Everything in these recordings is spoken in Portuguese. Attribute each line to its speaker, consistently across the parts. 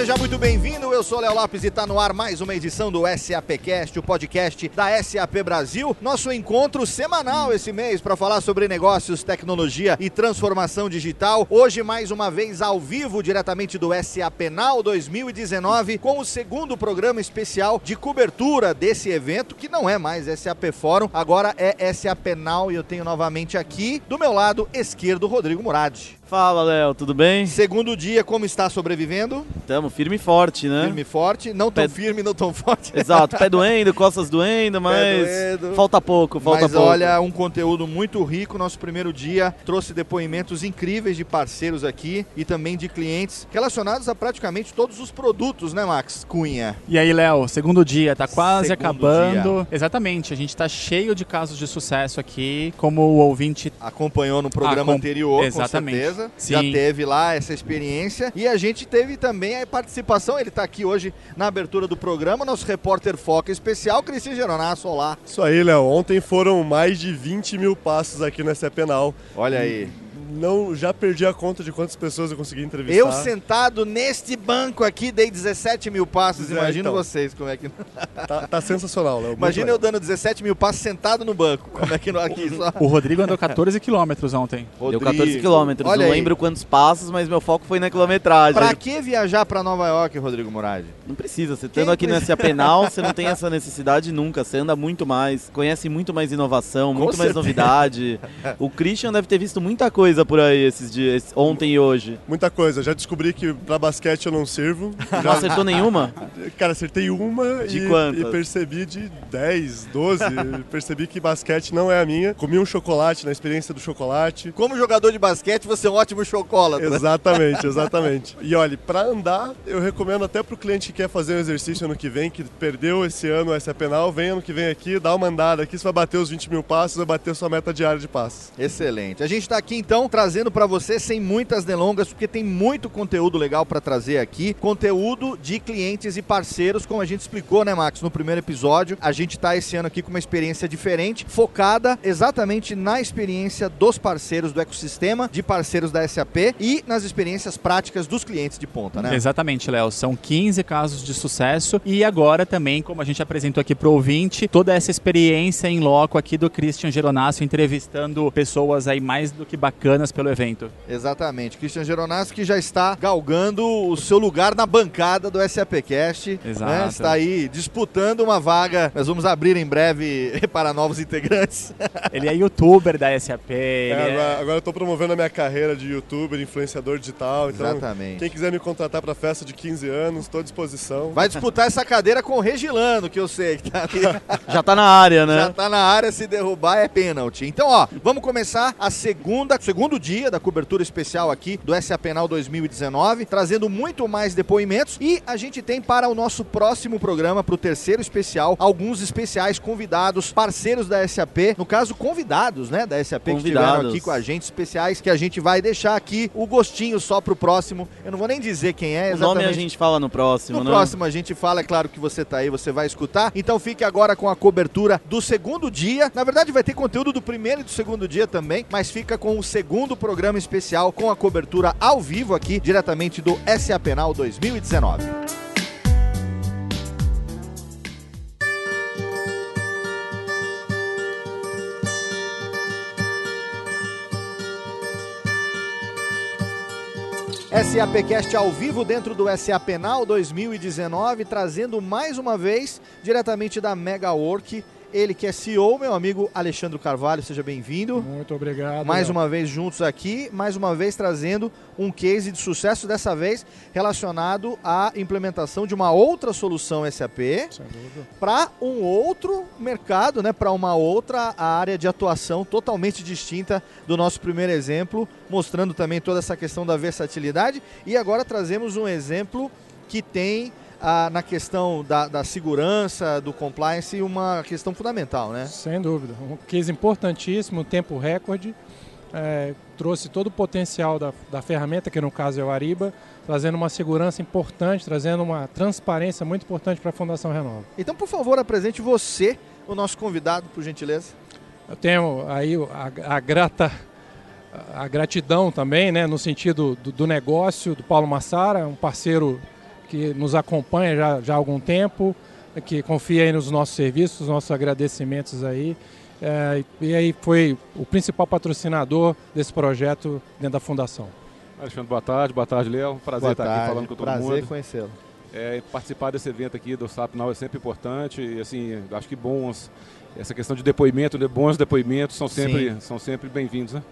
Speaker 1: Seja muito bem-vindo. Eu sou Léo Lopes e está no ar mais uma edição do SAPcast, o podcast da SAP Brasil. Nosso encontro semanal esse mês para falar sobre negócios, tecnologia e transformação digital. Hoje, mais uma vez, ao vivo, diretamente do SAP Now 2019, com o segundo programa especial de cobertura desse evento, que não é mais SAP Fórum, agora é SAP Now e eu tenho novamente aqui, do meu lado esquerdo, Rodrigo Murad.
Speaker 2: Fala, Léo, tudo bem?
Speaker 1: Segundo dia, como está sobrevivendo?
Speaker 2: Tamo firme e forte, né?
Speaker 1: Firme e forte, não tão
Speaker 2: Pé-
Speaker 1: firme, não tão forte.
Speaker 2: Exato, pé doendo, costas doendo, mas
Speaker 1: doendo.
Speaker 2: falta pouco, falta
Speaker 1: Mas
Speaker 2: pouco.
Speaker 1: olha, um conteúdo muito rico. Nosso primeiro dia trouxe depoimentos incríveis de parceiros aqui e também de clientes relacionados a praticamente todos os produtos, né, Max Cunha?
Speaker 3: E aí, Léo, segundo dia, tá quase
Speaker 1: Segundo
Speaker 3: acabando. Exatamente, a gente tá cheio de casos de sucesso aqui, como o ouvinte
Speaker 1: Acompanhou no programa
Speaker 3: Acom-
Speaker 1: anterior,
Speaker 3: Exatamente.
Speaker 1: com certeza.
Speaker 3: Sim.
Speaker 1: Já teve lá essa experiência. E a gente teve também a participação, ele está aqui hoje na abertura do programa, nosso repórter Foca especial, Cristian Geronasso. Olá.
Speaker 4: Isso aí, Léo. Ontem foram mais de 20 mil passos aqui no SAP Penal.
Speaker 1: Olha aí.
Speaker 4: Não, já perdi a conta de quantas pessoas eu consegui entrevistar.
Speaker 1: Eu sentado neste banco aqui dei 17 mil passos.
Speaker 4: É,
Speaker 1: Imagina
Speaker 4: então.
Speaker 1: vocês como é que.
Speaker 4: Tá, tá sensacional, Léo. Muito
Speaker 1: Imagina eu dando 17 mil passos sentado no banco. Como é que não aqui só.
Speaker 3: O Rodrigo andou 14 quilômetros ontem.
Speaker 2: Deu 14 quilômetros,
Speaker 1: Olha
Speaker 2: não
Speaker 1: aí.
Speaker 2: lembro quantos passos, mas meu foco foi na quilometragem.
Speaker 1: Pra que viajar pra Nova York, Rodrigo Murad?
Speaker 2: Não precisa, você estando aqui no
Speaker 1: precisa?
Speaker 2: SA Penal, você não tem essa necessidade nunca, você anda muito mais, conhece muito mais inovação, muito mais
Speaker 1: certeza.
Speaker 2: novidade. O Christian deve ter visto muita coisa por aí esses dias, ontem e hoje.
Speaker 4: Muita coisa. Já descobri que pra basquete eu não sirvo.
Speaker 2: Não
Speaker 4: Já,
Speaker 2: acertou nenhuma?
Speaker 4: cara, acertei uma
Speaker 2: De
Speaker 4: e,
Speaker 2: quantas?
Speaker 4: e percebi de 10, 12. percebi que basquete não é a minha. Comi um chocolate na experiência do chocolate.
Speaker 1: Como jogador de basquete, você é um ótimo chocolate.
Speaker 4: Exatamente, exatamente. E olha, pra andar, eu recomendo até pro cliente que quer fazer um exercício ano que vem, que perdeu esse ano essa penal, vem ano que vem aqui, dá uma andada aqui, você vai bater os 20 mil passos, vai bater sua meta diária de passos.
Speaker 1: Excelente. A gente está aqui então trazendo para você sem muitas delongas, porque tem muito conteúdo legal para trazer aqui, conteúdo de clientes e parceiros, como a gente explicou, né, Max, no primeiro episódio. A gente está esse ano aqui com uma experiência diferente, focada exatamente na experiência dos parceiros do ecossistema, de parceiros da SAP e nas experiências práticas dos clientes de ponta, né?
Speaker 3: Exatamente, Léo. São 15 casos de sucesso. E agora também, como a gente apresentou aqui pro ouvinte, toda essa experiência em loco aqui do Christian Geronasso entrevistando pessoas aí mais do que bacanas pelo evento.
Speaker 1: Exatamente. Christian Geronasso que já está galgando o seu lugar na bancada do SAPcast.
Speaker 3: Exato.
Speaker 1: né? Está aí disputando uma vaga. Nós vamos abrir em breve para novos integrantes.
Speaker 3: Ele é youtuber da SAP.
Speaker 4: É,
Speaker 3: é-
Speaker 4: agora, eu tô promovendo a minha carreira de youtuber, influenciador digital, então
Speaker 1: Exatamente.
Speaker 4: quem quiser me contratar pra festa de 15 anos, tô à disposição.
Speaker 1: Vai disputar essa cadeira com o Regilano, que eu sei que tá ali.
Speaker 2: Já tá na área, né?
Speaker 1: Já tá na área, se derrubar é pênalti. Então, ó, vamos começar a segunda, segundo dia da cobertura especial aqui do SA Penal 2019, trazendo muito mais depoimentos e a gente tem para o nosso próximo programa, para o terceiro especial, alguns especiais convidados, parceiros da SAP, no caso convidados, né, da SAP que estiveram
Speaker 2: Convidados.
Speaker 1: aqui com a gente, especiais que a gente vai deixar aqui o gostinho só pro próximo. Eu não vou nem dizer quem é
Speaker 2: O
Speaker 1: exatamente.
Speaker 2: nome a gente fala no próximo,
Speaker 1: No
Speaker 2: né?
Speaker 1: próximo a gente fala, é claro que você tá aí, você vai escutar. Então fique agora com a cobertura do segundo dia. Na verdade vai ter conteúdo do primeiro e do segundo dia também, mas fica com o segundo programa especial com a cobertura ao vivo aqui, diretamente do SA Penal 2019. SAPcast ao vivo dentro do SA Penal 2019, trazendo mais uma vez diretamente da Mega Work. Ele que é CEO, meu amigo Alexandre Carvalho, seja bem-vindo.
Speaker 5: Muito obrigado.
Speaker 1: Mais
Speaker 5: Léo.
Speaker 1: uma vez juntos aqui, mais uma vez trazendo um case de sucesso, dessa vez relacionado à implementação de uma outra solução SAP para um outro mercado, né, para uma outra área de atuação totalmente distinta do nosso primeiro exemplo, mostrando também toda essa questão da versatilidade. E agora trazemos um exemplo que tem na questão da, da segurança, do compliance, uma questão fundamental, né?
Speaker 5: Sem dúvida. Um case importantíssimo, tempo recorde. é, trouxe todo o potencial da, da ferramenta, que no caso é o Ariba, trazendo uma segurança importante, trazendo uma transparência muito importante para a Fundação Renova.
Speaker 1: Então, por favor, apresente você, o nosso convidado, por gentileza.
Speaker 5: Eu tenho aí a, a grata a gratidão também, né, no sentido do, do, negócio do Paulo Massara, um parceiro que nos acompanha já, já há algum tempo, que confia aí nos nossos serviços, nossos agradecimentos aí. É, e aí foi o principal patrocinador desse projeto dentro da fundação.
Speaker 6: Alexandre, boa tarde, boa tarde, Léo. Prazer
Speaker 1: boa
Speaker 6: estar
Speaker 1: tarde.
Speaker 6: aqui falando com todo
Speaker 1: Prazer
Speaker 6: mundo.
Speaker 1: Prazer conhecê-lo.
Speaker 6: É, participar desse evento aqui do SAP Now é sempre importante e assim, acho que bons essa questão de depoimento, de bons depoimentos são sempre, são sempre bem-vindos. Né?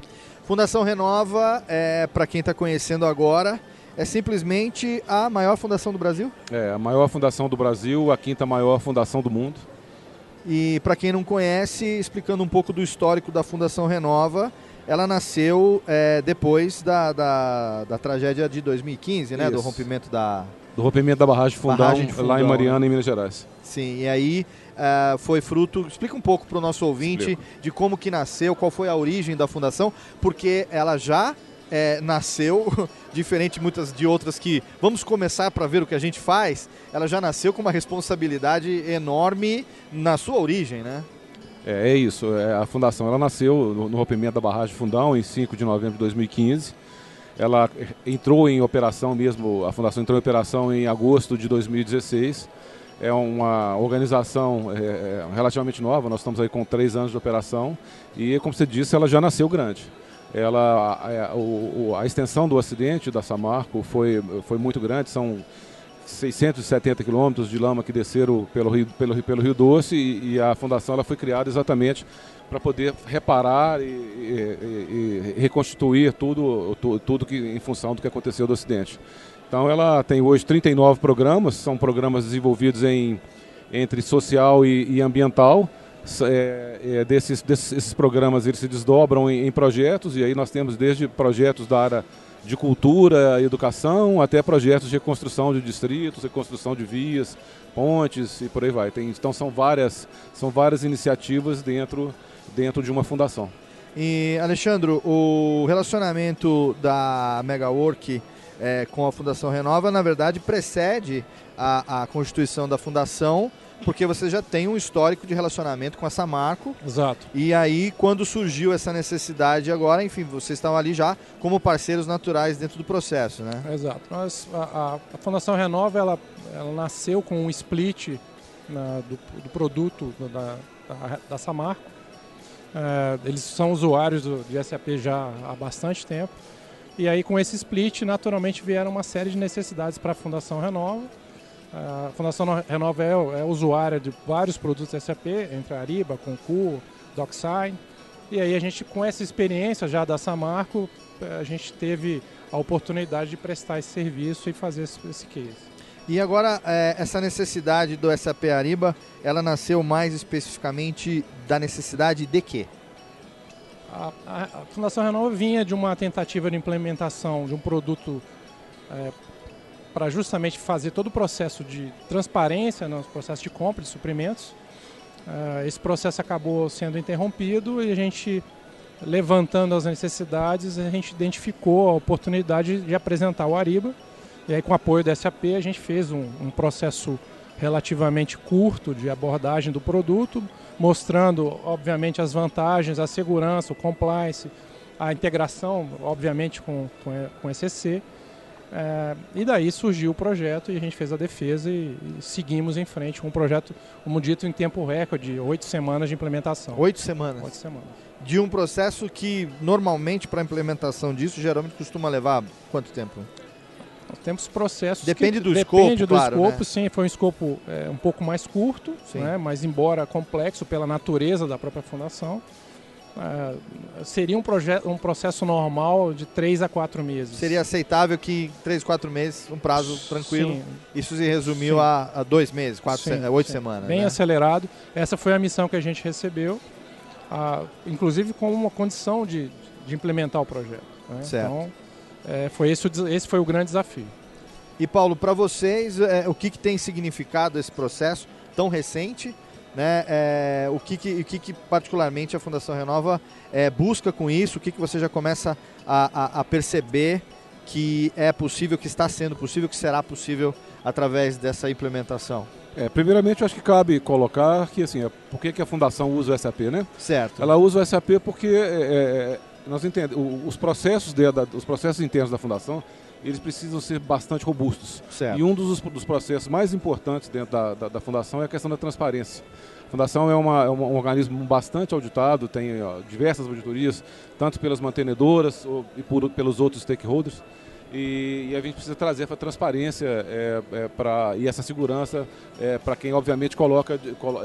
Speaker 1: Fundação Renova, é, para quem está conhecendo agora, é simplesmente a maior fundação do Brasil?
Speaker 6: É, a maior fundação do Brasil, a quinta maior fundação do mundo.
Speaker 1: E para quem não conhece, explicando um pouco do histórico da Fundação Renova, ela nasceu é, depois da, da, da, tragédia de 2015, né?
Speaker 6: Isso.
Speaker 1: Do rompimento da...
Speaker 6: Do rompimento da barragem Fundão,
Speaker 1: Barragem de Fundão,
Speaker 6: lá em Mariana,
Speaker 1: né?
Speaker 6: em Minas Gerais.
Speaker 1: Sim, e aí uh, foi fruto... Explica um pouco para o nosso ouvinte
Speaker 6: Explico.
Speaker 1: de como que nasceu, qual foi a origem da fundação, porque ela já é, nasceu, diferente muitas de outras que vamos começar para ver o que a gente faz, ela já nasceu com uma responsabilidade enorme na sua origem, né?
Speaker 6: É, é isso, é, a fundação ela nasceu no, no rompimento da barragem Fundão em 5 de novembro de 2015. Ela entrou em operação mesmo, a fundação entrou em operação em agosto de 2016. É uma organização é, relativamente nova, nós estamos aí com três anos de operação e, como você disse, ela já nasceu grande ela a, a, a, extensão do acidente da Samarco foi, foi muito grande, são 670 quilômetros de lama que desceram pelo Rio, pelo, pelo Rio Doce e, e a fundação ela foi criada exatamente para poder reparar e, e, e reconstituir tudo, tudo, tudo que, em função do que aconteceu do acidente. Então ela tem hoje 39 programas, são programas desenvolvidos em, entre social e ambiental, é, é, desses, desses programas eles se desdobram em, em, projetos e aí nós temos desde projetos da área de cultura, educação, até projetos de reconstrução de distritos, reconstrução de vias, pontes e por aí vai. Tem, então são várias, são várias iniciativas dentro, dentro de uma fundação.
Speaker 1: E Alexandre, o relacionamento da Megawork é, com a Fundação Renova, na verdade, precede a, a constituição da fundação porque você já tem um histórico de relacionamento com a Samarco.
Speaker 5: Exato.
Speaker 1: E aí, quando surgiu essa necessidade agora, enfim, vocês estão ali já como parceiros naturais dentro do processo, né?
Speaker 5: Exato. Nós, a, a Fundação Renova, ela, ela nasceu com um split na, do, do, produto da, da, da Samarco. É, eles são usuários do, de SAP já há bastante tempo. E aí, com esse split, naturalmente vieram uma série de necessidades para a Fundação Renova. A Fundação Renova é, é, usuária de vários produtos SAP, entre a Ariba, Concur, DocSign. E aí a gente, com essa experiência já da Samarco, a gente teve a oportunidade de prestar esse serviço e fazer esse, esse case.
Speaker 1: E agora, é, essa necessidade do SAP Ariba, ela nasceu mais especificamente da necessidade de quê?
Speaker 5: A, a, a Fundação Renova vinha de uma tentativa de implementação de um produto é, para justamente fazer todo o processo de transparência no processo de compra de suprimentos. Uh, esse processo acabou sendo interrompido e a gente, levantando as necessidades, a gente identificou a oportunidade de apresentar o Ariba. E aí, com apoio da SAP, a gente fez um, um processo relativamente curto de abordagem do produto, mostrando, obviamente, as vantagens, a segurança, o compliance, a integração, obviamente, com, com, com ECC. É, e daí surgiu o projeto e a gente fez a defesa e, e, seguimos em frente com o projeto, como dito, em tempo recorde, oito semanas de implementação.
Speaker 1: Oito semanas?
Speaker 5: Oito semanas.
Speaker 1: De um processo que normalmente para a implementação disso geralmente costuma levar quanto tempo?
Speaker 5: Nós temos processos.
Speaker 1: Depende do
Speaker 5: depende
Speaker 1: escopo.
Speaker 5: Depende do
Speaker 1: claro,
Speaker 5: escopo,
Speaker 1: né?
Speaker 5: sim. Foi um escopo é, um pouco mais curto, né, mas embora complexo pela natureza da própria fundação. Uh, seria um, projeto, um processo normal de três a quatro meses.
Speaker 1: Seria aceitável que três, quatro meses, um prazo tranquilo.
Speaker 5: Sim.
Speaker 1: Isso se resumiu a, a, dois meses, quatro,
Speaker 5: sim,
Speaker 1: se, oito
Speaker 5: sim.
Speaker 1: semanas.
Speaker 5: Bem
Speaker 1: né?
Speaker 5: acelerado. Essa foi a missão que a gente recebeu, uh, inclusive com uma condição de, de implementar o projeto. Né?
Speaker 1: Certo.
Speaker 5: Então, é, foi esse, esse foi o grande desafio.
Speaker 1: E Paulo, para vocês, é, o que, que tem significado esse processo tão recente? Né? É, o que, que, o que, que particularmente a Fundação Renova é, busca com isso? O que, que você já começa a, a, a perceber que é possível, que está sendo possível, que será possível através dessa implementação?
Speaker 6: É, primeiramente, eu acho que cabe colocar que, assim, é, por que, que a Fundação usa o SAP, né?
Speaker 1: Certo.
Speaker 6: Ela usa o SAP porque é, é nós entendemos, os processos, de, os processos internos da Fundação, eles precisam ser bastante robustos.
Speaker 1: Certo.
Speaker 6: E um dos, dos processos mais importantes dentro da, da, da, Fundação é a questão da transparência. A Fundação é, uma, é um organismo bastante auditado, tem ó, diversas auditorias, tanto pelas mantenedoras ou, e por, pelos outros stakeholders. E, e, a gente precisa trazer essa transparência é, é, pra, e essa segurança é, para quem obviamente coloca,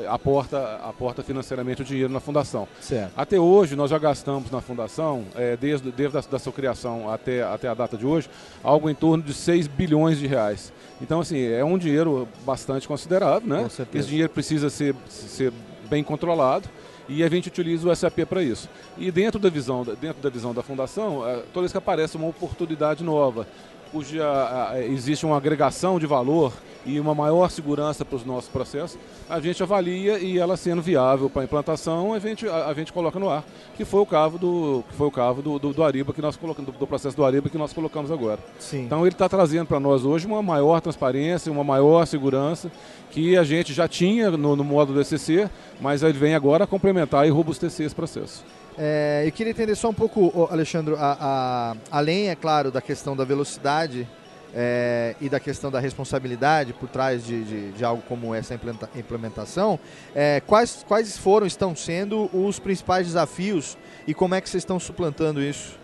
Speaker 6: aporta, aporta financeiramente o dinheiro na fundação.
Speaker 1: Certo.
Speaker 6: Até hoje nós já gastamos na fundação, é, desde, desde a da sua criação até, até a data de hoje, algo em torno de 6 bilhões de reais. Então assim, é um dinheiro bastante considerável, né? Esse dinheiro precisa ser, ser bem controlado e a gente utiliza o SAP para isso. E dentro da visão, dentro da visão da fundação, toda vez que aparece uma oportunidade nova, cuja existe uma agregação de valor e uma maior segurança para os nossos processos, a gente avalia e ela sendo viável para a implantação, a gente, a, a, gente coloca no ar, que foi o caso do, que foi o caso do, do, do Ariba que nós colocamos, do, do, processo do Ariba que nós colocamos agora.
Speaker 1: Sim.
Speaker 6: Então ele está trazendo para nós hoje uma maior transparência, uma maior segurança que a gente já tinha no, no modo do ECC, mas ele vem agora complementar e robustecer esse processo.
Speaker 1: É, eu queria entender só um pouco, Alexandre, a, a, além, é claro, da questão da velocidade é, e da questão da responsabilidade por trás de, de, de algo como essa implementação, é, quais, quais foram, estão sendo os principais desafios e como é que vocês estão suplantando isso?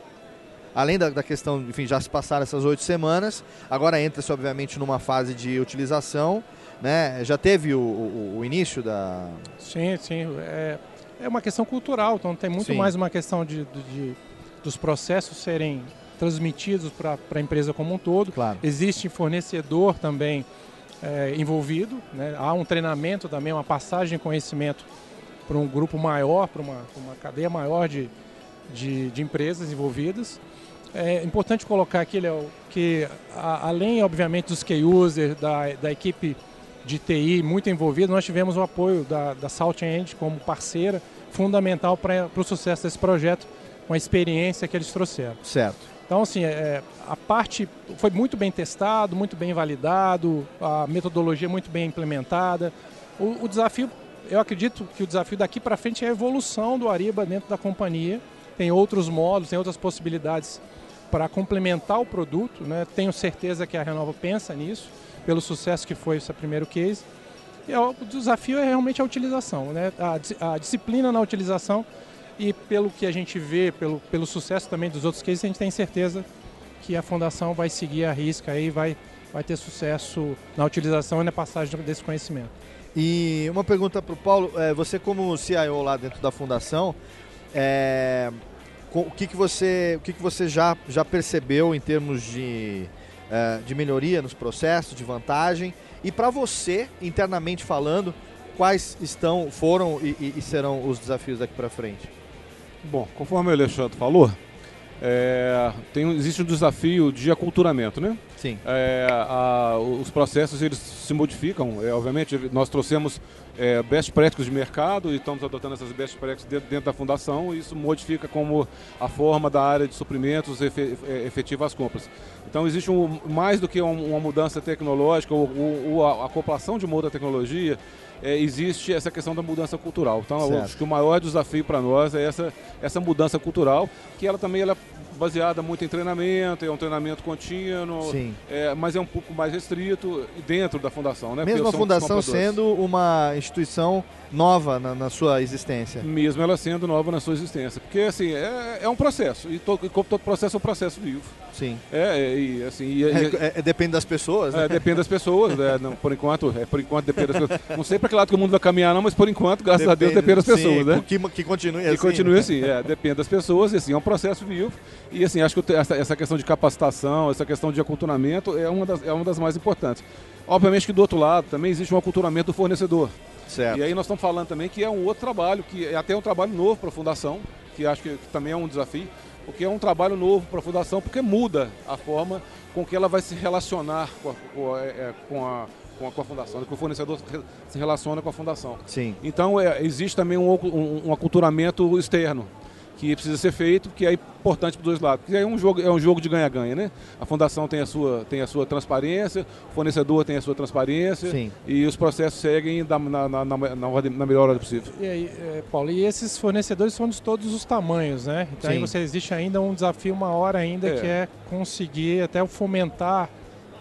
Speaker 1: Além da, da questão, enfim, já se passaram essas oito semanas, agora entra-se obviamente numa fase de utilização, né? Já teve o, o, o início da...
Speaker 5: Sim, sim. É, é uma questão cultural, então tem muito Sim. mais uma questão de, de, de, dos processos serem transmitidos para a empresa como um todo.
Speaker 1: Claro.
Speaker 5: Existe fornecedor também é, envolvido, né? há um treinamento também, uma passagem de conhecimento para um grupo maior, para uma, uma cadeia maior de, de, de, empresas envolvidas. É importante colocar aqui, Léo, que a, além, obviamente, dos key users, da, da equipe de TI muito envolvido, nós tivemos o apoio da, da Salt End como parceira fundamental para o sucesso desse projeto, com a experiência que eles trouxeram.
Speaker 1: Certo.
Speaker 5: Então, assim, é, a parte foi muito bem testado, muito bem validado, a metodologia muito bem implementada. O, o desafio, eu acredito que o desafio daqui para frente é a evolução do Ariba dentro da companhia. Tem outros módulos, tem outras possibilidades para complementar o produto. Né? Tenho certeza que a Renova pensa nisso pelo sucesso que foi esse primeiro case. E o desafio é realmente a utilização, né? a, a disciplina na utilização e pelo que a gente vê, pelo, pelo sucesso também dos outros cases, a gente tem certeza que a fundação vai seguir a risca e vai, vai ter sucesso na utilização e na passagem desse conhecimento.
Speaker 1: E uma pergunta para o Paulo, é, você como CIO lá dentro da fundação, é, o que, que você, o que, que você já, já percebeu em termos de é, de melhoria nos processos, de vantagem. E para você, internamente falando, quais estão, foram e, e serão os desafios daqui para frente?
Speaker 6: Bom, conforme o Alexandre falou, é, tem, existe um desafio de aculturamento, né?
Speaker 1: Sim.
Speaker 6: É, a, os processos eles se modificam. É, obviamente, nós trouxemos é, best practices de mercado e estamos adotando essas best practices dentro, dentro, da fundação e isso modifica como a forma da área de suprimentos é, efetiva as compras. Então existe um, mais do que uma mudança tecnológica ou, ou a acoplação de uma outra tecnologia, é, existe essa questão da mudança cultural. Então, acho que o maior desafio para nós é essa, essa mudança cultural, que ela também ela baseada muito em treinamento, é um treinamento contínuo, é, mas é um pouco mais restrito dentro da fundação. Né?
Speaker 1: Mesmo a fundação sendo uma instituição nova na, na, sua existência.
Speaker 6: Mesmo ela sendo nova na sua existência. Porque, assim, é, é um processo. E todo, todo processo é um processo vivo.
Speaker 1: Sim.
Speaker 6: É, é e, assim... E,
Speaker 1: é, é, depende das pessoas, né?
Speaker 6: É, depende das pessoas. Né? não, por enquanto, é, por enquanto depende das pessoas. Não sei para que lado que o mundo vai caminhar, não, mas por enquanto, graças depende, a Deus, depende das pessoas, sim, né?
Speaker 1: Que, que continue assim.
Speaker 6: Que continue assim, é. Depende das pessoas, e assim, é um processo vivo. E, assim, acho que essa, essa questão de capacitação, essa questão de aculturamento é uma das, é uma das mais importantes. Obviamente que do outro lado também existe um aculturamento do fornecedor.
Speaker 1: Certo.
Speaker 6: E aí nós estamos falando também que é um outro trabalho, que é até um trabalho novo para a Fundação, que acho que, que, também é um desafio, porque é um trabalho novo para a Fundação, porque muda a forma com que ela vai se relacionar com a, com a, é, com a com a, com a fundação, que o fornecedor se relaciona com a fundação.
Speaker 1: Sim.
Speaker 6: Então é, existe também um, um, um aculturamento externo que precisa ser feito, que é importante para os dois lados. Porque é um jogo, é um jogo de ganha-ganha, né? A fundação tem a sua, tem a sua transparência, o fornecedor tem a sua transparência
Speaker 1: Sim.
Speaker 6: e os processos seguem da, na, na, na, na melhor hora possível.
Speaker 5: E aí, é, Paulo, e esses fornecedores são de todos os tamanhos, né? Então
Speaker 1: Sim.
Speaker 5: aí você existe ainda um desafio maior ainda,
Speaker 6: É.
Speaker 5: que é conseguir até fomentar,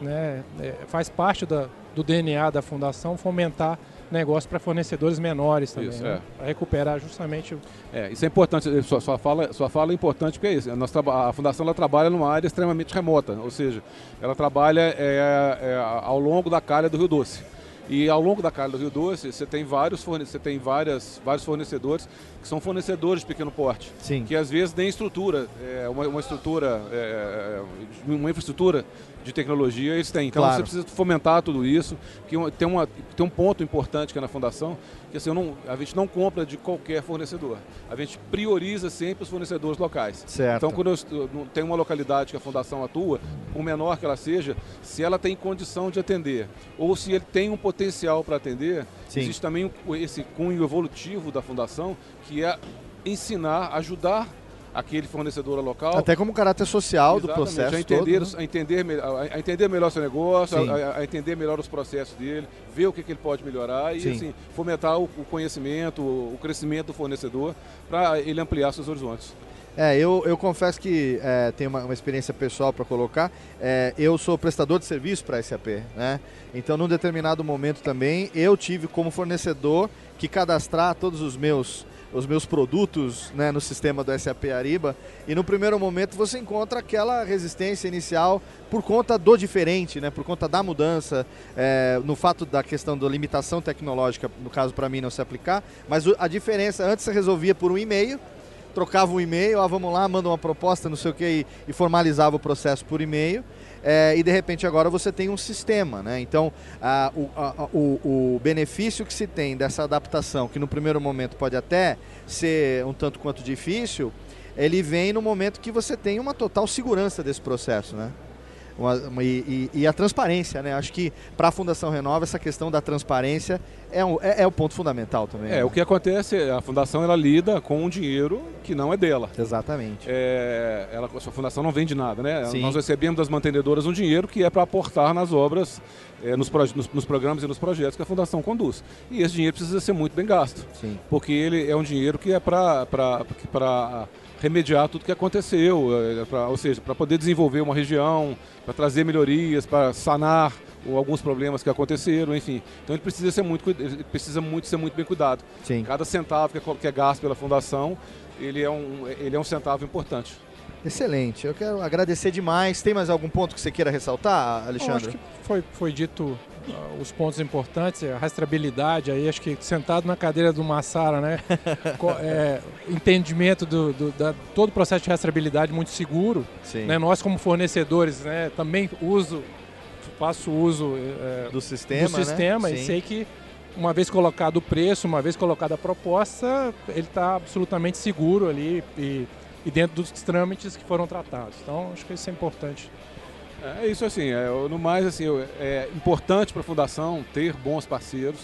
Speaker 5: né? é, faz parte da, do DNA da fundação fomentar negócio para fornecedores menores também,
Speaker 6: Isso,
Speaker 5: né?
Speaker 6: é.
Speaker 5: Para recuperar justamente o
Speaker 6: É, isso é importante, sua, sua, fala, sua fala é importante porque é isso. Nós a fundação ela trabalha numa área extremamente remota, ou seja, ela trabalha é, é, ao longo da calha do Rio Doce. E ao longo da calha do Rio Doce, você tem vários, você tem várias, vários fornecedores que são fornecedores de pequeno porte,
Speaker 1: Sim.
Speaker 6: que às vezes nem estrutura, é, uma, uma estrutura, é, uma infraestrutura de tecnologia eles têm. Então
Speaker 1: Claro.
Speaker 6: você precisa fomentar tudo isso. Que tem, uma, tem um ponto importante que é na fundação, que assim, eu não, a gente não compra de qualquer fornecedor. A gente prioriza sempre os fornecedores locais.
Speaker 1: Certo.
Speaker 6: Então, quando eu tem uma localidade que a fundação atua, por menor que ela seja, se ela tem condição de atender, ou se ele tem um potencial para atender,
Speaker 1: Sim.
Speaker 6: existe também esse cunho evolutivo da fundação, que é ensinar, ajudar aquele fornecedor local
Speaker 1: Até como caráter social do
Speaker 6: Exatamente,
Speaker 1: processo
Speaker 6: a entender,
Speaker 1: todo, né?
Speaker 6: a, entender, a- entender melhor seu negócio, a, a- entender melhor os processos dele, ver o que, que ele pode melhorar e
Speaker 1: Sim.
Speaker 6: assim, fomentar o, o conhecimento, o, o crescimento do fornecedor para ele ampliar seus horizontes.
Speaker 1: É, eu, eu confesso que é, tenho uma, uma experiência pessoal para colocar. É, eu sou prestador de serviço para a SAP, né? Então, num determinado momento também, eu tive como fornecedor que cadastrar todos os meus os meus produtos né, no sistema do SAP Ariba e no primeiro momento você encontra aquela resistência inicial por conta do diferente, né, por conta da mudança, é, no fato da questão da limitação tecnológica, no caso para mim não se aplicar, mas a diferença antes você resolvia por um e-mail, trocava um e-mail, ah, vamos lá, manda uma proposta, não sei o que, e, e formalizava o processo por e-mail. É, e de repente agora você tem um sistema, né? Então ah, o, a- a- o- o benefício que se tem dessa adaptação, que no primeiro momento pode até ser um tanto quanto difícil, ele vem no momento que você tem uma total segurança desse processo, né? Uma- uma- e, e- a transparência, né? Acho que para a Fundação Renova essa questão da transparência é, um- é- é o ponto fundamental também.
Speaker 6: É,
Speaker 1: né?
Speaker 6: o que acontece é a fundação ela lida com um dinheiro que não é dela.
Speaker 1: Exatamente.
Speaker 6: É, ela, a sua fundação não vende nada, né?
Speaker 1: Sim.
Speaker 6: Nós recebemos das mantenedoras um dinheiro que é para aportar nas obras, é, nos, nos- nos programas e nos projetos que a fundação conduz. E esse dinheiro precisa ser muito bem gasto,
Speaker 1: Sim.
Speaker 6: porque ele é um dinheiro que é para remediar tudo que aconteceu, é, pra- ou seja, para poder desenvolver uma região, para trazer melhorias, para sanar alguns problemas que aconteceram, enfim. Então ele precisa ser muito, precisa muito ser muito bem cuidado.
Speaker 1: Sim.
Speaker 6: Cada centavo que é, que é gasto pela fundação, ele é um, ele é um centavo importante.
Speaker 1: Excelente. Eu quero agradecer demais. Tem mais algum ponto que você queira ressaltar, Alexandre?
Speaker 5: acho que foi, foi dito os pontos importantes, a rastreabilidade aí, acho que sentado na cadeira do Massara, né? É, entendimento do, do- da, todo o processo de rastreabilidade muito seguro. Né? Nós como fornecedores, né, também uso, faço uso é,
Speaker 1: Do sistema,
Speaker 5: do sistema
Speaker 1: né?
Speaker 5: e
Speaker 1: Sim.
Speaker 5: sei que uma vez colocado o preço, uma vez colocada a proposta, ele está absolutamente seguro ali e, e dentro dos trâmites que foram tratados. Então, acho que isso é importante.
Speaker 6: É isso assim, é, no mais assim, é importante para a fundação ter bons parceiros.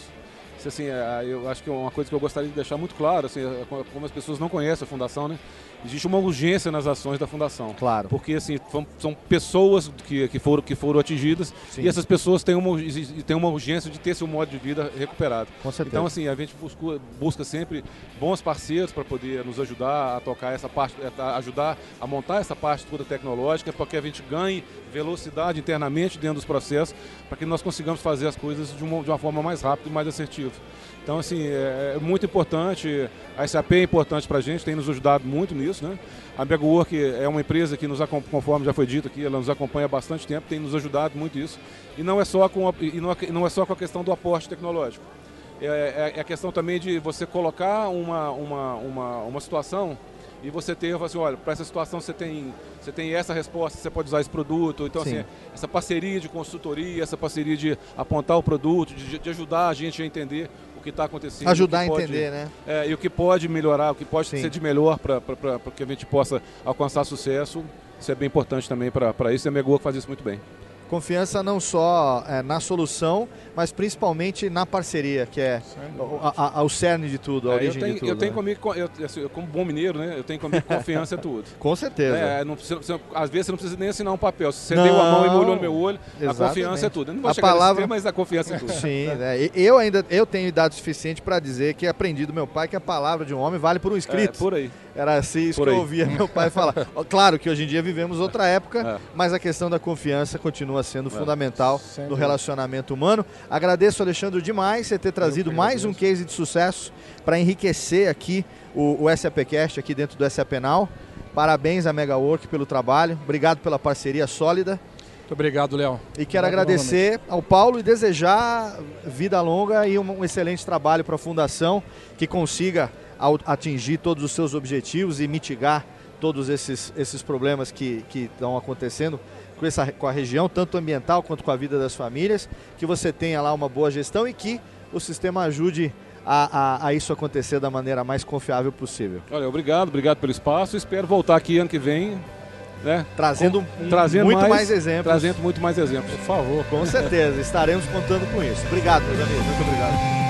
Speaker 6: Assim, é, eu acho que é uma coisa que eu gostaria de deixar muito claro, assim, é, como as pessoas não conhecem a fundação, né? Existe uma urgência nas ações da fundação.
Speaker 1: Claro.
Speaker 6: Porque assim, são, pessoas que, que, foram, que foram atingidas
Speaker 1: Sim.
Speaker 6: e essas pessoas têm uma, têm uma urgência de ter seu modo de vida recuperado.
Speaker 1: Com certeza.
Speaker 6: Então, assim, a gente busca, busca sempre bons parceiros para poder nos ajudar a tocar essa parte, a ajudar a montar essa parte toda tecnológica, para que a gente ganhe velocidade internamente dentro dos processos, para que nós consigamos fazer as coisas de uma, de uma forma mais rápida e mais assertiva. Então, assim, é, é muito importante, a SAP é importante para a gente, tem nos ajudado muito nisso, né? A Megawork é uma empresa que nos acompanha, conforme já foi dito aqui, ela nos acompanha há bastante tempo, tem nos ajudado muito isso. E não é só com a, e não é, não é só com a questão do aporte tecnológico. É, é- é a questão também de você colocar uma, uma, uma, uma situação e você ter, assim, olha, para essa situação você tem, você tem essa resposta, você pode usar esse produto. Então,
Speaker 1: Sim.
Speaker 6: assim, essa parceria de consultoria, essa parceria de apontar o produto, de, de ajudar a gente a entender o que está acontecendo.
Speaker 1: Ajudar a
Speaker 6: que pode-
Speaker 1: entender, né?
Speaker 6: é, e o que pode melhorar, o que pode
Speaker 1: Sim.
Speaker 6: ser de melhor para que a gente possa alcançar sucesso. Isso é bem importante também para isso. E a Megoa faz isso muito bem.
Speaker 1: Confiança não só é, na solução, mas principalmente na parceria, que é o, a, a, o cerne de tudo, a
Speaker 6: É,
Speaker 1: origem
Speaker 6: tenho,
Speaker 1: de tudo.
Speaker 6: eu tenho
Speaker 1: né?
Speaker 6: comigo, eu, assim, como bom mineiro, né? Eu tenho comigo confiança é tudo.
Speaker 1: Com certeza.
Speaker 6: É, não precisa, você- às vezes você não precisa nem assinar um papel. Se você
Speaker 1: Não.
Speaker 6: deu a mão e molhou no meu olho, a
Speaker 1: Exatamente.
Speaker 6: confiança é tudo. Eu não vou
Speaker 1: A palavra-
Speaker 6: tema, mas a confiança é tudo.
Speaker 1: Sim, né? Eu ainda eu tenho idade suficiente para dizer que aprendi do meu pai que a palavra de um homem vale por um
Speaker 6: É,
Speaker 1: escrito.
Speaker 6: por aí.
Speaker 1: Era assim isso
Speaker 6: Por
Speaker 1: que eu ouvia meu pai falar. Claro que hoje em dia vivemos outra época,
Speaker 6: É.
Speaker 1: mas a questão da confiança continua sendo fundamental
Speaker 5: Sem
Speaker 1: no relacionamento humano. Agradeço, Alexandre, demais você ter trazido mais um case de sucesso para enriquecer aqui o, o SAPcast aqui dentro do SA Penal. Parabéns a Megawork pelo trabalho. Obrigado pela parceria sólida.
Speaker 5: Muito obrigado, Léo.
Speaker 1: E quero
Speaker 5: Obrigado
Speaker 1: agradecer ao Paulo e desejar vida longa e um, um excelente trabalho para a Fundação que consiga atingir todos os seus objetivos e mitigar todos esses, esses problemas que que estão acontecendo com, essa, com a região, tanto ambiental quanto com a vida das famílias. Que você tenha lá uma boa gestão e que o sistema ajude a, a- a isso acontecer da maneira mais confiável possível.
Speaker 6: Olha, obrigado, obrigado pelo espaço. Espero voltar aqui ano que vem, né?
Speaker 1: Trazendo um-
Speaker 6: Trazendo
Speaker 1: muito mais,
Speaker 6: mais-
Speaker 1: exemplos.
Speaker 6: Trazendo muito mais exemplos.
Speaker 5: Por favor.
Speaker 1: Com certeza, estaremos contando com isso. Obrigado, meus amigos. Muito obrigado.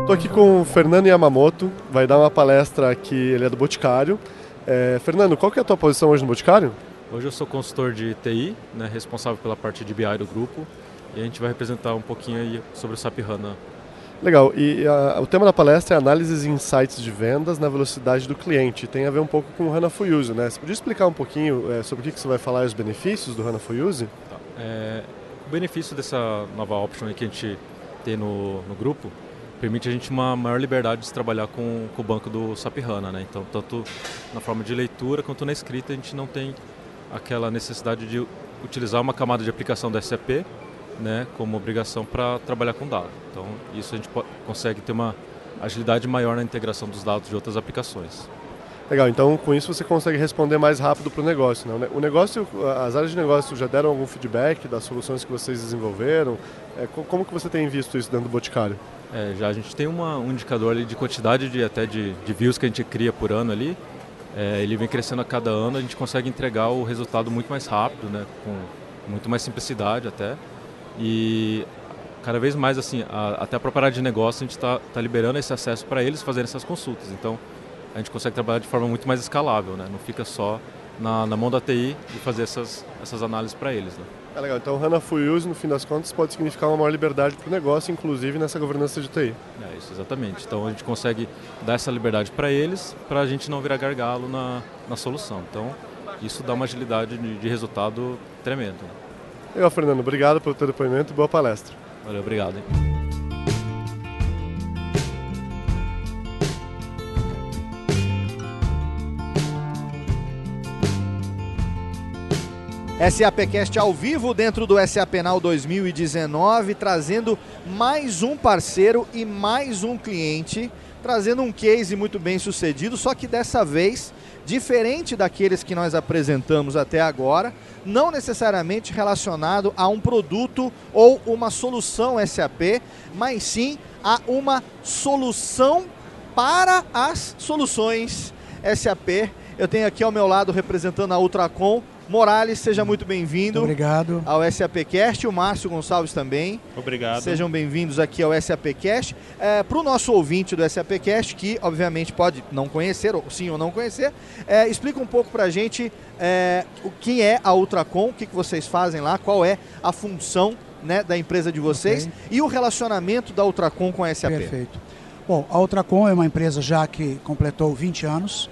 Speaker 4: Estou aqui com o Fernando Yamamoto, vai dar uma palestra aqui, ele é do Boticário. É, Fernando, qual que é a tua posição hoje no Boticário?
Speaker 7: Hoje eu sou consultor de TI, né, responsável pela parte de BI do grupo, e a gente vai representar um pouquinho aí sobre o SAP HANA.
Speaker 4: Legal, e a- o tema da palestra é análises e insights de vendas na velocidade do cliente. Tem a ver um pouco com o HANA for Use, né? Você podia explicar um pouquinho é, sobre o que, que você vai falar e os benefícios do HANA for Use?
Speaker 7: Tá. É, o benefício dessa nova option que a gente tem no, no grupo permite a gente uma maior liberdade de trabalhar com, com o banco do SAP HANA, né? Então, tanto na forma de leitura quanto na escrita, a gente não tem aquela necessidade de utilizar uma camada de aplicação da SAP, né, como obrigação para trabalhar com dados. Então, isso a gente consegue ter uma agilidade maior na integração dos dados de outras aplicações.
Speaker 4: Legal, então com isso você consegue responder mais rápido para o negócio. Né? O negócio, as áreas de negócio já deram algum feedback das soluções que vocês desenvolveram? É, co- como que você tem visto isso dentro do Boticário?
Speaker 7: É, já a gente tem uma- um indicador ali de quantidade de até de, de views que a gente cria por ano ali. É, ele vem crescendo a cada ano, a gente consegue entregar o resultado muito mais rápido, né, com muito mais simplicidade até. E cada vez mais assim, a- até a própria área de negócio a gente está liberando esse acesso para eles fazerem essas consultas. Então a gente consegue trabalhar de forma muito mais escalável, né? Não fica só na, na mão da TI e fazer essas, essas análises para eles. Né?
Speaker 4: É legal, então o HANA Full Use, no fim das contas, pode significar uma maior liberdade para o negócio, inclusive nessa governança de TI.
Speaker 7: É isso, exatamente. Então a gente consegue dar essa liberdade para eles, para a gente não virar gargalo na, na solução. Então isso dá uma agilidade de, de resultado tremendo. né?
Speaker 4: Legal, Fernando, obrigado pelo teu depoimento e boa palestra.
Speaker 7: Valeu, obrigado. hein?
Speaker 1: SAPcast ao vivo dentro do SA Penal 2019, trazendo mais um parceiro e mais um cliente, trazendo um case muito bem sucedido, só que dessa vez, diferente daqueles que nós apresentamos até agora, não necessariamente relacionado a um produto ou uma solução SAP, mas sim a uma solução para as soluções SAP. Eu tenho aqui ao meu lado representando a Ultracom, Morales, seja muito bem-vindo
Speaker 8: Obrigado.
Speaker 1: ao SAPcast, o Márcio Gonçalves também.
Speaker 9: Obrigado.
Speaker 1: Sejam bem-vindos aqui ao SAPcast. É, Para o nosso ouvinte do SAPcast, que obviamente pode não conhecer, ou sim ou não conhecer, é, explica um pouco para a gente é, o que é a Ultracom, o que, que vocês fazem lá, qual é a função né, da empresa de vocês
Speaker 8: Ok.
Speaker 1: e o relacionamento da Ultracom com a SAP.
Speaker 8: Perfeito. Bom, a Ultracom é uma empresa já que completou 20 anos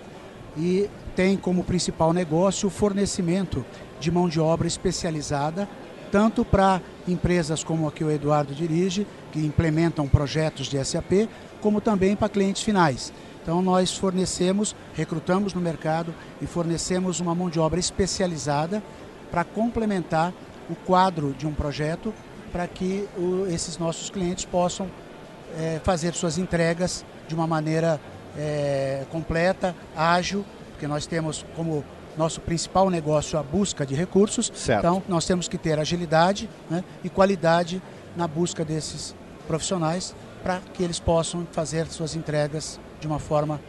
Speaker 8: e tem como principal negócio o fornecimento de mão de obra especializada, tanto para empresas como a que o Eduardo dirige, que implementam projetos de SAP, como também para clientes finais. Então nós fornecemos, recrutamos no mercado e fornecemos uma mão de obra especializada para complementar o quadro de um projeto para que o- esses nossos clientes possam eh, fazer suas entregas de uma maneira eh, completa, ágil, porque nós temos como nosso principal negócio a busca de recursos.
Speaker 1: Certo.
Speaker 8: Então nós temos que ter agilidade né, e qualidade na busca desses profissionais para que eles possam fazer suas entregas de uma forma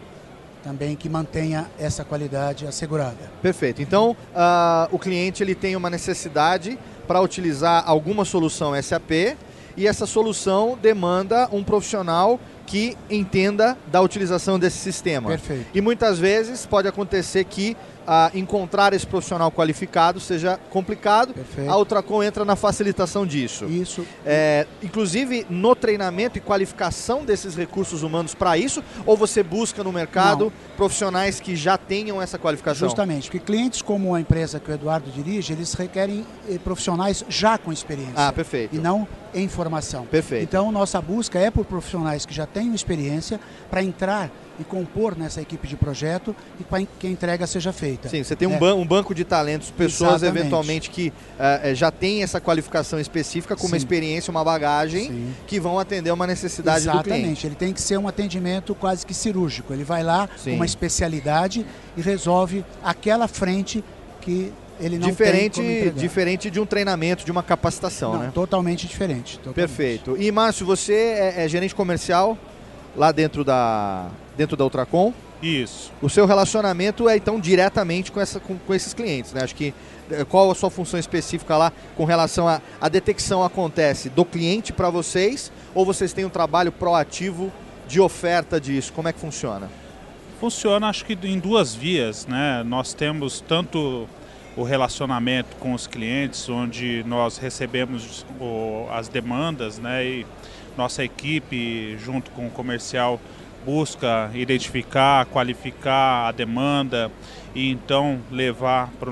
Speaker 8: também que mantenha essa qualidade assegurada.
Speaker 1: Perfeito. Então, uh, o cliente ele tem uma necessidade para utilizar alguma solução SAP e essa solução demanda um profissional que entenda da utilização desse sistema.
Speaker 8: Perfeito.
Speaker 1: E muitas vezes pode acontecer que a encontrar esse profissional qualificado seja complicado.
Speaker 8: Perfeito.
Speaker 1: A Ultracom entra na facilitação disso.
Speaker 8: Isso.
Speaker 1: É, inclusive no treinamento e qualificação desses recursos humanos para isso, ou você busca no mercado
Speaker 8: Não.
Speaker 1: profissionais que já tenham essa qualificação?
Speaker 8: Justamente, porque clientes como a empresa que o Eduardo dirige, eles requerem eh, profissionais já com experiência.
Speaker 1: Ah, perfeito.
Speaker 8: E não em formação.
Speaker 1: Perfeito.
Speaker 8: Então, nossa busca é por profissionais que já tenham experiência para entrar e compor nessa equipe de projeto e para que a entrega seja feita.
Speaker 1: Sim, você tem um,
Speaker 8: É.
Speaker 1: ban um banco de talentos, pessoas
Speaker 8: Exatamente.
Speaker 1: eventualmente que eh, já têm essa qualificação específica, com uma
Speaker 8: Sim.
Speaker 1: experiência, uma bagagem,
Speaker 8: Sim.
Speaker 1: que vão atender uma necessidade do cliente.
Speaker 8: Exatamente, ele tem que ser um atendimento quase que cirúrgico. Ele vai lá
Speaker 1: Sim.
Speaker 8: com uma especialidade e resolve aquela frente que ele não
Speaker 1: diferente, diferente de um treinamento, de uma capacitação,
Speaker 8: Não,
Speaker 1: né?
Speaker 8: totalmente diferente. totalmente.
Speaker 1: Perfeito. E Márcio, você é, é gerente comercial lá dentro da dentro da Ultracom.
Speaker 9: Isso.
Speaker 1: O seu relacionamento é então diretamente com, essa, com, com esses clientes, né? Acho que eh, qual a sua função específica lá com relação a a detecção acontece do cliente para vocês ou vocês têm um trabalho proativo de oferta disso? Como é que funciona?
Speaker 9: Funciona, acho que em duas vias, né? Nós temos tanto o relacionamento com os clientes, onde nós recebemos o- as demandas, né? E nossa equipe, junto com o comercial, busca identificar, qualificar a demanda e então levar para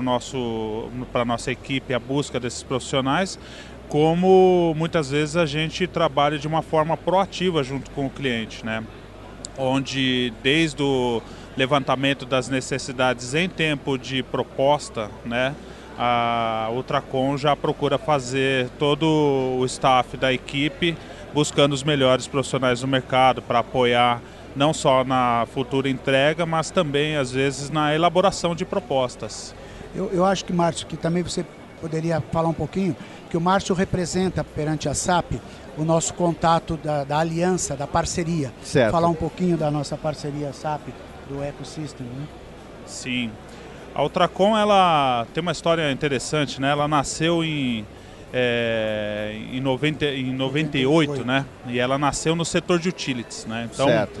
Speaker 9: para nossa equipe a busca desses profissionais. Como muitas vezes a gente trabalha de uma forma proativa junto com o cliente, né? onde desde o levantamento das necessidades em tempo de proposta, né, a Ultracom já procura fazer todo o staff da equipe buscando os melhores profissionais do mercado para apoiar não só na futura entrega, mas também às vezes na elaboração de propostas.
Speaker 8: Eu, eu acho que, Márcio, que também você poderia falar um pouquinho, que o Márcio representa perante a SAP o nosso contato da, da aliança, da parceria.
Speaker 1: Certo.
Speaker 8: Falar um pouquinho da nossa parceria SAP, do ecossystem, né?
Speaker 9: Sim. A Ultracom ela tem uma história interessante, né? Ela nasceu em é, em, 90, em 98, né? E ela nasceu no setor de utilities, né? Então,
Speaker 1: certo.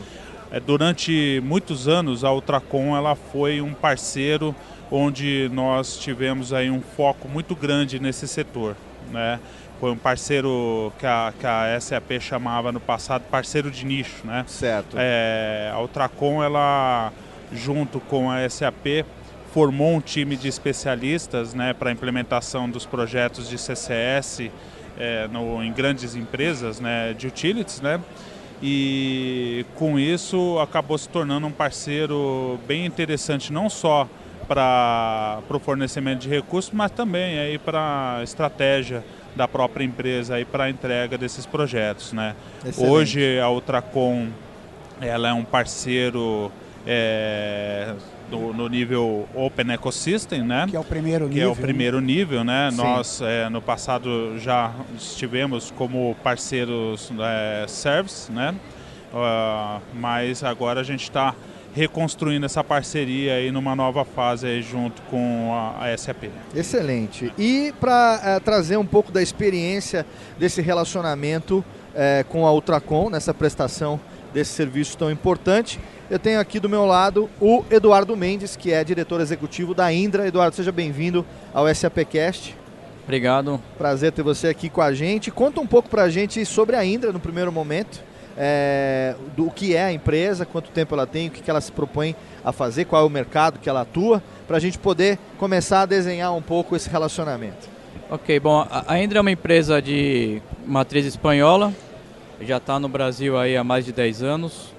Speaker 9: é, durante muitos anos a Ultracom ela foi um parceiro onde nós tivemos aí um foco muito grande nesse setor, né? Foi um parceiro que a, que a SAP chamava no passado parceiro de nicho, né?
Speaker 1: Certo.
Speaker 9: É, a Ultracom, ela, junto com a SAP, formou um time de especialistas né, para a implementação dos projetos de CCS é, no, em grandes empresas né, de utilities, né? E com isso acabou se tornando um parceiro bem interessante, não só para o fornecimento de recursos, mas também aí para a estratégia da própria empresa aí para a entrega desses projetos, né?
Speaker 1: Excelente.
Speaker 9: Hoje a Ultracom ela é um parceiro é, no, no nível Open Ecosystem, né?
Speaker 8: Que é o primeiro
Speaker 9: que
Speaker 8: nível.
Speaker 9: é o primeiro nível, né?
Speaker 1: Sim.
Speaker 9: Nós é, no passado já estivemos como parceiros é, service, né? Ah, mas agora a gente está reconstruindo essa parceria aí numa nova fase aí junto com a, a SAP.
Speaker 1: Excelente. E para trazer um pouco da experiência desse relacionamento eh, com a Ultracom, nessa prestação desse serviço tão importante, eu tenho aqui do meu lado o Eduardo Mendes, que é diretor executivo da Indra. Eduardo, seja bem-vindo ao SAPcast.
Speaker 10: Obrigado.
Speaker 1: Prazer ter você aqui com a gente. Conta um pouco para a gente sobre a Indra no primeiro momento, é, do que é a empresa, quanto tempo ela tem, o que que ela se propõe a fazer, qual é o mercado que ela atua, para a gente poder começar a desenhar um pouco esse relacionamento.
Speaker 10: Ok, bom, a a Indra é uma empresa de matriz espanhola, já está no Brasil aí há mais de 10 anos.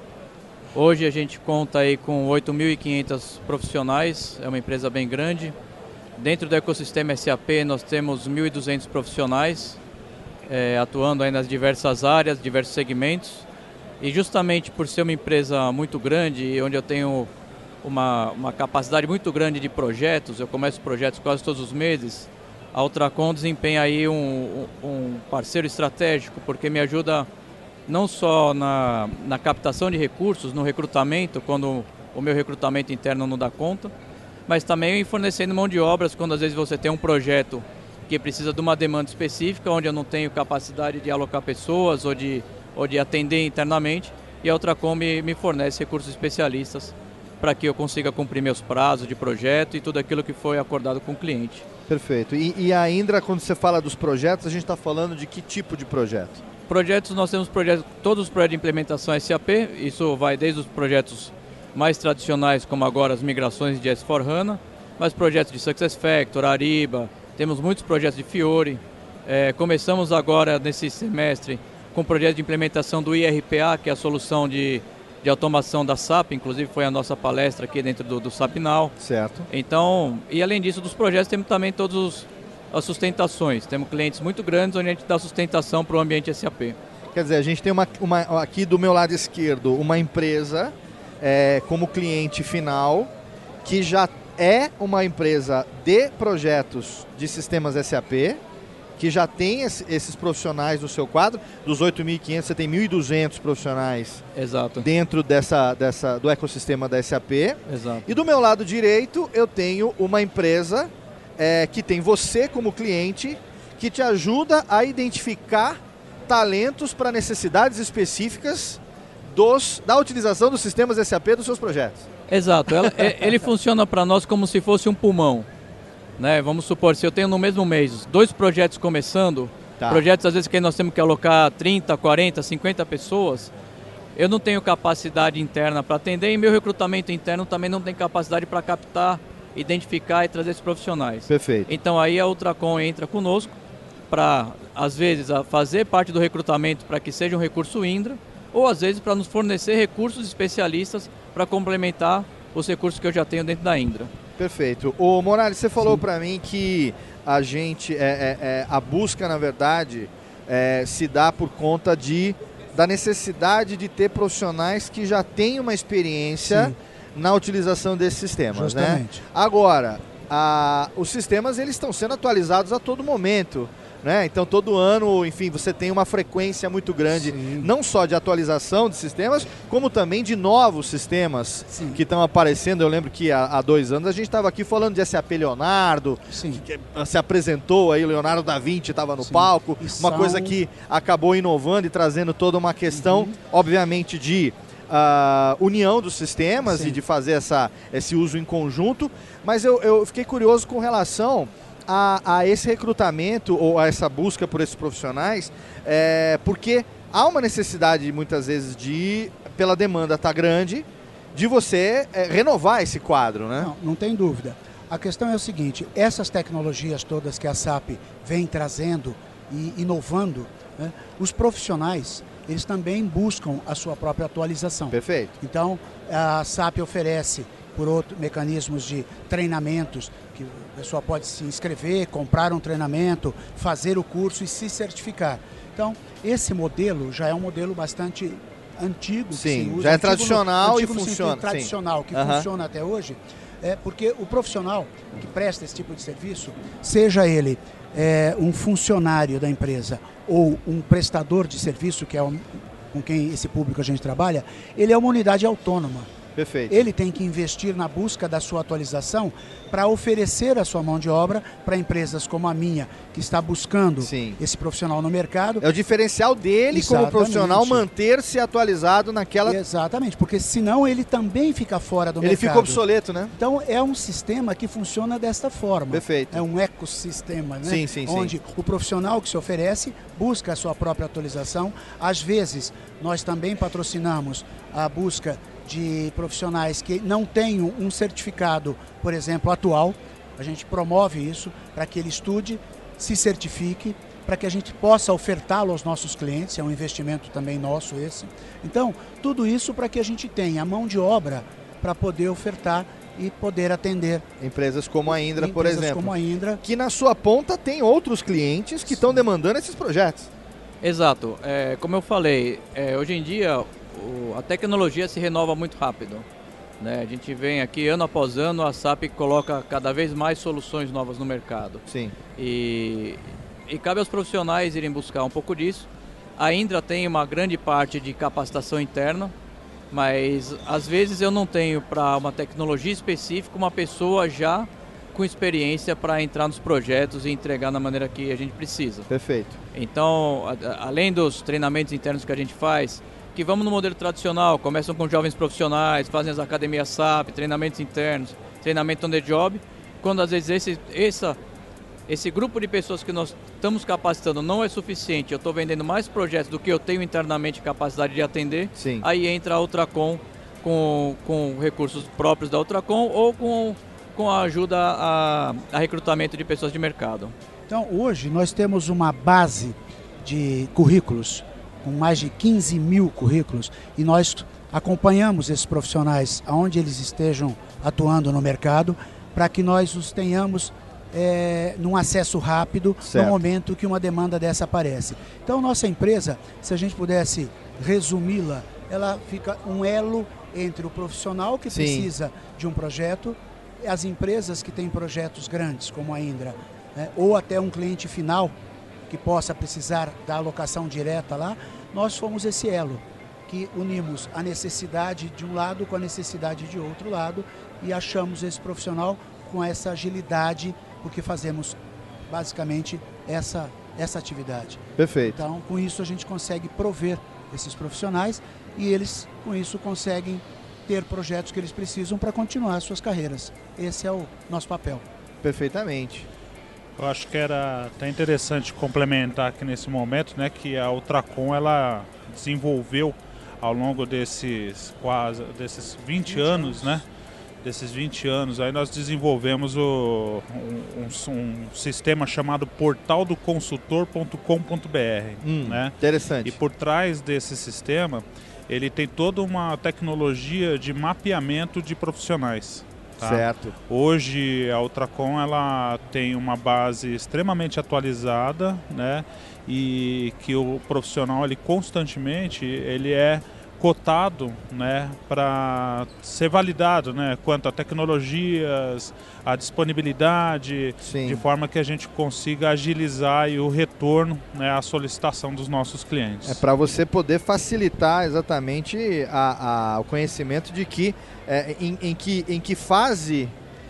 Speaker 10: Hoje a gente conta aí com 8.500 profissionais, é uma empresa bem grande. Dentro do ecossistema SAP nós temos 1.200 profissionais eh, atuando aí nas diversas áreas, diversos segmentos. E justamente por ser uma empresa muito grande onde eu tenho uma, uma capacidade muito grande de projetos, eu começo projetos quase todos os meses, a Ultracom desempenha aí um um parceiro estratégico, porque me ajuda não só na, na captação de recursos, no recrutamento, quando o meu recrutamento interno não dá conta, mas também fornecendo mão de obras quando às vezes você tem um projeto que precisa de uma demanda específica, onde eu não tenho capacidade de alocar pessoas ou de, ou de atender internamente, e a Ultracom me, me fornece recursos especialistas para que eu consiga cumprir meus prazos de projeto e tudo aquilo que foi acordado com o cliente.
Speaker 1: Perfeito. E, e a Indra, quando você fala dos projetos, a gente está falando de que tipo de projeto?
Speaker 10: Projetos, nós temos projetos, todos os projetos de implementação SAP, isso vai desde os projetos mais tradicionais, como agora as migrações de S4HANA, mas projetos de SuccessFactors, Ariba, temos muitos projetos de Fiori. É, começamos agora, nesse semestre, com o projeto de implementação do IRPA, que é a solução de, de automação da SAP, inclusive foi a nossa palestra aqui dentro do, do SAP Now.
Speaker 1: Certo.
Speaker 10: Então, e além disso, dos projetos temos também todos os as sustentações. Temos clientes muito grandes onde a gente dá sustentação para o ambiente SAP.
Speaker 1: Quer dizer, a gente tem uma, uma aqui do meu lado esquerdo uma empresa é, como cliente final que já é uma empresa de projetos de sistemas SAP, que já tem esses profissionais no seu quadro. Dos 8.500, você tem 1.200 profissionais
Speaker 10: Exato.
Speaker 1: dentro dessa, dessa, do ecossistema da SAP.
Speaker 10: Exato.
Speaker 1: E do meu lado direito, eu tenho uma empresa é, que tem você como cliente, que te ajuda a identificar talentos para necessidades específicas dos, da utilização dos sistemas SAP dos seus projetos.
Speaker 10: Exato. Ela, é, ele funciona para nós como se fosse um pulmão. Né? Vamos supor, se eu tenho no mesmo mês dois projetos começando, tá. projetos às vezes que nós temos que alocar 30, 40, 50 pessoas, eu não tenho capacidade interna para atender e meu recrutamento interno também não tem capacidade para captar identificar e trazer esses profissionais.
Speaker 1: Perfeito.
Speaker 10: Então aí a Ultracom entra conosco para, às vezes, fazer parte do recrutamento para que seja um recurso Indra, ou às vezes para nos fornecer recursos especialistas para complementar os recursos que eu já tenho dentro da Indra.
Speaker 1: Perfeito. O Morales, você falou para mim que a gente, é, é, é, a busca, na verdade, é, se dá por conta de da necessidade de ter profissionais que já têm uma experiência Sim na utilização desses sistemas. Né?
Speaker 8: Justamente.
Speaker 1: Né? Agora, a, os sistemas eles estão sendo atualizados a todo momento. Né? Então todo ano, enfim, você tem uma frequência muito grande, Sim. não só de atualização de sistemas, como também de novos sistemas Sim. que estão aparecendo. Eu lembro que há, há dois anos a gente estava aqui falando de SAP Leonardo, que se apresentou aí, o Leonardo da Vinci estava no palco, e uma coisa que acabou inovando e trazendo toda uma questão, uhum. obviamente, de a união dos sistemas Sim. e de fazer essa, esse uso em conjunto, mas eu, eu fiquei curioso com relação a, a, esse recrutamento ou a essa busca por esses profissionais, é, porque há uma necessidade muitas vezes de, pela demanda tá grande, de você é, renovar esse quadro, né?
Speaker 8: Não, não tem dúvida. A questão é o seguinte: essas tecnologias todas que a SAP vem trazendo e inovando, né, os profissionais eles também buscam a sua própria atualização.
Speaker 1: Perfeito.
Speaker 8: Então, a SAP oferece por outros mecanismos de treinamentos, que a pessoa pode se inscrever, comprar um treinamento, fazer o curso e se certificar. Então, esse modelo já é um modelo bastante antigo.
Speaker 1: Sim, usa, já é tradicional no, e funciona.
Speaker 8: Tradicional,
Speaker 1: sim.
Speaker 8: que uhum. funciona até hoje. É porque o profissional que presta esse tipo de serviço, seja ele é, um funcionário da empresa ou um prestador de serviço, que é com quem esse público a gente trabalha, ele é uma unidade autônoma.
Speaker 1: Perfeito.
Speaker 8: Ele tem que investir na busca da sua atualização para oferecer a sua mão de obra para empresas como a minha, que está buscando Sim. esse profissional no mercado.
Speaker 1: É o diferencial dele Exatamente. como profissional manter-se atualizado naquela.
Speaker 8: Exatamente, porque senão ele também fica fora do
Speaker 1: ele
Speaker 8: mercado.
Speaker 1: Ele fica obsoleto, né?
Speaker 8: Então é um sistema que funciona desta forma.
Speaker 1: Perfeito.
Speaker 8: É um ecossistema, né?
Speaker 1: Sim, sim,
Speaker 8: Onde
Speaker 1: sim.
Speaker 8: o profissional que se oferece busca a sua própria atualização. Às vezes, nós também patrocinamos a busca de profissionais que não tenham um certificado, por exemplo, atual. A gente promove isso para que ele estude, se certifique, para que a gente possa ofertá-lo aos nossos clientes, é um investimento também nosso esse. Então, tudo isso para que a gente tenha a mão de obra para poder ofertar e poder atender.
Speaker 1: Empresas como a Indra,
Speaker 8: Empresas
Speaker 1: por exemplo.
Speaker 8: como a Indra.
Speaker 1: Que na sua ponta tem outros clientes que estão demandando esses projetos.
Speaker 10: Exato. É, como eu falei, é, hoje em dia o, a tecnologia se renova muito rápido. Né? A gente vem aqui ano após ano, a SAP coloca cada vez mais soluções novas no mercado.
Speaker 1: Sim.
Speaker 10: E, e cabe aos profissionais irem buscar um pouco disso. A Indra tem uma grande parte de capacitação interna, mas às vezes eu não tenho para uma tecnologia específica uma pessoa já com experiência para entrar nos projetos e entregar da maneira que a gente precisa.
Speaker 1: Perfeito.
Speaker 10: Então, a, além dos treinamentos internos que a gente faz, que vamos no modelo tradicional, começam com jovens profissionais, fazem as academias SAP, treinamentos internos, treinamento on the job, quando às vezes esse, essa, esse grupo de pessoas que nós estamos capacitando não é suficiente, eu estou vendendo mais projetos do que eu tenho internamente capacidade de atender,
Speaker 1: Sim.
Speaker 10: aí entra a Ultracom com, com recursos próprios da Ultracom ou com, com a ajuda a, a recrutamento de pessoas de mercado.
Speaker 8: Então, hoje nós temos uma base de currículos, com mais de 15 mil currículos, e nós acompanhamos esses profissionais aonde eles estejam atuando no mercado, para que nós os tenhamos é, num acesso rápido
Speaker 1: Certo.
Speaker 8: no momento que uma demanda dessa aparece. Então, nossa empresa, se a gente pudesse resumi-la, ela fica um elo entre o profissional que
Speaker 1: Sim.
Speaker 8: precisa de um projeto, as empresas que têm projetos grandes, como a Indra, né, ou até um cliente final que possa precisar da alocação direta lá, nós fomos esse elo que unimos a necessidade de um lado com a necessidade de outro lado e achamos esse profissional com essa agilidade, porque fazemos basicamente essa, essa atividade.
Speaker 1: Perfeito.
Speaker 8: Então, com isso, a gente consegue prover esses profissionais e eles, com isso, conseguem ter projetos que eles precisam para continuar suas carreiras. Esse é o nosso papel.
Speaker 1: Perfeitamente.
Speaker 9: Eu acho que era até interessante complementar aqui nesse momento, né, que a Ultracom ela desenvolveu ao longo desses quase desses 20, anos, né? Desses 20 anos, aí nós desenvolvemos o, um, um- um sistema chamado portal do consultor.com.br,
Speaker 1: Hum,
Speaker 9: né?
Speaker 1: Interessante.
Speaker 9: E por trás desse sistema, ele tem toda uma tecnologia de mapeamento de profissionais. Tá?
Speaker 1: Certo.
Speaker 9: Hoje a Ultracom ela tem uma base extremamente atualizada, né? E que o profissional ele constantemente ele é cotado, né, para ser validado, né, quanto a tecnologias, a disponibilidade,
Speaker 1: Sim.
Speaker 9: de forma que a gente consiga agilizar o retorno, né, à solicitação dos nossos clientes.
Speaker 1: É para você poder facilitar exatamente a, a- o conhecimento de que, é, em, em que em que fase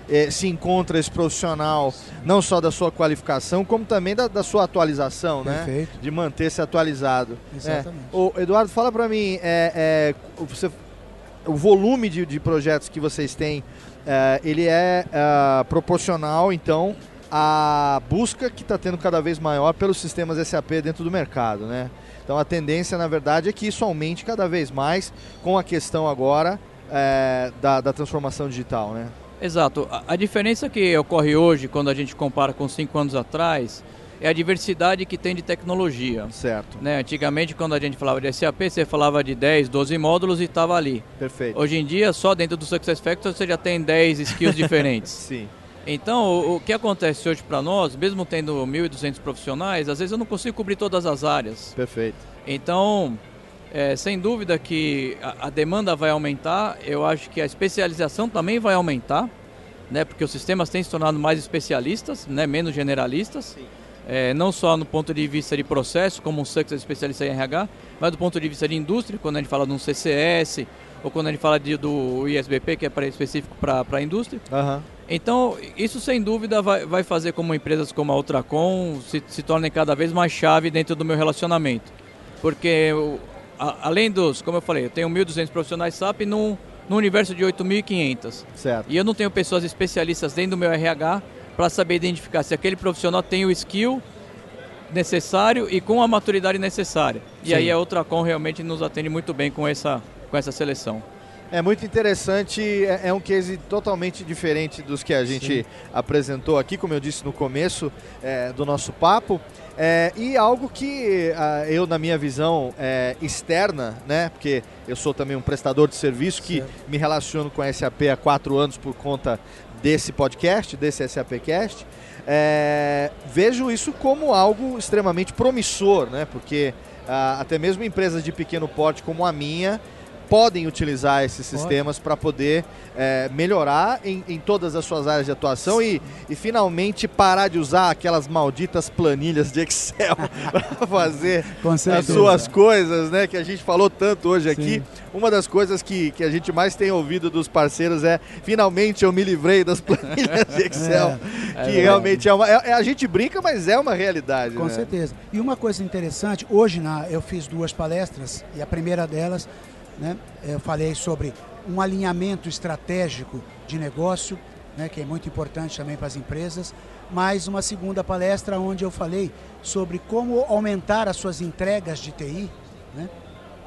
Speaker 1: é, se encontra esse profissional, não só da sua qualificação, como também da, da sua atualização, né?
Speaker 8: Perfeito.
Speaker 1: De manter-se atualizado.
Speaker 8: Exatamente.
Speaker 1: É. Ô, Eduardo, fala para mim, é, é, você- o volume de, de projetos que vocês têm, é, ele é é, proporcional, então, à busca que está tendo cada vez maior pelos sistemas SAP dentro do mercado, né? Então a tendência, na verdade, é que isso aumente cada vez mais com a questão agora é, da, da transformação digital, né?
Speaker 10: Exato. A, a diferença que ocorre hoje, quando a gente compara com cinco anos atrás, é a diversidade que tem de tecnologia.
Speaker 1: Certo.
Speaker 10: Né? Antigamente, quando a gente falava de SAP, você falava de 10, 12 módulos e estava ali.
Speaker 1: Perfeito.
Speaker 10: Hoje em dia, só dentro do SuccessFactors você já tem 10 skills diferentes.
Speaker 1: Sim.
Speaker 10: Então, o, o que acontece hoje para nós, mesmo tendo 1.200 profissionais, às vezes eu não consigo cobrir todas as áreas.
Speaker 1: Perfeito.
Speaker 10: Então, é, sem dúvida que a, a demanda vai aumentar, eu acho que a especialização também vai aumentar, né, porque os sistemas têm se tornado mais especialistas, né, menos generalistas. É, não só no ponto de vista de processo, como um success especialista em RH, mas do ponto de vista de indústria, quando a gente fala de um CCS, ou quando a gente fala de, do ISBP, que é pra, específico para a indústria.
Speaker 1: Aham.
Speaker 10: Então, isso sem dúvida vai, vai fazer com empresas como a Ultracom se, se tornem cada vez mais chave dentro do meu relacionamento. Porque, o- a- além dos, como eu falei, eu tenho 1.200 profissionais SAP num, num universo de 8.500.
Speaker 1: Certo.
Speaker 10: E eu não tenho pessoas especialistas dentro do meu RH para saber identificar se aquele profissional tem o skill necessário e com a maturidade necessária. E
Speaker 1: Sim.
Speaker 10: aí a Ultracom realmente nos atende muito bem com essa, com essa seleção.
Speaker 1: É muito interessante, é, é um case totalmente diferente dos que a gente apresentou aqui, como eu disse no começo é, do nosso papo. É, e algo que ah, eu, na minha visão é, externa, né? Porque eu sou também um prestador de serviço que me relaciono com a SAP há quatro anos por conta desse podcast, desse SAPcast. É, vejo isso como algo extremamente promissor, né? Porque ah, até mesmo empresas de pequeno porte como a minha podem utilizar esses sistemas para poder é, melhorar em, em, todas as suas áreas de atuação e, e, finalmente parar de usar aquelas malditas planilhas de Excel para fazer as suas coisas, né? Que a gente falou tanto hoje aqui. Sim. Uma das coisas que, que a gente mais tem ouvido dos parceiros é finalmente eu me livrei das planilhas de Excel. É, que é realmente é uma. É, é, a gente brinca, mas é uma realidade.
Speaker 8: Com
Speaker 1: né?
Speaker 8: certeza. E uma coisa interessante, hoje na, eu fiz duas palestras e a primeira delas né, eu falei sobre um alinhamento estratégico de negócio, né, que é muito importante também para as empresas, mais uma segunda palestra onde eu falei sobre como aumentar as suas entregas de TI, né,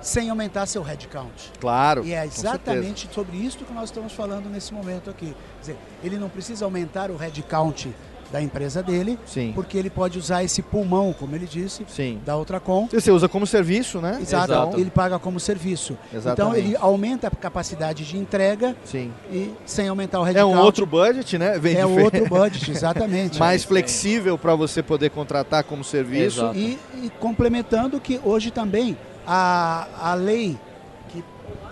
Speaker 8: sem aumentar seu headcount.
Speaker 1: Claro.
Speaker 8: E é exatamente sobre isso que nós estamos falando nesse momento aqui. Quer dizer, ele não precisa aumentar o headcount da empresa dele,
Speaker 1: Sim.
Speaker 8: porque ele pode usar esse pulmão, como ele disse,
Speaker 1: Sim.
Speaker 8: da Ultracom.
Speaker 1: Você usa como serviço, né?
Speaker 8: Exato, Exato. ele paga como serviço.
Speaker 1: Exatamente.
Speaker 8: Então ele aumenta a capacidade de entrega
Speaker 1: Sim.
Speaker 8: e sem aumentar o headcount.
Speaker 1: É um outro budget, né?
Speaker 8: Vem é outro budget, exatamente.
Speaker 1: Mais flexível para você poder contratar como serviço.
Speaker 8: E, e, complementando que hoje também a, a lei que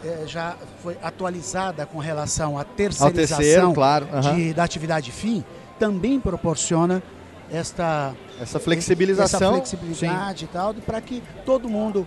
Speaker 8: é, já foi atualizada com relação à terceirização
Speaker 1: terceiro, claro.
Speaker 8: uhum. de, da atividade fim, também proporciona esta
Speaker 1: essa flexibilização,
Speaker 8: essa flexibilidade Sim. e tal, para que todo mundo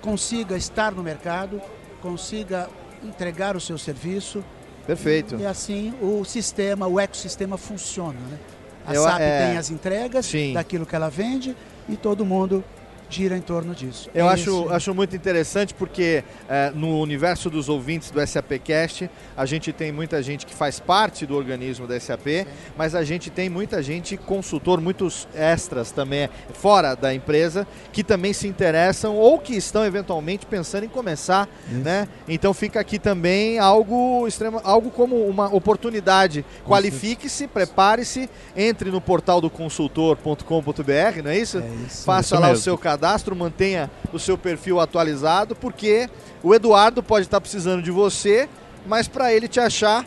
Speaker 8: consiga estar no mercado, consiga entregar o seu serviço.
Speaker 1: Perfeito.
Speaker 8: E, e assim o sistema, o ecossistema funciona, né? A Eu, SAP é... tem as entregas Sim. daquilo que ela vende e todo mundo gira em torno disso.
Speaker 1: Eu acho, acho muito interessante porque é, no universo dos ouvintes do SAPcast, a gente tem muita gente que faz parte do organismo da SAP, Sim. mas a gente tem muita gente consultor, muitos extras também fora da empresa, que também se interessam ou que estão eventualmente pensando em começar, Isso. né? Então fica aqui também algo extremo, algo como uma oportunidade. Qualifique-se, prepare-se, entre no portal do consultor.com.br, não é isso? É isso. Faça isso lá mesmo. o seu cadastro cadastro, mantenha o seu perfil atualizado, porque o Eduardo pode estar precisando de você, mas para ele te achar,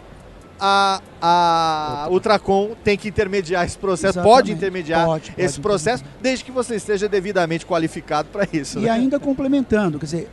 Speaker 1: a, a Ultracom tem que intermediar esse processo, Exatamente. pode intermediar pode, pode esse processo, desde que você esteja devidamente qualificado para isso.
Speaker 8: E
Speaker 1: né?
Speaker 8: ainda complementando, quer dizer,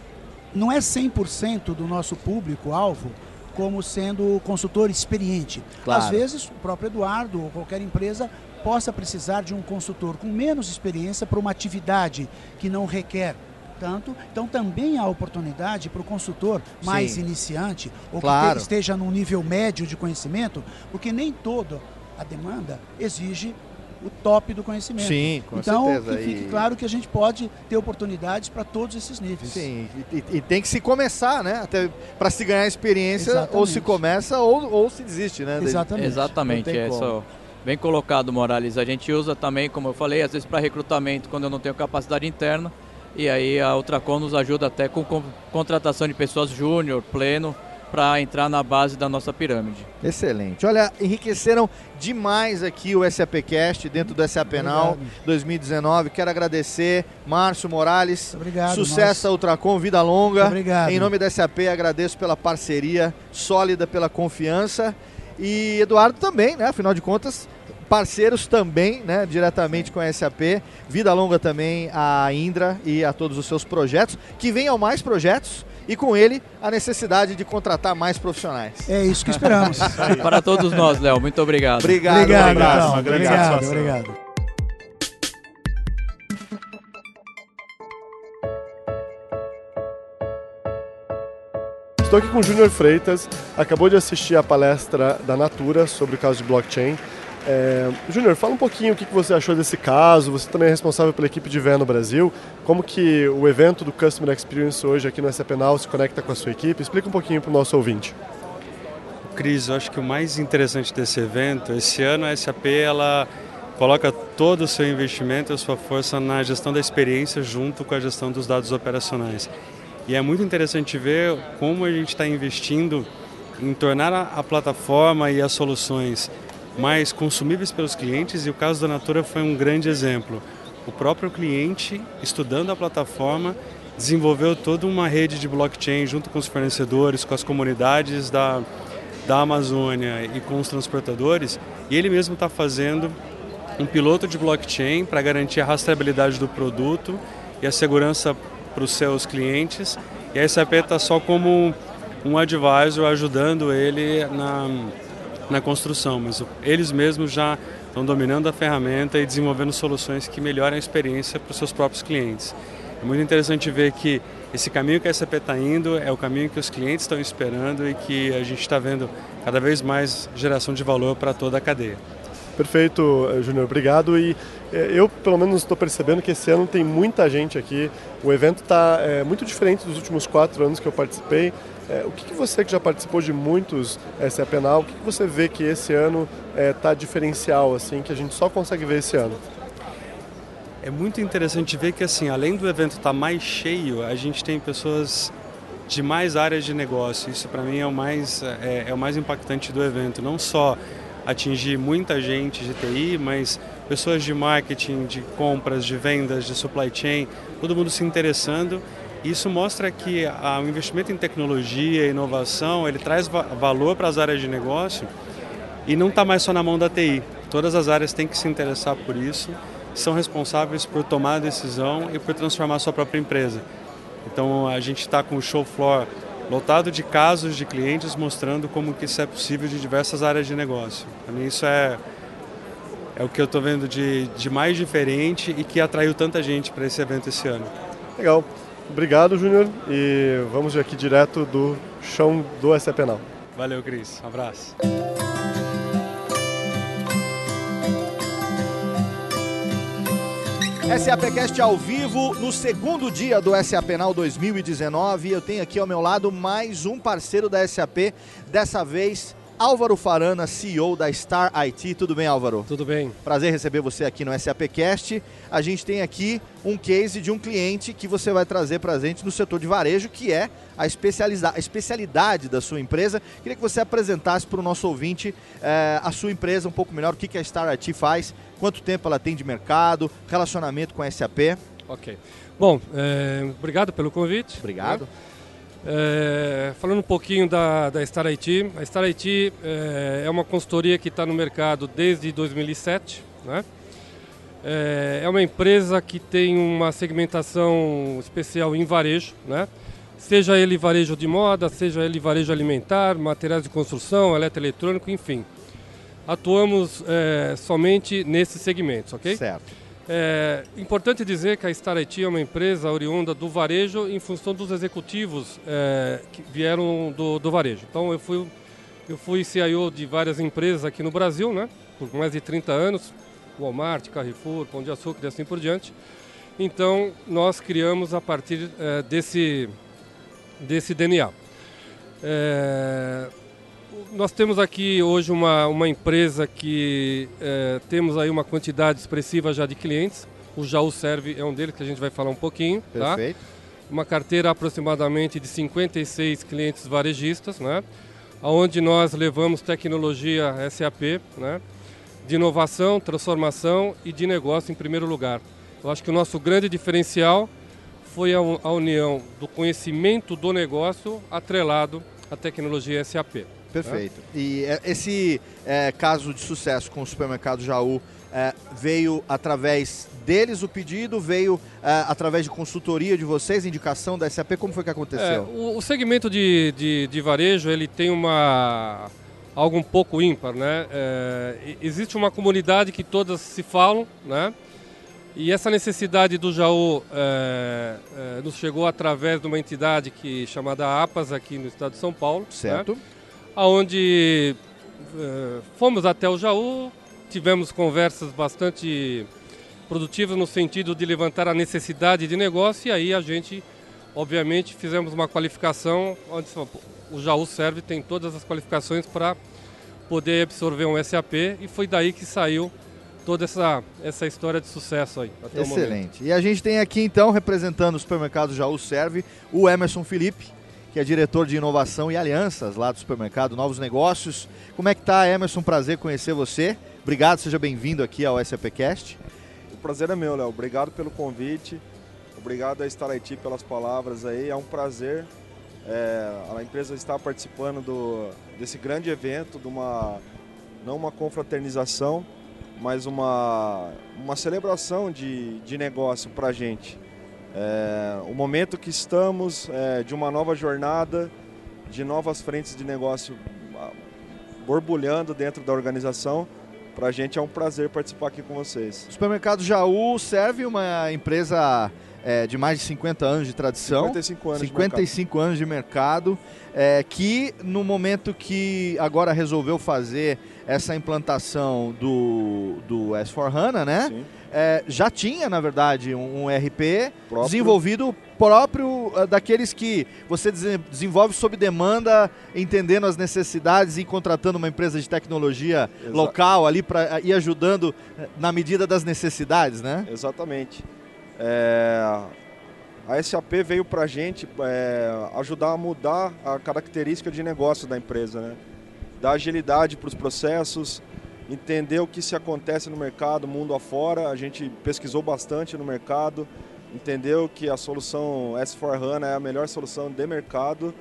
Speaker 8: não é 100% do nosso público-alvo como sendo consultor experiente. Claro. Às vezes, o próprio Eduardo ou qualquer empresa possa precisar de um consultor com menos experiência para uma atividade que não requer tanto. Então também há oportunidade para o consultor mais Sim. iniciante ou claro. que esteja num nível médio de conhecimento, porque nem toda a demanda exige o top do conhecimento.
Speaker 1: Sim, com
Speaker 8: então,
Speaker 1: certeza.
Speaker 8: que fique e... claro que a gente pode ter oportunidades para todos esses níveis.
Speaker 1: Sim, e, e, tem que se começar, né? Até para se ganhar experiência, Exatamente. ou se começa ou, ou se desiste, né?
Speaker 10: Exatamente. Exatamente. É só Bem colocado, Morales. A gente usa também, como eu falei, às vezes para recrutamento quando eu não tenho capacidade interna. E aí a Ultracom nos ajuda até com contratação de pessoas júnior, pleno, para entrar na base da nossa pirâmide.
Speaker 1: Excelente. Olha, enriqueceram demais aqui o SAPcast dentro do SAP Penal 2019. Quero agradecer Márcio Morales.
Speaker 8: Obrigado.
Speaker 1: Sucesso à Ultracom, vida longa.
Speaker 8: Obrigado.
Speaker 1: Em nome da SAP agradeço pela parceria sólida, pela confiança. E Eduardo também, né? Afinal de contas, parceiros também, né, diretamente com a SAP. Vida longa também a Indra e a todos os seus projetos. Que venham mais projetos e com ele a necessidade de contratar mais profissionais.
Speaker 8: É isso que esperamos.
Speaker 10: Para todos nós, Léo. Muito obrigado.
Speaker 1: Obrigado.
Speaker 8: Obrigado. Obrigado. obrigado, obrigado.
Speaker 4: Estou aqui com o Júnior Freitas, acabou de assistir a palestra da Natura sobre o caso de blockchain. É, Júnior, fala um pouquinho o que você achou desse caso. Você também é responsável pela equipe de VE no Brasil. Como que o evento do Customer Experience hoje aqui no SAP Now se conecta com a sua equipe? Explica um pouquinho para o nosso ouvinte.
Speaker 11: Cris, eu acho que o mais interessante desse evento, esse ano a SAP ela coloca todo o seu investimento e a sua força na gestão da experiência junto com a gestão dos dados operacionais. E é muito interessante ver como a gente está investindo em tornar a, plataforma e as soluções mais consumíveis pelos clientes e o caso da Natura foi um grande exemplo. O próprio cliente, estudando a plataforma, desenvolveu toda uma rede de blockchain junto com os fornecedores, com as comunidades da, da Amazônia e com os transportadores, e ele mesmo está fazendo um piloto de blockchain para garantir a rastreabilidade do produto e a segurança para os seus clientes e a SAP está só como um advisor ajudando ele na, na construção, mas eles mesmos já estão dominando a ferramenta e desenvolvendo soluções que melhoram a experiência para os seus próprios clientes. É muito interessante ver que esse caminho que a SAP está indo é o caminho que os clientes estão esperando e que a gente está vendo cada vez mais geração de valor para toda a cadeia.
Speaker 4: Perfeito, Júnior, obrigado. E eu, pelo menos, estou percebendo que esse ano tem muita gente aqui. O evento está é, muito diferente dos últimos quatro anos que eu participei. É, o que, que, você que já participou de muitos SAP Now, o que, que você vê que esse ano está é, diferencial, assim, que a gente só consegue ver esse ano?
Speaker 11: É muito interessante ver que, assim, além do evento estar tá mais cheio, a gente tem pessoas de mais áreas de negócio. Isso, para mim, é o mais é, é o mais impactante do evento. Não só atingir muita gente de TI, mas pessoas de marketing, de compras, de vendas, de supply chain, todo mundo se interessando. Isso mostra que o investimento em tecnologia inovação, ele traz valor para as áreas de negócio e não está mais só na mão da TI. Todas as áreas têm que se interessar por isso, são responsáveis por tomar a decisão e por transformar a sua própria empresa. Então a gente está com o show floor lotado de casos de clientes mostrando como que isso é possível de diversas áreas de negócio. Para mim isso é, é o que eu estou vendo de, de mais diferente e que atraiu tanta gente para esse evento esse ano.
Speaker 4: Legal. Obrigado, Júnior. E vamos aqui direto do chão do SAP Now.
Speaker 11: Valeu, Cris. Um abraço.
Speaker 1: SAPcast ao vivo no segundo dia do SAP Now 2019. Eu tenho aqui ao meu lado mais um parceiro da SAP, dessa vez Álvaro Farana, CEO da Star IT. Tudo bem, Álvaro?
Speaker 12: Tudo bem.
Speaker 1: Prazer receber você aqui no SAPcast. A gente tem aqui um case de um cliente que você vai trazer para a gente no setor de varejo, que é a, a especialidade da sua empresa. Queria que você apresentasse para o nosso ouvinte eh, a sua empresa um pouco melhor, o que, que a Star IT faz, quanto tempo ela tem de mercado, relacionamento com a SAP.
Speaker 12: Ok. Bom, é, obrigado pelo convite.
Speaker 1: Obrigado.
Speaker 12: Né? É, falando um pouquinho da, da Star IT, a Star IT é, é uma consultoria que está no mercado desde 2007. Né? É, é uma empresa que tem uma segmentação especial em varejo, né? seja ele varejo de moda, seja ele varejo alimentar, materiais de construção, eletroeletrônico, enfim. Atuamos é, somente nesses segmentos, ok?
Speaker 1: Certo.
Speaker 12: É importante dizer que a Star IT é uma empresa oriunda do varejo em função dos executivos é, que vieram do, do, varejo. Então eu fui, eu fui CIO de várias empresas aqui no Brasil, né, por mais de 30 anos, Walmart, Carrefour, Pão de Açúcar e assim por diante. Então nós criamos a partir é, desse, desse DNA. É, nós temos aqui hoje uma, uma empresa que é, temos aí uma quantidade expressiva já de clientes. O Jaú Serve é um deles que a gente vai falar um pouquinho.
Speaker 1: Tá? Perfeito. Tá?
Speaker 12: Uma carteira aproximadamente de 56 clientes varejistas, né? onde nós levamos tecnologia SAP, né? de inovação, transformação e de negócio em primeiro lugar. Eu acho que o nosso grande diferencial foi a, a união do conhecimento do negócio atrelado à tecnologia SAP.
Speaker 1: Perfeito. É? E esse é, caso de sucesso com o supermercado Jaú é, veio através deles o pedido, veio é, através de consultoria de vocês, indicação da SAP, como foi que aconteceu? É,
Speaker 12: o, o, segmento de, de, de, varejo, ele tem uma algo um pouco ímpar, né? É, existe uma comunidade que todas se falam, né? E essa necessidade do Jaú é, é, nos chegou através de uma entidade que chamada APAS aqui no estado de São Paulo. Né?
Speaker 1: Certo. Né?
Speaker 12: Onde uh, fomos até o Jaú, tivemos conversas bastante produtivas no sentido de levantar a necessidade de negócio e aí a gente, obviamente, fizemos uma qualificação onde o Jaú serve, tem todas as qualificações para poder absorver um SAP e foi daí que saiu toda essa, essa história de sucesso aí.
Speaker 1: Excelente. E a gente tem aqui então, representando o supermercado Jaú Serve, o Emerson Felipe, que é diretor de inovação e alianças lá do supermercado Novos Negócios. Como é que tá, Emerson? Prazer conhecer você. Obrigado, seja bem-vindo aqui ao SAPcast.
Speaker 13: O prazer é meu, Léo. Obrigado pelo convite. Obrigado a Star IT pelas palavras aí. É um prazer é, a empresa estar participando do, desse grande evento, de uma, não uma confraternização, mas uma, uma celebração de, de negócio para a gente. É, o momento que estamos é, de uma nova jornada, de novas frentes de negócio ah, borbulhando dentro da organização. Para a gente é um prazer participar aqui com vocês.
Speaker 1: O supermercado Jaú serve uma empresa é, de mais de 50 anos de tradição.
Speaker 13: 55 anos
Speaker 1: 55
Speaker 13: de
Speaker 1: anos de mercado. É, que no momento que agora resolveu fazer essa implantação do, do S4HANA, né? É, já tinha, na verdade, um, um RP próprio. desenvolvido próprio uh, daqueles que você desenvolve sob demanda, entendendo as necessidades e contratando uma empresa de tecnologia Exa local ali para ir ajudando eh, na medida das necessidades, né?
Speaker 13: Exatamente. É, a SAP veio para a gente é, ajudar a mudar a característica de negócio da empresa, né? Dar agilidade para os processos, entender o que se acontece no mercado, mundo afora. A gente pesquisou bastante no mercado, entendeu que a solução S4HANA é a melhor solução de mercado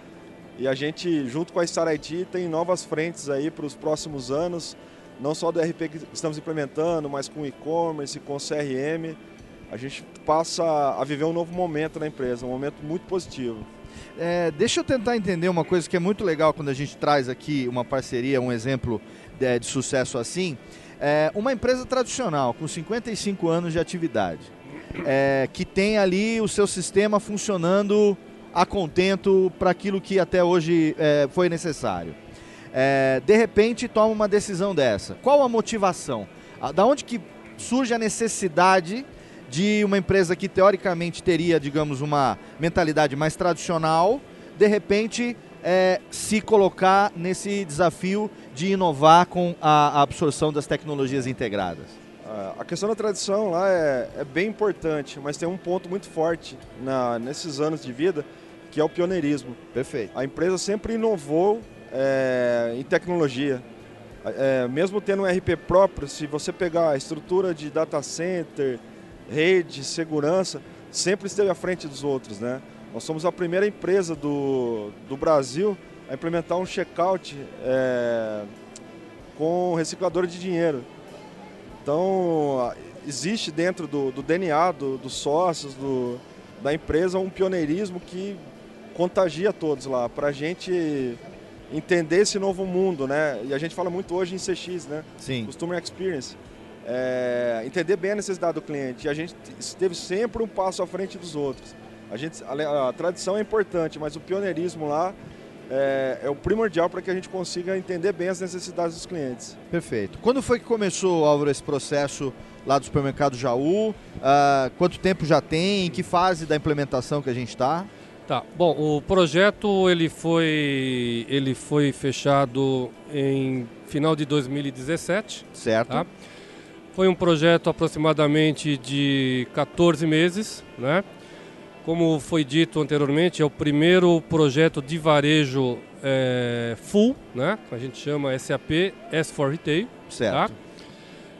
Speaker 13: e a gente, junto com a Star IT, tem novas frentes aí para os próximos anos, não só do RP que estamos implementando, mas com e-commerce, com CRM a gente passa a viver um novo momento na empresa, um momento muito positivo.
Speaker 1: É, deixa eu tentar entender uma coisa que é muito legal quando a gente traz aqui uma parceria, um exemplo de, de sucesso assim. É, uma empresa tradicional, com 55 anos de atividade, é, que tem ali o seu sistema funcionando a contento para aquilo que até hoje é, foi necessário. É, de repente toma uma decisão dessa. Qual a motivação? Da onde que surge a necessidade de uma empresa que teoricamente teria, digamos, uma mentalidade mais tradicional, de repente é, se colocar nesse desafio de inovar com a, absorção das tecnologias integradas?
Speaker 13: A questão da tradição lá é, é bem importante, mas tem um ponto muito forte na, nesses anos de vida, que é o pioneirismo.
Speaker 1: Perfeito.
Speaker 13: A empresa sempre inovou é, em tecnologia. É, mesmo tendo um RP próprio, se você pegar a estrutura de data center, rede, segurança, sempre esteve à frente dos outros, né? Nós somos a primeira empresa do, do Brasil a implementar um checkout é, com reciclador de dinheiro. Então, existe dentro do, do DNA do, dos sócios, do, da empresa, um pioneirismo que contagia todos lá, para a gente entender esse novo mundo, né? E a gente fala muito hoje em CX, né?
Speaker 1: Sim.
Speaker 13: Customer Experience é, entender bem a necessidade do cliente. E a gente esteve sempre um passo à frente dos outros. A, gente, a, a tradição é importante, mas o pioneirismo lá é, é o primordial para que a gente consiga entender bem as necessidades dos clientes.
Speaker 1: Perfeito. Quando foi que começou, Álvaro, esse processo lá do supermercado Jaú? Uh, quanto tempo já tem? Em que fase da implementação que a gente está?
Speaker 12: Tá. Bom, o projeto ele foi, ele foi fechado em final de 2017.
Speaker 1: Certo.
Speaker 12: Tá? Foi um projeto aproximadamente de 14 meses, né? Como foi dito anteriormente, é o primeiro projeto de varejo é, full, né? A gente chama SAP S4 Retail.
Speaker 1: Certo. Tá?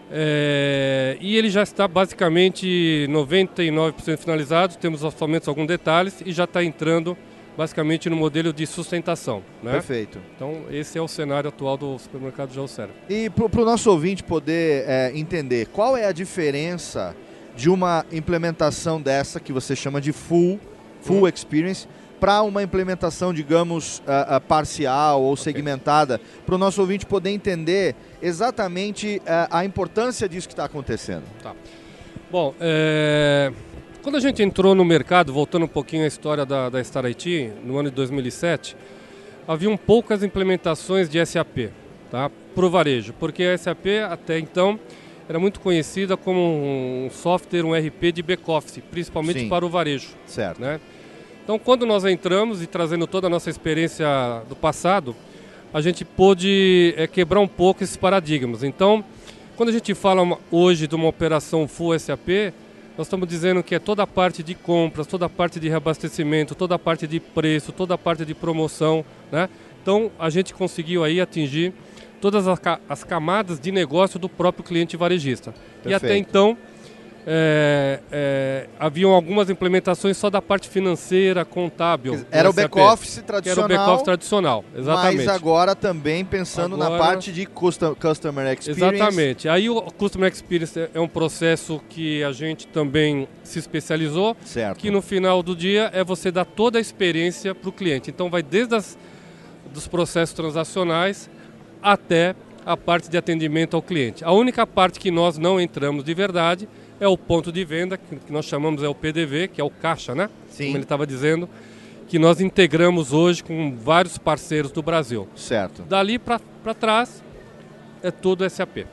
Speaker 12: É, e ele já está basicamente 99% finalizado, temos somente alguns detalhes e já está entrando basicamente no modelo de sustentação. Né?
Speaker 1: Perfeito.
Speaker 12: Então, esse é o cenário atual do supermercado Serra.
Speaker 1: E para o nosso ouvinte poder é, entender, qual é a diferença de uma implementação dessa, que você chama de full, full hum. experience, para uma implementação, digamos, uh, uh, parcial ou okay. segmentada, para o nosso ouvinte poder entender exatamente uh, a importância disso que está acontecendo.
Speaker 12: Tá. Bom, é... Quando a gente entrou no mercado, voltando um pouquinho à história da, da Star IT, no ano de 2007, haviam poucas implementações de SAP tá, para o varejo, porque a SAP até então era muito conhecida como um software, um RP de back-office, principalmente
Speaker 1: Sim.
Speaker 12: para o varejo.
Speaker 1: Certo.
Speaker 12: Né? Então, quando nós entramos e trazendo toda a nossa experiência do passado, a gente pôde é, quebrar um pouco esses paradigmas. Então, quando a gente fala hoje de uma operação full SAP, nós estamos dizendo que é toda a parte de compras, toda a parte de reabastecimento, toda a parte de preço, toda a parte de promoção, né? Então a gente conseguiu aí atingir todas as camadas de negócio do próprio cliente varejista. Perfeito. E até então é, é, haviam algumas implementações só da parte financeira, contábil.
Speaker 1: Era o back-office
Speaker 12: Que era o
Speaker 1: tradicional.
Speaker 12: back-office tradicional, exatamente.
Speaker 1: Mas agora também pensando na
Speaker 12: Agora-
Speaker 1: parte de custom- Customer Experience.
Speaker 12: Exatamente. Aí o Customer Experience é um processo que a gente também se especializou.
Speaker 1: Certo.
Speaker 12: Que no final do dia é você dar toda a experiência para o cliente. Então vai desde as, dos processos transacionais até a parte de atendimento ao cliente. A única parte que nós não entramos de verdade é o ponto de venda, que nós chamamos é o PDV, que é o caixa, né?
Speaker 1: Sim.
Speaker 12: Como ele estava dizendo, que nós integramos hoje com vários parceiros do Brasil.
Speaker 1: Certo.
Speaker 12: Dali para trás é tudo SAP.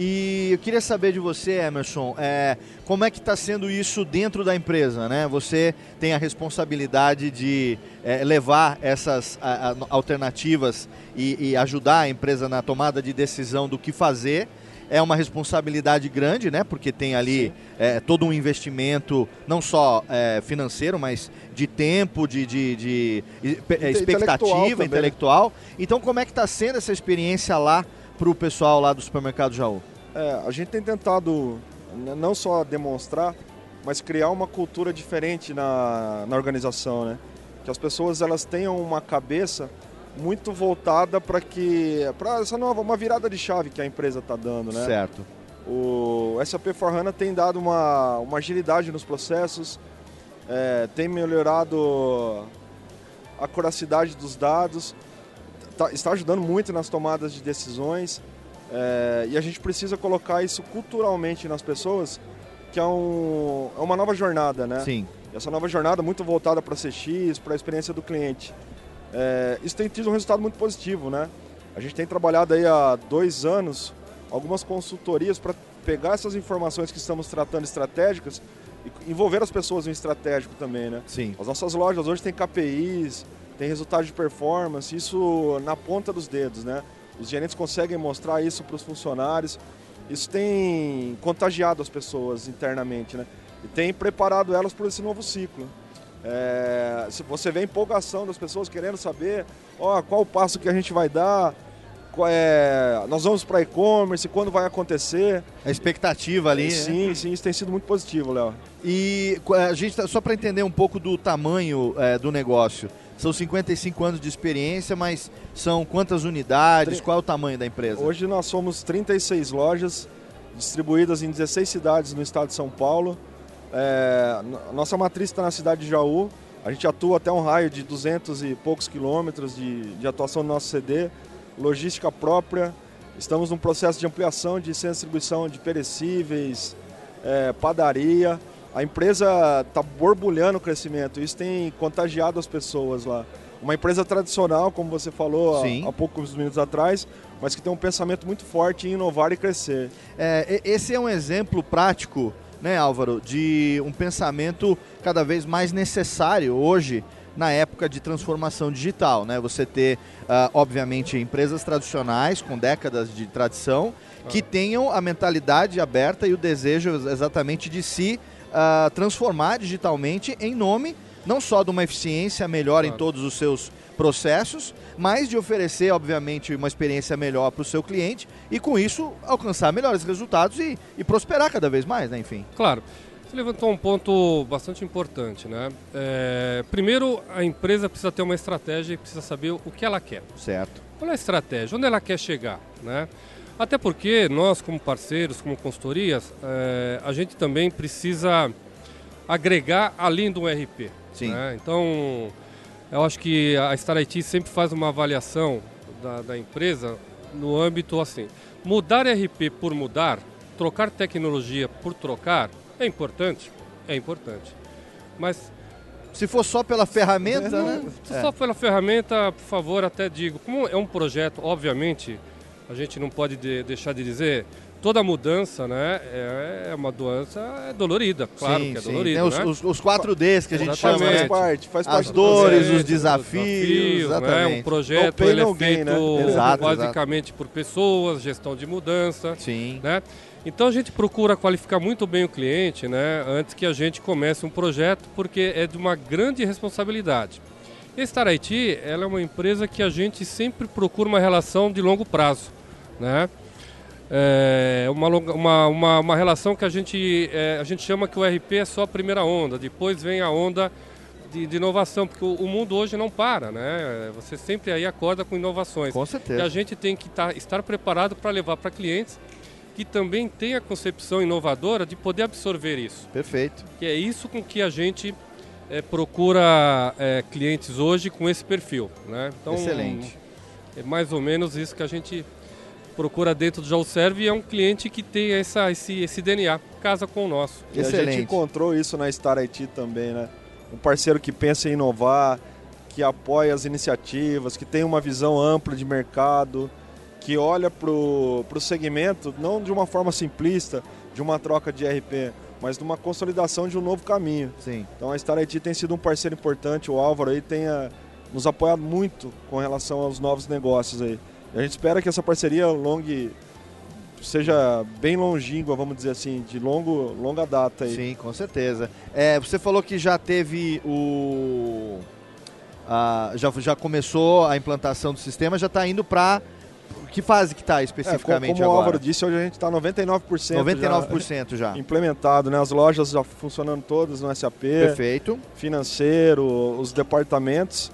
Speaker 1: E eu queria saber de você, Emerson, é, como é que está sendo isso dentro da empresa, né? Você tem a responsabilidade de é, levar essas a- a- alternativas e, e ajudar a empresa na tomada de decisão do que fazer. É uma responsabilidade grande, né? Porque tem ali é, todo um investimento, não só é, financeiro, mas de tempo, de, de, de-
Speaker 13: Inte-
Speaker 1: expectativa,
Speaker 13: intelectual também.
Speaker 1: intelectual. Então, como é que está sendo essa experiência lá para o pessoal lá do supermercado Jaú?
Speaker 13: É, a gente tem tentado não só demonstrar, mas criar uma cultura diferente na, na organização, né? Que as pessoas elas tenham uma cabeça muito voltada para que para essa nova uma virada de chave que a empresa está dando, né?
Speaker 1: Certo.
Speaker 13: O SAP for HANA tem dado uma, uma agilidade nos processos, é, tem melhorado a curacidade dos dados, tá- está ajudando muito nas tomadas de decisões é, e a gente precisa colocar isso culturalmente nas pessoas, que é, um, é uma nova jornada, né?
Speaker 1: Sim.
Speaker 13: Essa nova jornada muito voltada para CX, para a experiência do cliente. É, isso tem tido um resultado muito positivo, né? A gente tem trabalhado aí há dois anos algumas consultorias para pegar essas informações que estamos tratando estratégicas e envolver as pessoas em estratégico também, né?
Speaker 1: Sim.
Speaker 13: As nossas lojas hoje têm KPIs, tem resultado de performance, isso na ponta dos dedos, né? Os gerentes conseguem mostrar isso para os funcionários. Isso tem contagiado as pessoas internamente, né? E tem preparado elas para esse novo ciclo. É, se você vê a empolgação das pessoas querendo saber, ó, qual o passo que a gente vai dar, qual é, nós vamos para e-commerce, quando vai acontecer.
Speaker 1: A expectativa ali. né?
Speaker 13: Sim, sim, isso tem sido muito positivo, Léo.
Speaker 1: E a gente tá- só para entender um pouco do tamanho é, do negócio. São 55 anos de experiência, mas são quantas unidades? Qual é o tamanho da empresa?
Speaker 13: Hoje nós somos 36 lojas distribuídas em 16 cidades no estado de São Paulo. É, nossa matriz está na cidade de Jaú. A gente atua até um raio de 200 e poucos quilômetros de, de atuação no nosso CD. Logística própria. Estamos num processo de ampliação de centro de distribuição de perecíveis, é, padaria. A empresa está borbulhando o crescimento. Isso tem contagiado as pessoas lá. Uma empresa tradicional, como você falou há- há poucos minutos atrás, mas que tem um pensamento muito forte em inovar e crescer.
Speaker 1: É, esse é um exemplo prático, né, Álvaro, de um pensamento cada vez mais necessário hoje na época de transformação digital, né? Você ter, ah, obviamente, empresas tradicionais com décadas de tradição que tenham a mentalidade aberta e o desejo exatamente de se transformar digitalmente em nome não só de uma eficiência melhor em todos os seus processos, mas de oferecer, obviamente, uma experiência melhor para o seu cliente e, com isso, alcançar melhores resultados e, e prosperar cada vez mais, né? Enfim.
Speaker 12: Claro. Você levantou um ponto bastante importante, né? É, primeiro, a empresa precisa ter uma estratégia e precisa saber o que ela quer.
Speaker 1: Certo.
Speaker 12: Qual é a estratégia? Onde ela quer chegar, né? Até porque nós, como parceiros, como consultorias, é, a gente também precisa agregar além do RP.
Speaker 1: Sim.
Speaker 12: né? Então, eu acho que a Star IT sempre faz uma avaliação da, da empresa no âmbito assim. Mudar RP por mudar, trocar tecnologia por trocar, é importante? É importante. Mas
Speaker 1: Se for só pela ferramenta,
Speaker 12: não,
Speaker 1: né?
Speaker 12: se Só pela ferramenta, por favor, até digo. Como é um projeto, obviamente, a gente não pode de- deixar de dizer, toda mudança, né, é, é uma doença é dolorida, claro
Speaker 1: Sim,
Speaker 12: que é
Speaker 1: sim.
Speaker 12: dolorida,
Speaker 1: Tem os,
Speaker 12: né?
Speaker 1: os, os 4Ds que a gente
Speaker 12: Exatamente.
Speaker 1: chama, né?
Speaker 13: Faz parte, faz parte
Speaker 1: As
Speaker 13: do
Speaker 1: dores,
Speaker 13: processo,
Speaker 1: os desafios,
Speaker 12: né?
Speaker 1: exatamente.
Speaker 12: Um projeto ele é
Speaker 13: gain,
Speaker 12: feito
Speaker 13: né?
Speaker 1: Exato,
Speaker 12: basicamente por pessoas, gestão de mudança,
Speaker 1: Sim.
Speaker 12: né? Então a gente procura qualificar muito bem o cliente, né, antes que a gente comece um projeto, porque é de uma grande responsabilidade. E a Star IT, ela é uma empresa que a gente sempre procura uma relação de longo prazo, né? é, uma, uma, uma, uma relação que a gente, é, a gente chama que o RP é só a primeira onda, depois vem a onda de, de inovação, porque o, o mundo hoje não para, né? Você sempre aí acorda com inovações.
Speaker 1: Com certeza.
Speaker 12: E a gente tem que tá- estar preparado para levar para clientes que também têm a concepção inovadora de poder absorver isso.
Speaker 1: Perfeito.
Speaker 12: Que é isso com que a gente é, procura é, clientes hoje com esse perfil, né? Então,
Speaker 1: Excelente.
Speaker 12: É mais ou menos isso que a gente procura dentro do JoServe e é um cliente que tem essa, esse, esse DNA, casa com o nosso.
Speaker 13: E a gente encontrou isso na Star IT também, né? Um parceiro que pensa em inovar, que apoia as iniciativas, que tem uma visão ampla de mercado, que olha para o segmento não de uma forma simplista, de uma troca de RP, mas de uma consolidação de um novo caminho.
Speaker 1: Sim.
Speaker 13: Então a Star IT tem sido um parceiro importante, o Álvaro aí tem ah, nos apoiado muito com relação aos novos negócios aí. A gente espera que essa parceria longue seja bem longínqua, vamos dizer assim, de longo, longa data aí.
Speaker 1: Sim, com certeza. É, você falou que já teve o. a- já, já começou a implantação do sistema, já está indo para. Que fase que está
Speaker 13: É,
Speaker 1: especificamente
Speaker 13: como, como o
Speaker 1: agora?
Speaker 13: Álvaro disse, hoje a gente está 99%,
Speaker 1: 99% já.
Speaker 13: implementado, né? As lojas já funcionando todas no SAP.
Speaker 1: Perfeito.
Speaker 13: Financeiro, os departamentos.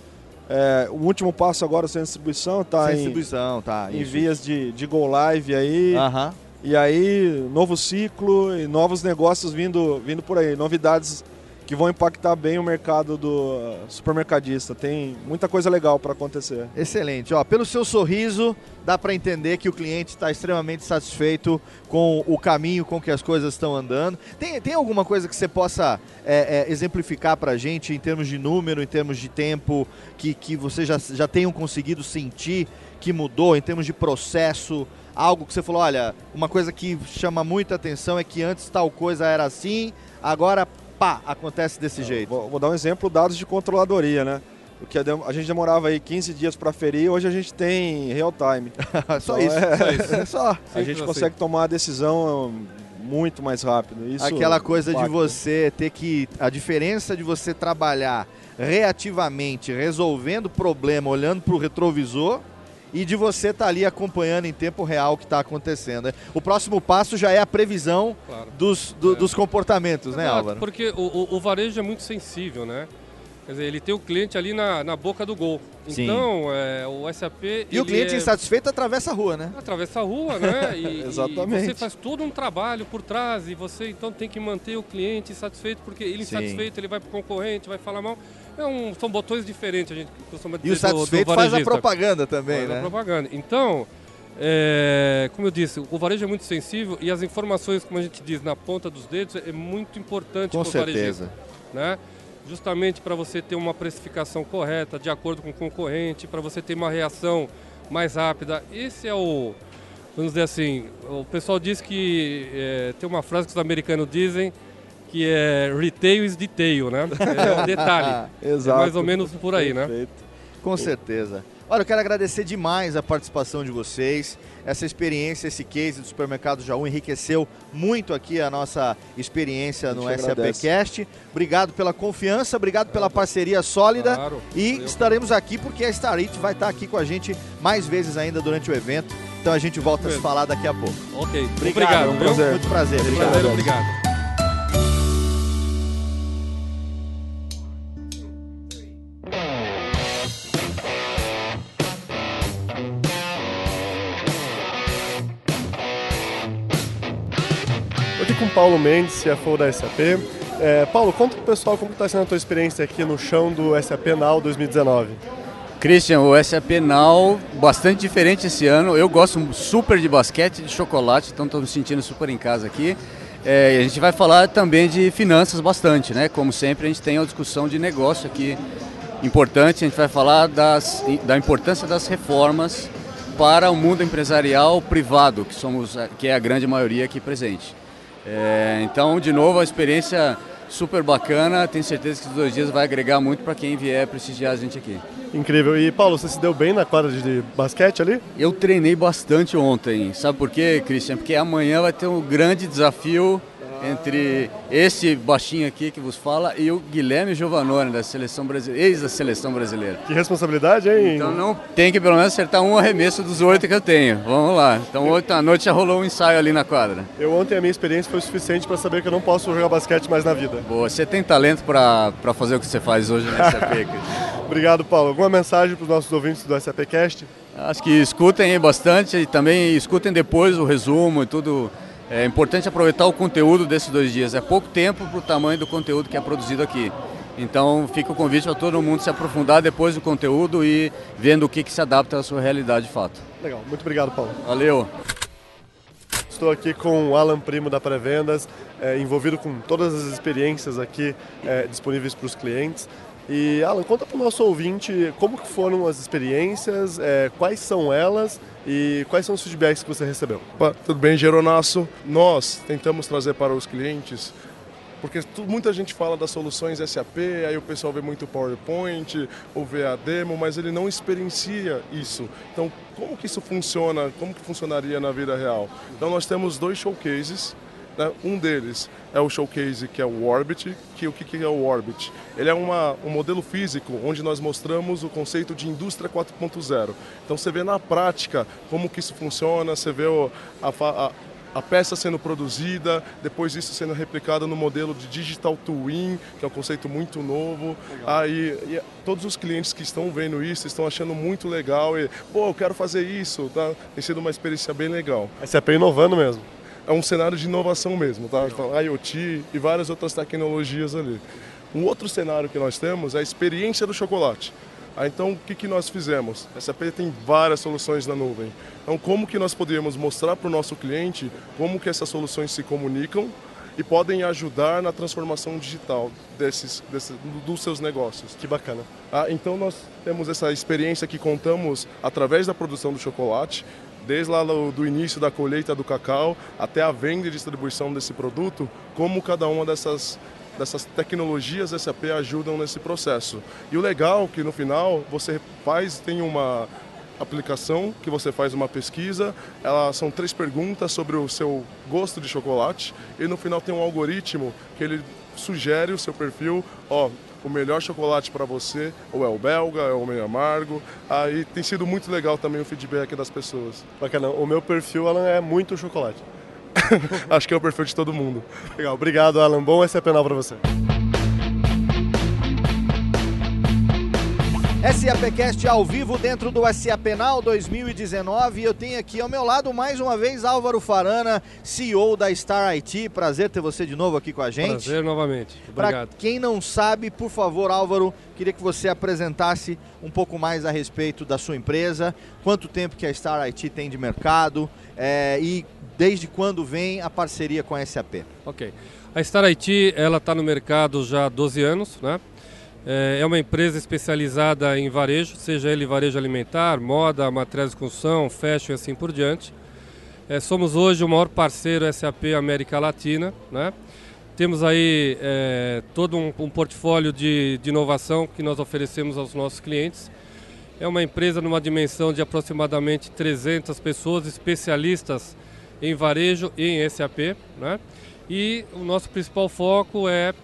Speaker 13: É, o último passo agora sem distribuição está em,
Speaker 1: distribuição, tá,
Speaker 13: em
Speaker 1: isso,
Speaker 13: vias de, de go live aí.
Speaker 1: Aham.
Speaker 13: E aí, novo ciclo e novos negócios vindo, vindo por aí. Novidades que vão impactar bem o mercado do uh, supermercadista. Tem muita coisa legal para acontecer.
Speaker 1: Excelente. Ó, pelo seu sorriso, dá para entender que o cliente está extremamente satisfeito com o caminho com que as coisas estão andando. Tem, tem alguma coisa que você possa é, é, exemplificar para a gente em termos de número, em termos de tempo, que, que vocês já, já tenham conseguido sentir que mudou, em termos de processo? Algo que você falou, olha, uma coisa que chama muita atenção é que antes tal coisa era assim, agora, pá, acontece desse jeito.
Speaker 13: Vou, vou dar um exemplo, dados de controladoria, né? O que a gente demorava aí 15 dias para ferir, hoje a gente tem real time.
Speaker 1: Só
Speaker 13: Então,
Speaker 1: isso,
Speaker 13: é-
Speaker 1: só isso. É só.
Speaker 13: A gente
Speaker 1: assim.
Speaker 13: consegue tomar a decisão muito mais rápido. Isso
Speaker 1: Aquela coisa de
Speaker 13: impacta.
Speaker 1: você ter que. A diferença de você trabalhar reativamente, resolvendo problema, olhando para o retrovisor. E de você estar ali acompanhando em tempo real o que está acontecendo. né? O próximo passo já é a previsão
Speaker 12: Claro.
Speaker 1: dos, do- dos comportamentos, né,
Speaker 12: Exato,
Speaker 1: Álvaro?
Speaker 12: Porque o, o- o varejo é muito sensível, né? Quer dizer, ele tem o cliente ali na, na boca do gol.
Speaker 1: Sim.
Speaker 12: Então, é, o SAP.
Speaker 1: E o cliente
Speaker 12: é...
Speaker 1: insatisfeito atravessa a rua, né?
Speaker 12: Atravessa a rua, né? E,
Speaker 13: Exatamente.
Speaker 12: E você faz todo um trabalho por trás e você então tem que manter o cliente satisfeito, porque ele
Speaker 1: Sim.
Speaker 12: insatisfeito, ele vai pro concorrente, vai falar mal. É um- são botões diferentes, a gente costuma dizer.
Speaker 1: E o
Speaker 12: do- do
Speaker 1: satisfeito faz a propaganda também,
Speaker 12: Faz a
Speaker 1: né?
Speaker 12: propaganda. Então, é, como eu disse, o varejo é muito sensível e as informações, como a gente diz, na ponta dos dedos é muito importante para o varejista.
Speaker 1: certeza.
Speaker 12: Né? Justamente para você ter uma precificação correta, de acordo com o concorrente, para você ter uma reação mais rápida. Esse é o, vamos dizer assim, o pessoal diz que é, tem uma frase que os americanos dizem que é retail is detail, né? É o detalhe.
Speaker 1: Exato.
Speaker 12: É mais ou menos por aí, né?
Speaker 1: Com certeza. Olha, eu quero agradecer demais a participação de vocês. Essa experiência, esse case do supermercado Jaú enriqueceu muito aqui a nossa experiência
Speaker 13: A
Speaker 1: no. SAPcast. Obrigado pela confiança, obrigado pela parceria sólida.
Speaker 12: Claro.
Speaker 1: E
Speaker 12: Valeu.
Speaker 1: estaremos aqui porque a Starit vai estar aqui com a gente mais vezes ainda durante o evento. Então a gente volta a se falar daqui a pouco.
Speaker 12: Ok.
Speaker 1: Obrigado,
Speaker 12: Obrigado,
Speaker 1: viu?
Speaker 12: viu?
Speaker 1: Muito prazer. Obrigado.
Speaker 12: Prazer, obrigado.
Speaker 4: Paulo Mendes, CFO da SAP. É, Paulo, conta pro pessoal como está sendo a tua experiência aqui no chão do SAP Now 2019.
Speaker 14: Christian, o SAP Now, bastante diferente esse ano. Eu gosto super de basquete, de chocolate, então estou me sentindo super em casa aqui. É, a gente vai falar também de finanças bastante, né? Como sempre, a gente tem uma discussão de negócio aqui importante. A gente vai falar das, da importância das reformas para o mundo empresarial privado, que, somos, que é a grande maioria aqui presente. É, então, de novo, a experiência super bacana. Tenho certeza que os dois dias vai agregar muito para quem vier prestigiar a gente aqui.
Speaker 4: Incrível. E Paulo, você se deu bem na quadra de basquete ali?
Speaker 14: Eu treinei bastante ontem. Sabe por quê, Christian? Porque amanhã vai ter um grande desafio entre esse baixinho aqui que vos fala e o Guilherme Giovanoni, da seleção brasileira, ex da seleção brasileira.
Speaker 4: Que responsabilidade, hein?
Speaker 14: Então não tem que pelo menos acertar um arremesso dos oito que eu tenho. Vamos lá. Então ontem à noite já rolou um ensaio ali na quadra.
Speaker 4: Eu ontem a minha experiência foi suficiente para saber que eu não posso jogar basquete mais na vida.
Speaker 14: Boa, você tem talento para fazer o que você faz hoje na SAP.
Speaker 4: Obrigado, Paulo. Alguma mensagem para os nossos ouvintes do SAPcast?
Speaker 14: Acho que escutem bastante e também escutem depois o resumo e tudo. É importante aproveitar o conteúdo desses dois dias. É pouco tempo para o tamanho do conteúdo que é produzido aqui. Então fica o convite para todo mundo se aprofundar depois do conteúdo e vendo o que, que se adapta à sua realidade de fato.
Speaker 4: Legal, muito obrigado, Paulo.
Speaker 14: Valeu.
Speaker 4: Estou aqui com o Alan Primo da Pré-Vendas, é, envolvido com todas as experiências aqui é, disponíveis para os clientes. E Alan, conta para o nosso ouvinte como que foram as experiências, é, quais são elas e quais são os feedbacks que você recebeu.
Speaker 15: Opa, tudo bem, Geronasso? Nós tentamos trazer para os clientes, porque muita gente fala das soluções SAP, aí o pessoal vê muito PowerPoint ou vê a demo, mas ele não experiencia isso. Então, como que isso funciona? Como que funcionaria na vida real? Então, nós temos dois showcases né? Um deles é o showcase que é o Orbit, que o que é o Orbit? Ele é uma, um modelo físico onde nós mostramos o conceito de indústria 4.0. Então você vê na prática como que isso funciona, você vê o, a, a a peça sendo produzida, depois isso sendo replicado no modelo de digital twin, que é um conceito muito novo. Aí todos os clientes que estão vendo isso estão achando muito legal e, pô, eu quero fazer isso, tá? Tem sido uma experiência bem legal.
Speaker 4: A SAP inovando mesmo é um cenário de inovação mesmo, tá? Então, IoT e várias outras tecnologias ali. Um outro cenário que nós temos é a experiência do chocolate. Ah, então, o que, que nós fizemos? A SAP tem várias soluções na nuvem. Então, como que nós podemos mostrar para o nosso cliente como que essas soluções se comunicam e podem ajudar na transformação digital desses, desses dos seus negócios. Que bacana.
Speaker 15: Ah, então, nós temos essa experiência que contamos através da produção do chocolate desde lá do início da colheita do cacau até a venda e distribuição desse produto, como cada uma dessas dessas tecnologias SAP ajudam nesse processo. E o legal é que no final você faz tem uma aplicação que você faz uma pesquisa, ela, são três perguntas sobre o seu gosto de chocolate e no final tem um algoritmo que ele sugere o seu perfil, ó, o melhor chocolate para você, ou é o belga, é o meio amargo. Aí tem sido muito legal também o feedback das pessoas.
Speaker 4: Bacana. O meu perfil, Alan, é muito chocolate.
Speaker 15: Acho que é o perfil de todo mundo.
Speaker 4: Legal. Obrigado, Alan. Bom esse é penal para você.
Speaker 1: SAPcast ao vivo dentro do SA Penal 2019. Eu tenho aqui ao meu lado mais uma vez Álvaro Farana, CEO da Star IT. Prazer ter você de novo aqui com a gente.
Speaker 12: Prazer novamente. Obrigado.
Speaker 1: Para quem não sabe, por favor, Álvaro, queria que você apresentasse um pouco mais a respeito da sua empresa, quanto tempo que a Star IT tem de mercado é, e desde quando vem a parceria com a SAP.
Speaker 12: Ok. A Star IT ela está no mercado já há 12 anos, né? É, é uma empresa especializada em varejo, seja ele varejo alimentar, moda, materiais de construção, fashion e assim por diante. É, somos hoje o maior parceiro SAP América Latina. Né? Temos aí é, todo um, um portfólio de, de, inovação que nós oferecemos aos nossos clientes. É uma empresa numa dimensão de aproximadamente 300 pessoas, especialistas em varejo e em SAP. Né? E o nosso principal foco é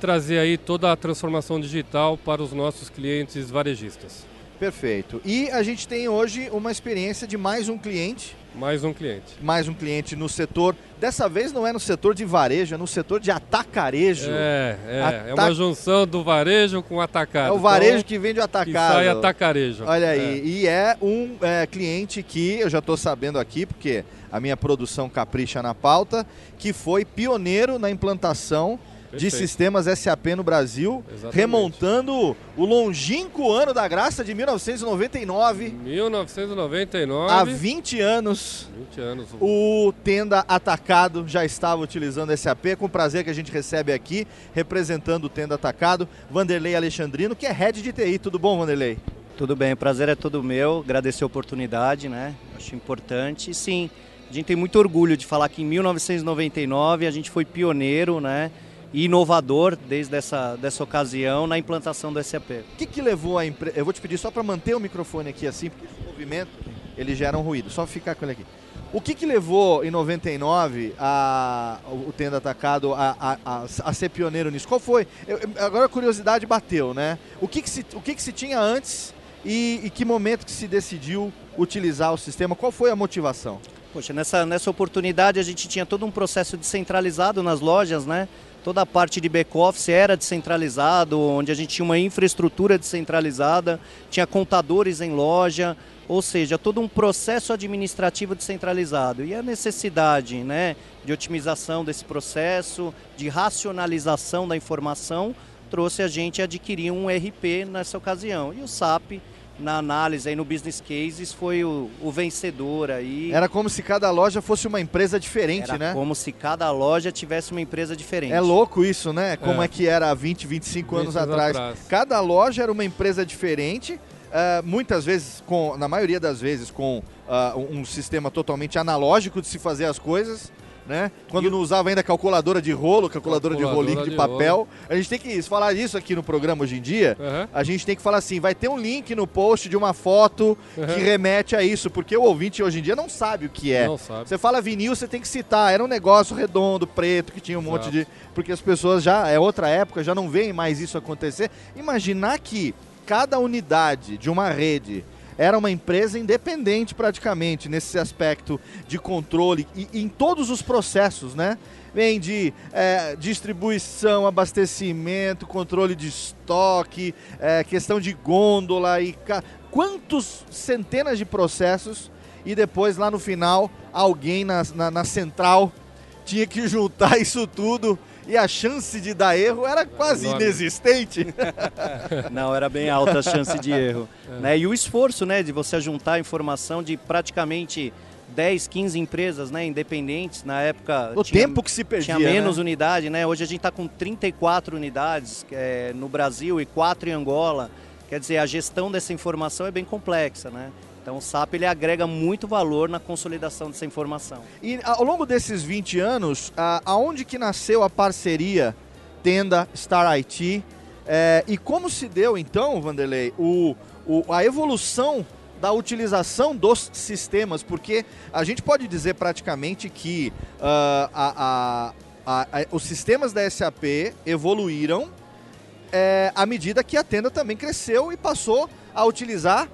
Speaker 12: trazer aí toda a transformação digital para os nossos clientes varejistas.
Speaker 1: Perfeito. E a gente tem hoje uma experiência de mais um cliente.
Speaker 12: Mais um cliente.
Speaker 1: Mais um cliente no setor. Dessa vez não é no setor de varejo, é no setor de atacarejo.
Speaker 12: É, é. É uma junção do varejo com o atacado. É
Speaker 1: o varejo então, que vende o atacado. Que
Speaker 12: sai atacarejo.
Speaker 1: Olha aí. É. E é um é, cliente que eu já estou sabendo aqui, porque a minha produção capricha na pauta, que foi pioneiro na implantação de sistemas SAP no Brasil, Exatamente. remontando o longínquo ano da graça de 1999.
Speaker 12: 1999.
Speaker 1: Há 20 anos.
Speaker 12: 20 anos.
Speaker 1: O Tenda Atacado já estava utilizando SAP, com prazer que a gente recebe aqui, representando o Tenda Atacado, Vanderlei Alexandrino, que é head de TI. Tudo bom, Vanderlei?
Speaker 16: Tudo bem, o prazer é todo meu, agradecer a oportunidade, né? Acho importante. E sim, a gente tem muito orgulho de falar que em 1999 a gente foi pioneiro, né? E inovador desde essa dessa ocasião na implantação do SAP.
Speaker 1: O que, que levou a empresa? Eu vou te pedir só para manter o microfone aqui assim, porque esse movimento ele gera um ruído. Só ficar com ele aqui. O que, que levou em 99 a, o Tenda Atacado a, a, a, a ser pioneiro nisso? Qual foi? Eu, agora a curiosidade bateu, né? O que, que, se, o que, que se tinha antes e, e que momento que se decidiu utilizar o sistema? Qual foi a motivação?
Speaker 16: Poxa, nessa, nessa oportunidade a gente tinha todo um processo descentralizado nas lojas, né? Toda a parte de back-office era descentralizado, onde a gente tinha uma infraestrutura descentralizada, tinha contadores em loja, ou seja, todo um processo administrativo descentralizado. E a necessidade né, de otimização desse processo, de racionalização da informação, trouxe a gente a adquirir um RP nessa ocasião. E o SAP na análise aí no business cases foi o, o, vencedor aí.
Speaker 1: Era como se cada loja fosse uma empresa diferente,
Speaker 16: era
Speaker 1: né?
Speaker 16: Como se cada loja tivesse uma empresa diferente.
Speaker 1: É louco isso, né? Como é, é que era há 20, 25 anos atrás. atrás. Cada loja era uma empresa diferente. Uh, muitas vezes, com, na maioria das vezes, com uh, um sistema totalmente analógico de se fazer as coisas né? Quando e... não usava ainda calculadora de rolo, calculadora, calculadora de rolinho de, de papel. Rolo. A gente tem que falar isso aqui no programa hoje em dia. Uhum. A gente tem que falar assim, vai ter um link no post de uma foto uhum. que remete a isso, porque o ouvinte hoje em dia não sabe o que é. Você fala vinil, você tem que citar. Era um negócio redondo, preto, que tinha um Exato. monte de... Porque as pessoas já, é outra época, já não veem mais isso acontecer. Imaginar que cada unidade de uma rede era uma empresa independente praticamente nesse aspecto de controle e, em todos os processos, né? Vem de é, distribuição, abastecimento, controle de estoque, é, questão de gôndola e quantos centenas de processos e depois lá no final alguém na, na, na central tinha que juntar isso tudo e a chance de dar erro era quase inexistente.
Speaker 16: Não, era bem alta a chance de erro. É. Né? E o esforço né, de você juntar informação de praticamente 10, 15 empresas né, independentes. Na época.
Speaker 1: O tinha, tempo que se perdia.
Speaker 16: Tinha menos né? unidade, né? Hoje a gente está com 34 unidades é, no Brasil e 4 em Angola. Quer dizer, a gestão dessa informação é bem complexa, né? Então o SAP ele agrega muito valor na consolidação dessa informação.
Speaker 1: E ao longo desses 20 anos, aonde que nasceu a parceria Tenda Star IT? É, e como se deu então, Vanderlei, o, o, a evolução da utilização dos sistemas? Porque a gente pode dizer praticamente que uh, a, a, os sistemas da SAP evoluíram é, à medida que a Tenda também cresceu e passou a utilizar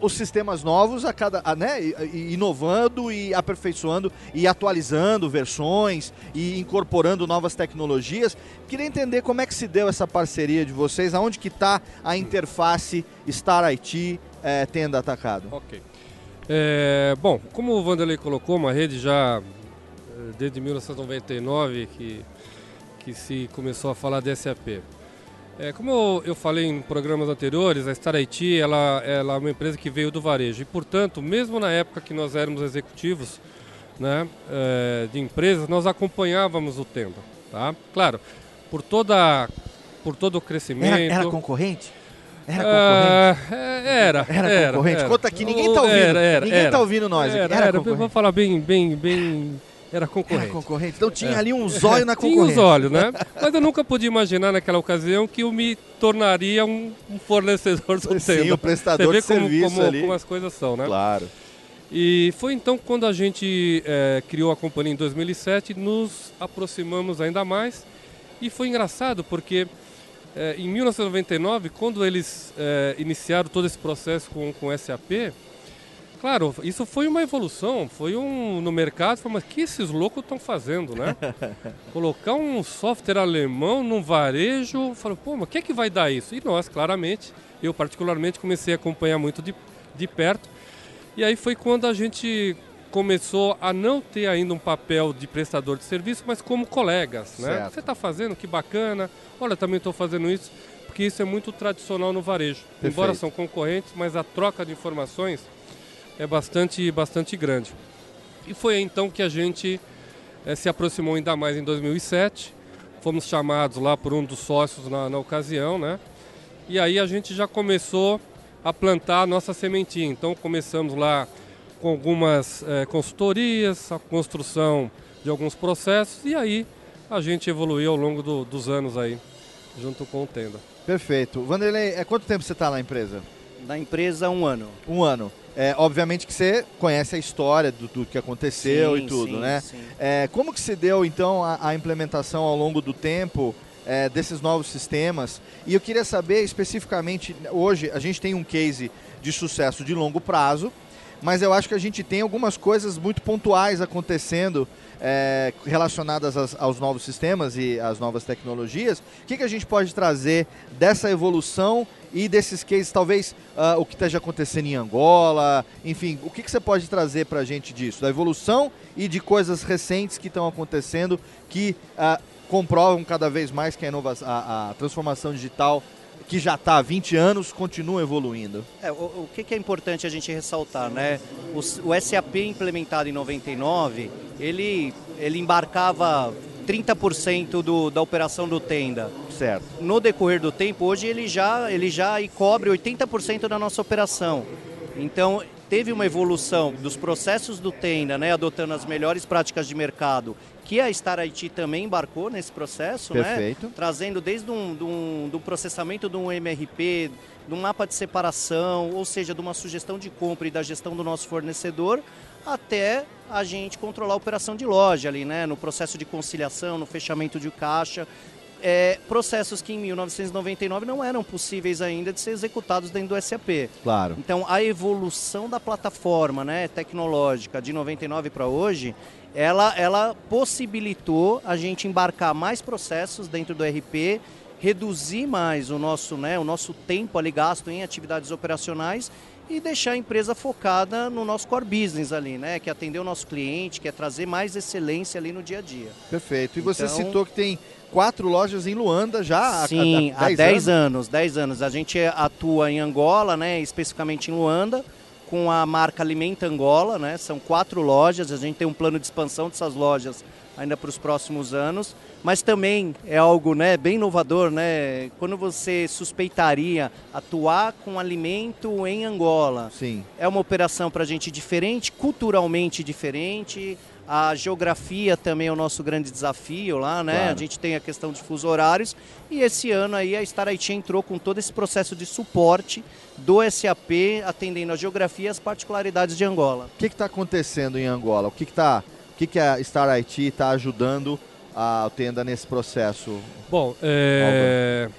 Speaker 1: os sistemas novos a cada, a, né, inovando e aperfeiçoando e atualizando versões e incorporando novas tecnologias. Queria entender como é que se deu essa parceria de vocês, aonde que está a interface Star IT é, Tenda Atacado.
Speaker 12: Ok. É, bom, como o Vanderlei colocou, uma rede já é, desde 1999 que, que se começou a falar de SAP. É, como eu falei em programas anteriores, a Star IT ela, ela é uma empresa que veio do varejo e, portanto, mesmo na época que nós éramos executivos né, é, de empresas, nós acompanhávamos o Tenda. Tá? Claro, por, toda, por todo o crescimento...
Speaker 1: Era, era concorrente? Era ah, concorrente?
Speaker 12: Uh, era, era,
Speaker 1: era, concorrente? Era. Conta aqui, ninguém está ouvindo. Era, era, ninguém está ouvindo nós.
Speaker 12: Era,
Speaker 1: era,
Speaker 12: era, eu vou falar bem, bem, bem era concorrente.
Speaker 1: Era concorrente. Então tinha é. ali um zóio na concorrência.
Speaker 12: Tinha uns olhos, né? Mas eu nunca podia imaginar naquela ocasião que eu me tornaria um, um fornecedor do
Speaker 1: Sim, o prestador
Speaker 12: Você vê
Speaker 1: de como, serviço
Speaker 12: como,
Speaker 1: ali.
Speaker 12: como as coisas são, né?
Speaker 1: Claro.
Speaker 12: E foi então quando a gente é, criou a companhia em 2007, nos aproximamos ainda mais. E foi engraçado porque é, em 1999, quando eles é, iniciaram todo esse processo com, com SAP, Claro, isso foi uma evolução, foi um no mercado, foi, mas que esses loucos estão fazendo, né? Colocar um software alemão num varejo, falou, pô, mas o que é que vai dar isso? E nós, claramente, eu particularmente comecei a acompanhar muito de, de perto. E aí foi quando a gente começou a não ter ainda um papel de prestador de serviço, mas como colegas, né? Certo. Você está fazendo, que bacana. Olha, também estou fazendo isso, porque isso é muito tradicional no varejo. Perfeito. Embora são concorrentes, mas a troca de informações é bastante, bastante grande. E foi então que a gente é, se aproximou ainda mais em 2007. Fomos chamados lá por um dos sócios na, na ocasião, né? E aí a gente já começou a plantar a nossa sementinha. Então começamos lá com algumas é, consultorias, a construção de alguns processos e aí a gente evoluiu ao longo do, dos anos aí, junto com o Tenda.
Speaker 1: Perfeito. Vanderlei, é quanto tempo você está na empresa?
Speaker 16: Na empresa, um ano.
Speaker 1: Um ano. É, obviamente que você conhece a história do, do que aconteceu
Speaker 16: Sim,
Speaker 1: e tudo,
Speaker 16: sim,
Speaker 1: né?
Speaker 16: sim.
Speaker 1: É, como que se deu então a, a implementação ao longo do tempo é, desses novos sistemas? E eu queria saber especificamente, hoje a gente tem um case de sucesso de longo prazo, mas eu acho que a gente tem algumas coisas muito pontuais acontecendo é, relacionadas às- aos novos sistemas e às novas tecnologias. O que, que a gente pode trazer dessa evolução e desses cases, talvez ah, o que esteja acontecendo em Angola, enfim, o que, que você pode trazer para a gente disso? Da evolução e de coisas recentes que estão acontecendo que ah, comprovam cada vez mais que a, a- a transformação digital, que já está há 20 anos, continua evoluindo.
Speaker 16: É, o, o que, que é importante a gente ressaltar, né? O, o SAP implementado em 99, ele, ele embarcava 30% do, da operação do Tenda.
Speaker 1: Certo.
Speaker 16: No decorrer do tempo, hoje ele já, ele já cobre 80% da nossa operação. Então, teve uma evolução dos processos do Tenda, né, adotando as melhores práticas de mercado, que a Star IT também embarcou nesse processo,
Speaker 1: Perfeito.
Speaker 16: né? Trazendo desde um, do, um, do processamento de um MRP, de um mapa de separação, ou seja, de uma sugestão de compra e da gestão do nosso fornecedor, até a gente controlar a operação de loja ali, né? No processo de conciliação, no fechamento de caixa. É, processos que em 1999 não eram possíveis ainda de ser executados dentro do SAP.
Speaker 1: Claro.
Speaker 16: Então, a evolução da plataforma né, tecnológica de 99 para hoje, ela, ela possibilitou a gente embarcar mais processos dentro do RP, reduzir mais o nosso, né, o nosso tempo ali gasto em atividades operacionais e deixar a empresa focada no nosso core business ali, né, que é atender o nosso cliente, que é trazer mais excelência ali no dia a dia.
Speaker 1: Perfeito. E você
Speaker 16: Então-
Speaker 1: citou que tem quatro lojas em Luanda já há-
Speaker 16: Sim,
Speaker 1: há,
Speaker 16: há 10 anos. 10 anos. A gente atua em Angola, né, especificamente em Luanda, com a marca Alimenta Angola, né? São quatro lojas, a gente tem um plano de expansão dessas lojas ainda para os próximos anos, mas também é algo, né, bem inovador, né? Quando você suspeitaria atuar com alimento em Angola.
Speaker 1: Sim.
Speaker 16: É uma operação para a gente diferente, culturalmente diferente. A geografia também é o nosso grande desafio lá, né?
Speaker 1: Claro.
Speaker 16: A gente tem a questão de fuso horários e esse ano aí a Star IT entrou com todo esse processo de suporte do SAP, atendendo a geografia e as particularidades de Angola.
Speaker 1: O que está acontecendo em Angola? O que, que, tá, o que, que a Star IT está ajudando a Tenda nesse processo?
Speaker 12: Bom, é...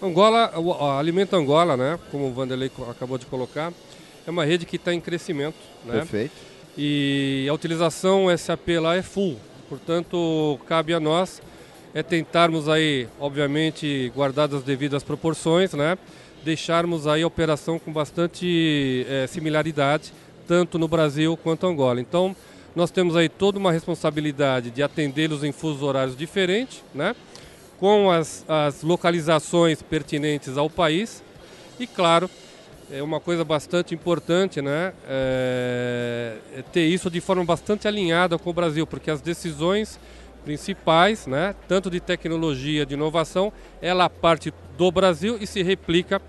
Speaker 12: Angola, o a Alimento Angola, né, como o Vanderlei acabou de colocar, é uma rede que está em crescimento. Né?
Speaker 1: Perfeito.
Speaker 12: E a utilização SAP lá é full. Portanto, cabe a nós é tentarmos aí, obviamente, guardadas as devidas proporções, né, deixarmos aí a operação com bastante eh, similaridade, tanto no Brasil quanto Angola. Então, nós temos aí toda uma responsabilidade de atendê-los em fusos horários diferentes, né, com as, as localizações pertinentes ao país e, claro, é uma coisa bastante importante, né? É, é ter isso de forma bastante alinhada com o Brasil, porque as decisões principais, né, tanto de tecnologia, de inovação, ela parte do Brasil e se replica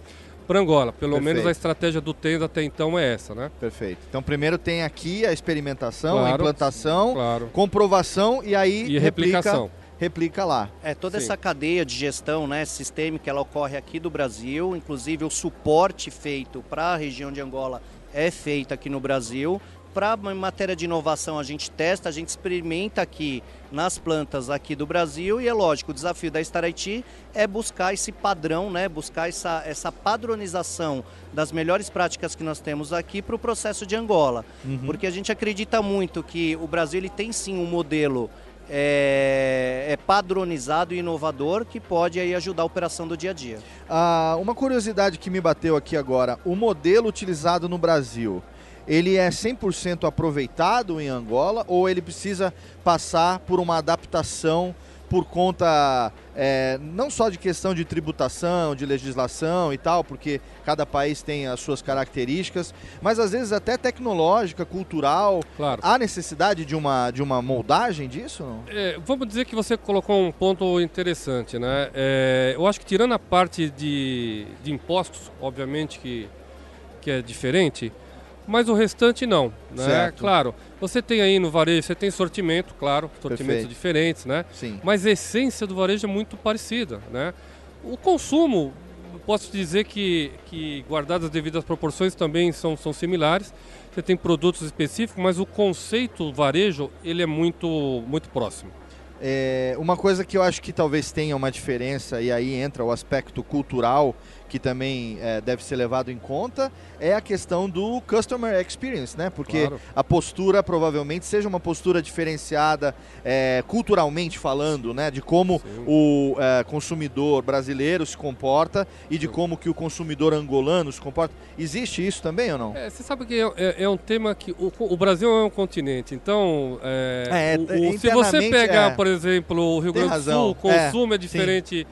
Speaker 12: para Angola. Pelo
Speaker 1: Perfeito.
Speaker 12: menos a estratégia do Tenda até então é essa, né?
Speaker 1: Perfeito. Então, primeiro tem aqui a experimentação, a
Speaker 12: Claro.
Speaker 1: implantação,
Speaker 12: Claro.
Speaker 1: comprovação e aí
Speaker 12: E replicação.
Speaker 1: Replica, lá.
Speaker 16: É, toda
Speaker 1: Sim.
Speaker 16: essa cadeia de gestão né, sistêmica, ela ocorre aqui do Brasil, inclusive o suporte feito para a região de Angola é feito aqui no Brasil. Para em matéria de inovação, a gente testa, a gente experimenta aqui nas plantas aqui do Brasil e é lógico, o desafio da Star IT é buscar esse padrão, né, buscar essa, essa padronização das melhores práticas que nós temos aqui para o processo de Angola.
Speaker 1: Uhum.
Speaker 16: Porque a gente acredita muito que o Brasil ele tem sim um modelo é, é padronizado e inovador que pode aí ajudar a operação do dia a dia.
Speaker 1: Ah, uma curiosidade que me bateu aqui agora, o modelo utilizado no Brasil, ele é 100% aproveitado em Angola ou ele precisa passar por uma adaptação por conta é, não só de questão de tributação, de legislação e tal, porque cada país tem as suas características, mas às vezes até tecnológica, cultural.
Speaker 12: Claro.
Speaker 1: Há necessidade de uma, de uma moldagem disso?
Speaker 12: É, vamos dizer que você colocou um ponto interessante, né? É, eu acho que tirando a parte de, de impostos, obviamente que, que é diferente, mas o restante não, né?
Speaker 1: Certo.
Speaker 12: Claro, você tem aí no varejo, você tem sortimento, claro, sortimentos
Speaker 1: Perfeito.
Speaker 12: diferentes, né?
Speaker 1: Sim.
Speaker 12: Mas a essência do varejo é muito parecida, né? O consumo posso dizer que, que guardadas as devidas proporções também são, são similares. Você tem produtos específicos, mas o conceito varejo ele é muito, muito próximo.
Speaker 1: É, uma coisa que eu acho que talvez tenha uma diferença, e aí entra o aspecto cultural, que também é, deve ser levado em conta, é a questão do customer experience, né? Porque
Speaker 12: Claro.
Speaker 1: a postura provavelmente seja uma postura diferenciada é, culturalmente falando, né? De como o é, consumidor brasileiro se comporta e de como que o consumidor angolano se comporta. Existe isso também ou não?
Speaker 12: É, você sabe que é, é- é um tema que o, o Brasil é um continente, então o- o- se você pegar, por exemplo, o Rio Grande do Sul, o consumo
Speaker 1: é,
Speaker 12: é, diferente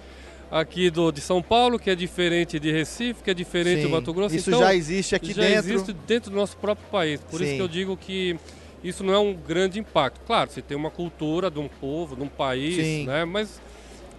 Speaker 12: aqui do de São Paulo, que é diferente de Recife, que é diferente
Speaker 1: Sim,
Speaker 12: do Mato Grosso.
Speaker 1: isso
Speaker 12: então,
Speaker 1: já existe aqui
Speaker 12: já
Speaker 1: dentro.
Speaker 12: existe dentro do nosso próprio país. Por isso
Speaker 1: Sim.
Speaker 12: que eu digo que isso não é um grande impacto. Claro, você tem uma cultura de um povo, de um país,
Speaker 16: Sim.
Speaker 12: né? Mas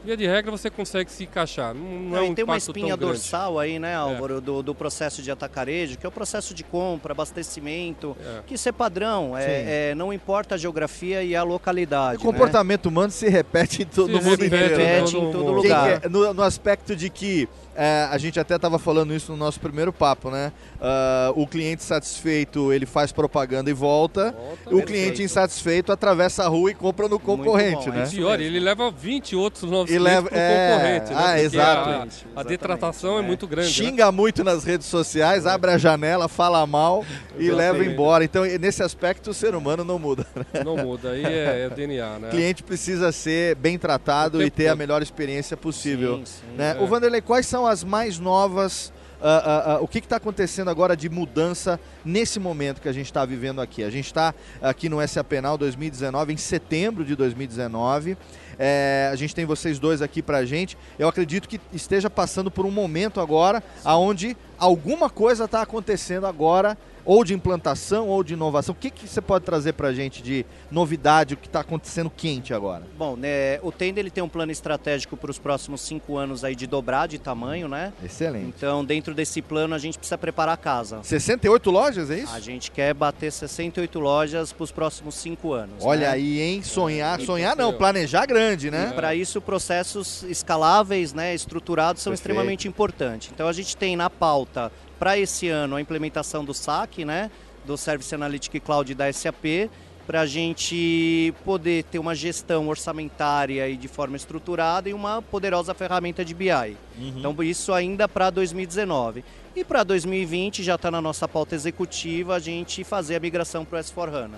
Speaker 12: via de regra você consegue se encaixar. Não, não é um
Speaker 16: e tem uma espinha dorsal aí, né, Álvaro, do, do processo de atacarejo, que é o processo de compra, abastecimento, que isso é padrão, é, é, não importa a geografia e a localidade.
Speaker 1: O comportamento humano se repete em todo
Speaker 16: Se
Speaker 1: o mundo
Speaker 16: repete
Speaker 1: inteiro.
Speaker 16: em
Speaker 1: né?
Speaker 16: todo em todo
Speaker 1: Quem
Speaker 16: lugar.
Speaker 1: no, no aspecto de que é, a gente até estava falando isso no nosso primeiro papo, né? Ah, o cliente satisfeito ele faz propaganda e volta. o
Speaker 12: Perfeito.
Speaker 1: cliente insatisfeito atravessa a rua e compra no concorrente, né?
Speaker 12: E pior, ele leva 20 outros novos
Speaker 1: E
Speaker 12: clientes
Speaker 1: leva-
Speaker 12: pro
Speaker 1: é,
Speaker 12: concorrente. né?
Speaker 1: ah,
Speaker 12: Porque
Speaker 1: exato.
Speaker 12: A, a detratação é, muito grande. né?
Speaker 1: Xinga muito nas redes sociais, abre a janela, fala mal e
Speaker 12: Exatamente.
Speaker 1: leva embora. Então, nesse aspecto, o ser humano não muda. né?
Speaker 12: Não muda, aí é, é o DNA, né?
Speaker 1: O cliente precisa ser bem tratado
Speaker 12: O
Speaker 1: e ter a
Speaker 12: todo.
Speaker 1: melhor experiência possível.
Speaker 12: Sim, sim.
Speaker 1: né?
Speaker 12: É.
Speaker 1: O Vanderlei, quais são as mais novas? ah, ah, ah, o que está acontecendo agora de mudança nesse momento que a gente está vivendo aqui? A gente está aqui no SA Penal 2019, em setembro de 2019. É, a gente tem vocês dois aqui pra gente. Eu acredito que esteja passando por um momento agora onde alguma coisa está acontecendo agora, ou de implantação ou de inovação. O que, que você pode trazer pra gente de novidade, o que está acontecendo quente agora?
Speaker 16: Bom, né, o Tenda ele tem um plano estratégico para os próximos cinco anos aí de dobrar de tamanho, né?
Speaker 1: Excelente.
Speaker 16: Então, dentro desse plano, a gente precisa preparar a casa.
Speaker 1: 68 lojas, é isso?
Speaker 16: A gente quer bater 68 lojas para os próximos cinco anos.
Speaker 1: Olha
Speaker 16: né?
Speaker 1: aí, hein? Sonhar,
Speaker 16: E-
Speaker 1: sonhar não, planejar grande, né?
Speaker 16: E para isso, processos escaláveis, né, estruturados, são
Speaker 1: Perfeito.
Speaker 16: extremamente importantes. Então, a gente tem na pauta, para esse ano, a implementação do SAC, né, do Service Analytic Cloud da SAP, para a gente poder ter uma gestão orçamentária e de forma estruturada e uma poderosa ferramenta de BI.
Speaker 1: Uhum.
Speaker 16: Então, isso ainda para 2019. E para 2020, já está na nossa pauta executiva, a gente fazer a migração para o S4HANA.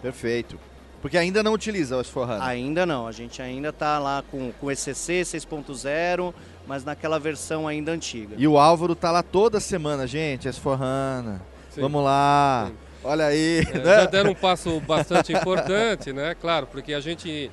Speaker 1: Perfeito. Porque ainda não utiliza o S4HANA.
Speaker 16: Ainda não, a gente ainda está lá com, com ECC 6.0, mas naquela versão ainda antiga.
Speaker 1: E o Álvaro tá lá toda semana, gente, S4HANA.
Speaker 12: Sim.
Speaker 1: Vamos lá. Olha aí.
Speaker 12: É,
Speaker 1: né?
Speaker 12: já deram um passo bastante importante, né? Claro, porque a gente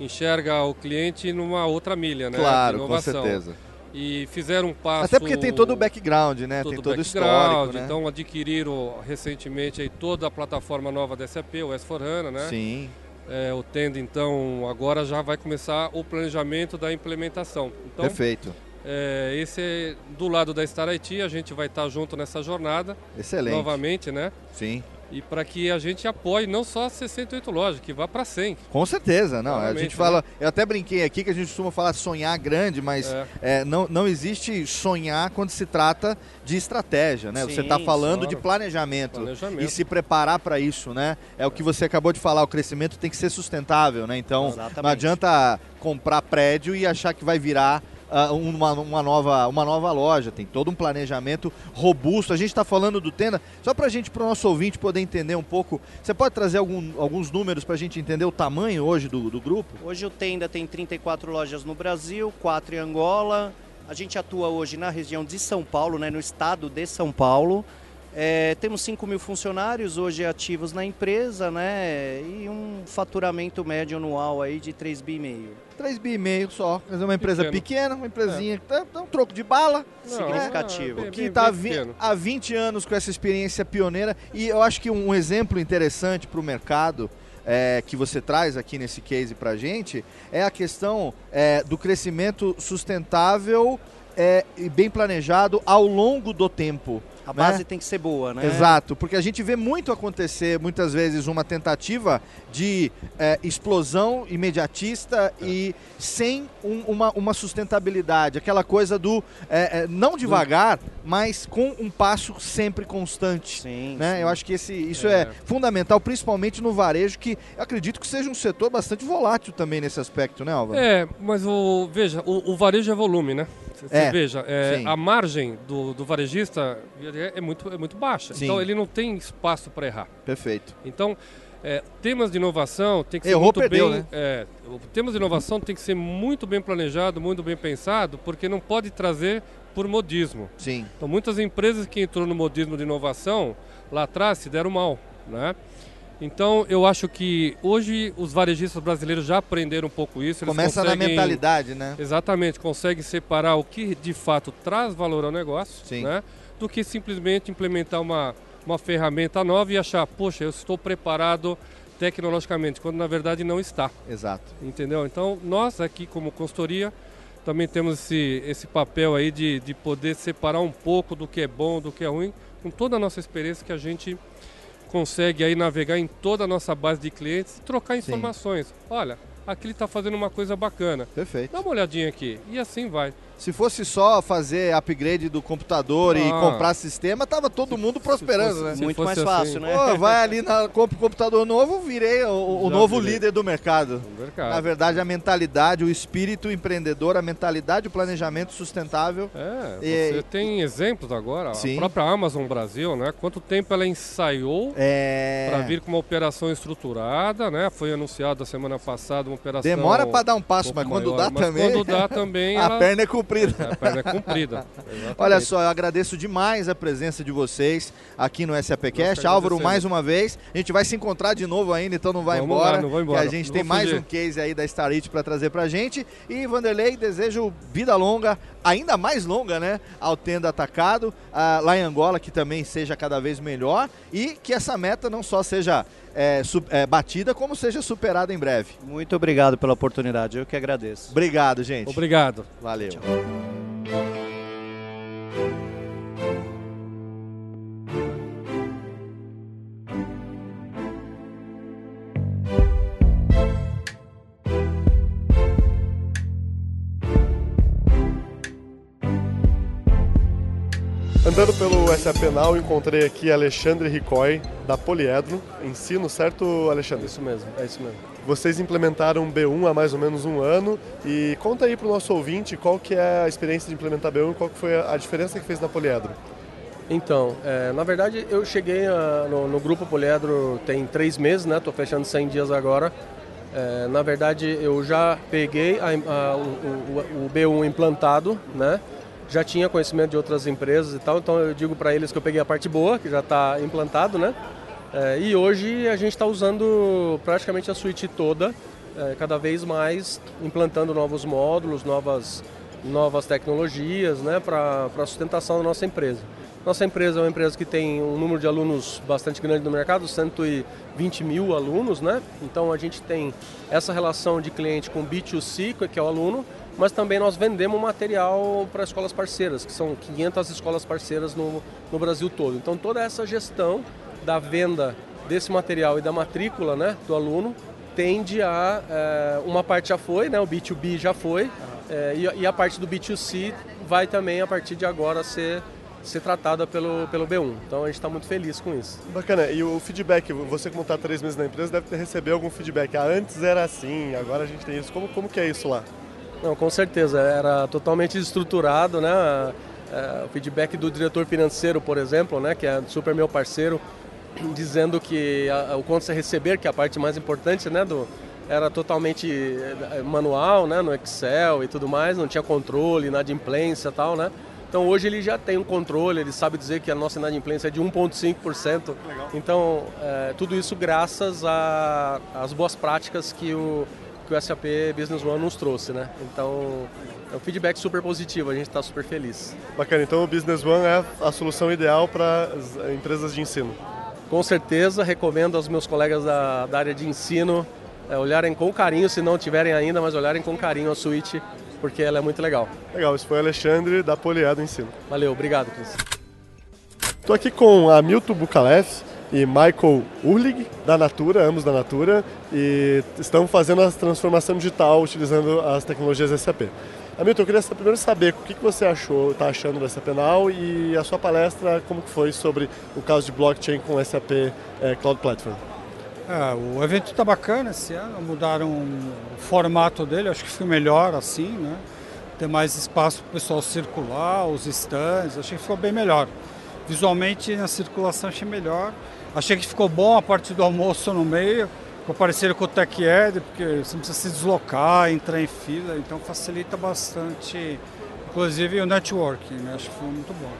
Speaker 12: enxerga o cliente numa outra milha, né?
Speaker 1: Claro, com
Speaker 12: inovação.
Speaker 1: certeza.
Speaker 12: E fizeram um passo.
Speaker 1: Até porque tem todo o background, né?
Speaker 12: todo
Speaker 1: tem
Speaker 12: o
Speaker 1: todo o
Speaker 12: background,
Speaker 1: histórico, né?
Speaker 12: Então adquiriram recentemente aí toda a plataforma nova da SAP, o S4HANA, né?
Speaker 1: Sim.
Speaker 12: É, o Tendo, então, agora já vai começar o planejamento da implementação. Então,
Speaker 1: Perfeito.
Speaker 12: é, esse é do lado da Star IT, a gente vai estar junto nessa jornada.
Speaker 1: Excelente.
Speaker 12: Novamente, né?
Speaker 1: Sim.
Speaker 12: E para que a gente apoie não só as 68 lojas, que vá para 100.
Speaker 1: Com certeza, não. A
Speaker 12: Claramente,
Speaker 1: gente
Speaker 12: né?
Speaker 1: fala. Eu até brinquei aqui que a gente costuma falar sonhar grande, mas
Speaker 12: É.
Speaker 1: é, não, não existe sonhar quando se trata de estratégia, né? você
Speaker 12: Sim,
Speaker 1: está falando
Speaker 12: claro.
Speaker 1: de planejamento,
Speaker 12: Planejamento.
Speaker 1: e se preparar para isso, né? É o que você acabou de falar, o crescimento tem que ser sustentável, né? Então
Speaker 16: Exatamente.
Speaker 1: não adianta comprar prédio e achar que vai virar ah, uma, uma, nova, uma nova loja, tem todo um planejamento robusto. A gente está falando do Tenda, só para a gente, para o nosso ouvinte poder entender um pouco, você pode trazer algum, alguns números para a gente entender o tamanho hoje do, do grupo?
Speaker 16: Hoje o Tenda tem 34 lojas no Brasil, 4 em Angola. A gente atua hoje na região de São Paulo, né, no estado de São Paulo. É, temos 5 mil funcionários hoje ativos na empresa, né? E um faturamento médio anual aí de 3 bi e meio.
Speaker 1: 3 bi e meio só, quer dizer, uma empresa
Speaker 16: Pequeno.
Speaker 1: pequena, uma empresinha que dá, dá um troco de bala.
Speaker 16: Não, Significativo. é
Speaker 1: Que
Speaker 16: bem-
Speaker 1: está
Speaker 16: bem pequeno.
Speaker 1: há 20 anos com essa experiência pioneira. E eu acho que um exemplo interessante para o mercado é, que você traz aqui nesse case para a gente é a questão é, do crescimento sustentável é, e bem planejado ao longo do tempo.
Speaker 16: A
Speaker 1: né?
Speaker 16: base tem que ser boa, né?
Speaker 1: Exato, porque a gente vê muito acontecer, muitas vezes, uma tentativa de é, explosão imediatista e sem um- uma, uma sustentabilidade. Aquela coisa do é, é, não devagar, mas com um passo sempre constante.
Speaker 16: Sim,
Speaker 1: né?
Speaker 16: sim.
Speaker 1: Eu acho que esse, isso é.
Speaker 12: É.
Speaker 1: fundamental, principalmente no varejo, que eu acredito que seja um setor bastante volátil também nesse aspecto, né, Álvaro?
Speaker 12: É, mas o, veja, o, o varejo é volume, né? Você
Speaker 1: É,
Speaker 12: veja, é, a margem do, do varejista é, muito, é muito baixa.
Speaker 1: Sim.
Speaker 12: Então ele não tem espaço para errar.
Speaker 1: Perfeito.
Speaker 12: Então, é, temas de inovação tem que ser
Speaker 1: Errou,
Speaker 12: muito
Speaker 1: perdeu,
Speaker 12: bem.
Speaker 1: né?
Speaker 12: é, temas de inovação tem que ser muito bem planejado, muito bem pensado, porque não pode trazer por modismo.
Speaker 1: Sim.
Speaker 12: Então, muitas empresas que entrou no modismo de inovação lá atrás se deram mal, né? Então, eu acho que hoje os varejistas brasileiros já aprenderam um pouco isso.
Speaker 1: Começa na
Speaker 12: conseguem-
Speaker 1: mentalidade, né?
Speaker 12: Exatamente, consegue separar o que de fato traz valor ao negócio,
Speaker 1: Sim.
Speaker 12: né? Do que simplesmente implementar uma, uma ferramenta nova e achar, poxa, eu estou preparado tecnologicamente, quando na verdade não está.
Speaker 1: Exato.
Speaker 12: Entendeu? Então, nós aqui como consultoria também temos esse, esse papel aí de, de poder separar um pouco do que é bom, do que é ruim, com toda a nossa experiência que a gente consegue aí navegar em toda a nossa base de clientes e trocar
Speaker 1: Sim.
Speaker 12: informações. Olha, aqui ele está fazendo uma coisa bacana.
Speaker 1: Perfeito.
Speaker 12: Dá uma olhadinha aqui. E assim vai.
Speaker 1: Se fosse só fazer upgrade do computador e
Speaker 12: Ah.
Speaker 1: comprar sistema, tava todo mundo prosperando,
Speaker 12: fosse-
Speaker 1: né?
Speaker 12: se Muito fosse mais fácil, assim. né?
Speaker 1: Pô, vai ali, na, compra um computador novo, virei o, o novo
Speaker 12: virei.
Speaker 1: líder do mercado.
Speaker 12: mercado.
Speaker 1: Na verdade, a mentalidade, o espírito empreendedor, a mentalidade, o planejamento sustentável.
Speaker 12: É,
Speaker 1: E-
Speaker 12: você tem exemplos agora,
Speaker 1: Sim.
Speaker 12: a própria Amazon Brasil, né? Quanto tempo ela ensaiou
Speaker 1: É.
Speaker 12: para vir com uma operação estruturada, né? Foi anunciado a semana passada uma operação.
Speaker 1: Demora pra dar um passo,
Speaker 12: pouco
Speaker 1: mas quando
Speaker 12: maior,
Speaker 1: dá
Speaker 12: mas
Speaker 1: também.
Speaker 12: Quando dá também.
Speaker 1: a
Speaker 12: ela-
Speaker 1: perna é comprida.
Speaker 12: É, a perna é comprida.
Speaker 1: Olha só, eu agradeço demais a presença de vocês aqui no SAPcast. Álvaro, mais uma vez. A gente vai se encontrar de novo ainda, então não vai
Speaker 12: Vamos
Speaker 1: embora.
Speaker 12: lá, não vou embora.
Speaker 1: Que a gente
Speaker 12: Não
Speaker 1: tem mais
Speaker 12: fugir.
Speaker 1: um case aí da Starite para trazer pra gente. E Vanderlei, desejo vida longa, ainda mais longa, né? Ao Tenda Atacado, ah, lá em Angola, que também seja cada vez melhor. E que essa meta não só seja é, é, batida, como seja superada em breve.
Speaker 16: Muito obrigado pela oportunidade, eu que agradeço.
Speaker 1: Obrigado, gente.
Speaker 12: Obrigado.
Speaker 1: Valeu.
Speaker 4: Andando pelo SAP Now, encontrei aqui Alexandre Ricói, da Poliedro. Ensino, certo, Alexandre?
Speaker 17: Isso mesmo, é isso mesmo.
Speaker 4: Vocês implementaram B1 há mais ou menos um ano e conta aí para o nosso ouvinte qual que é a experiência de implementar B1 e qual que foi a diferença que fez na Poliedro.
Speaker 17: Então, é, na verdade, eu cheguei ah, no, no Grupo Poliedro tem três meses, né? Estou fechando 100 dias agora. É, na verdade, eu já peguei a- a- o, o- o B1 implantado, né? Já tinha conhecimento de outras empresas e tal, então eu digo para eles que eu peguei a parte boa, que já está implantado, né? É, e hoje a gente está usando praticamente a suíte toda, é, cada vez mais implantando novos módulos, novas, novas tecnologias né, para a sustentação da nossa empresa. Nossa empresa é uma empresa que tem um número de alunos bastante grande no mercado, 120 mil alunos, né? Então a gente tem essa relação de cliente com B2C, que é o aluno, mas também nós vendemos material para escolas parceiras, que são 500 escolas parceiras no, no Brasil todo. Então toda essa gestão da venda desse material e da matrícula né, do aluno tende a. eh, uma parte já foi, né, o B2B já foi, eh, e, a- e a parte do B2C vai também a partir de agora ser, ser tratada pelo, pelo B1. Então a gente está muito feliz com isso.
Speaker 4: Bacana, e o feedback, você como está três meses na empresa deve ter recebido algum feedback. Ah, antes era assim, agora a gente tem isso. Como, como que é isso lá?
Speaker 17: Não, com certeza, era totalmente estruturado, né? É, O feedback do diretor financeiro, por exemplo, né, que é super meu parceiro, dizendo que a- o quanto você receber, que é a parte mais importante, né, do era totalmente eh, manual, né, no Excel e tudo mais, não tinha controle, inadimplência e tal, né? Então hoje ele já tem um controle, ele sabe dizer que a nossa inadimplência é de 1,5%. Então, eh, tudo isso graças às boas práticas que o, que o SAP Business One nos trouxe, né? Então, é um feedback super positivo, a gente está super feliz.
Speaker 4: Bacana, então o Business One é a solução ideal para as empresas de ensino.
Speaker 17: Com certeza, recomendo aos meus colegas da, da área de ensino eh, olharem com carinho, se não tiverem ainda, mas olharem com carinho a suíte porque ela é muito legal.
Speaker 4: Legal, isso foi o Alexandre da Poliado Ensino.
Speaker 17: Valeu, obrigado, Cris.
Speaker 4: Estou aqui com Hamilton Bukalef e Michael Urlig, da Natura, ambos da Natura, e estão fazendo a transformação digital utilizando as tecnologias SAP. Hamilton, eu queria primeiro saber o que você achou, está achando da SAP Now e a sua palestra, como que foi sobre o caso de blockchain com SAP é, Cloud Platform.
Speaker 18: É, o evento está bacana esse ano, mudaram o formato dele, acho que ficou melhor assim, né? Ter mais espaço para o pessoal circular, os stands, achei que ficou bem melhor. Visualmente na circulação achei melhor. Achei que ficou bom a parte do almoço no meio, ficou parecido com o Tech Ed, porque você não precisa se deslocar, entrar em fila, então facilita bastante, inclusive o networking, né? acho que foi muito bom.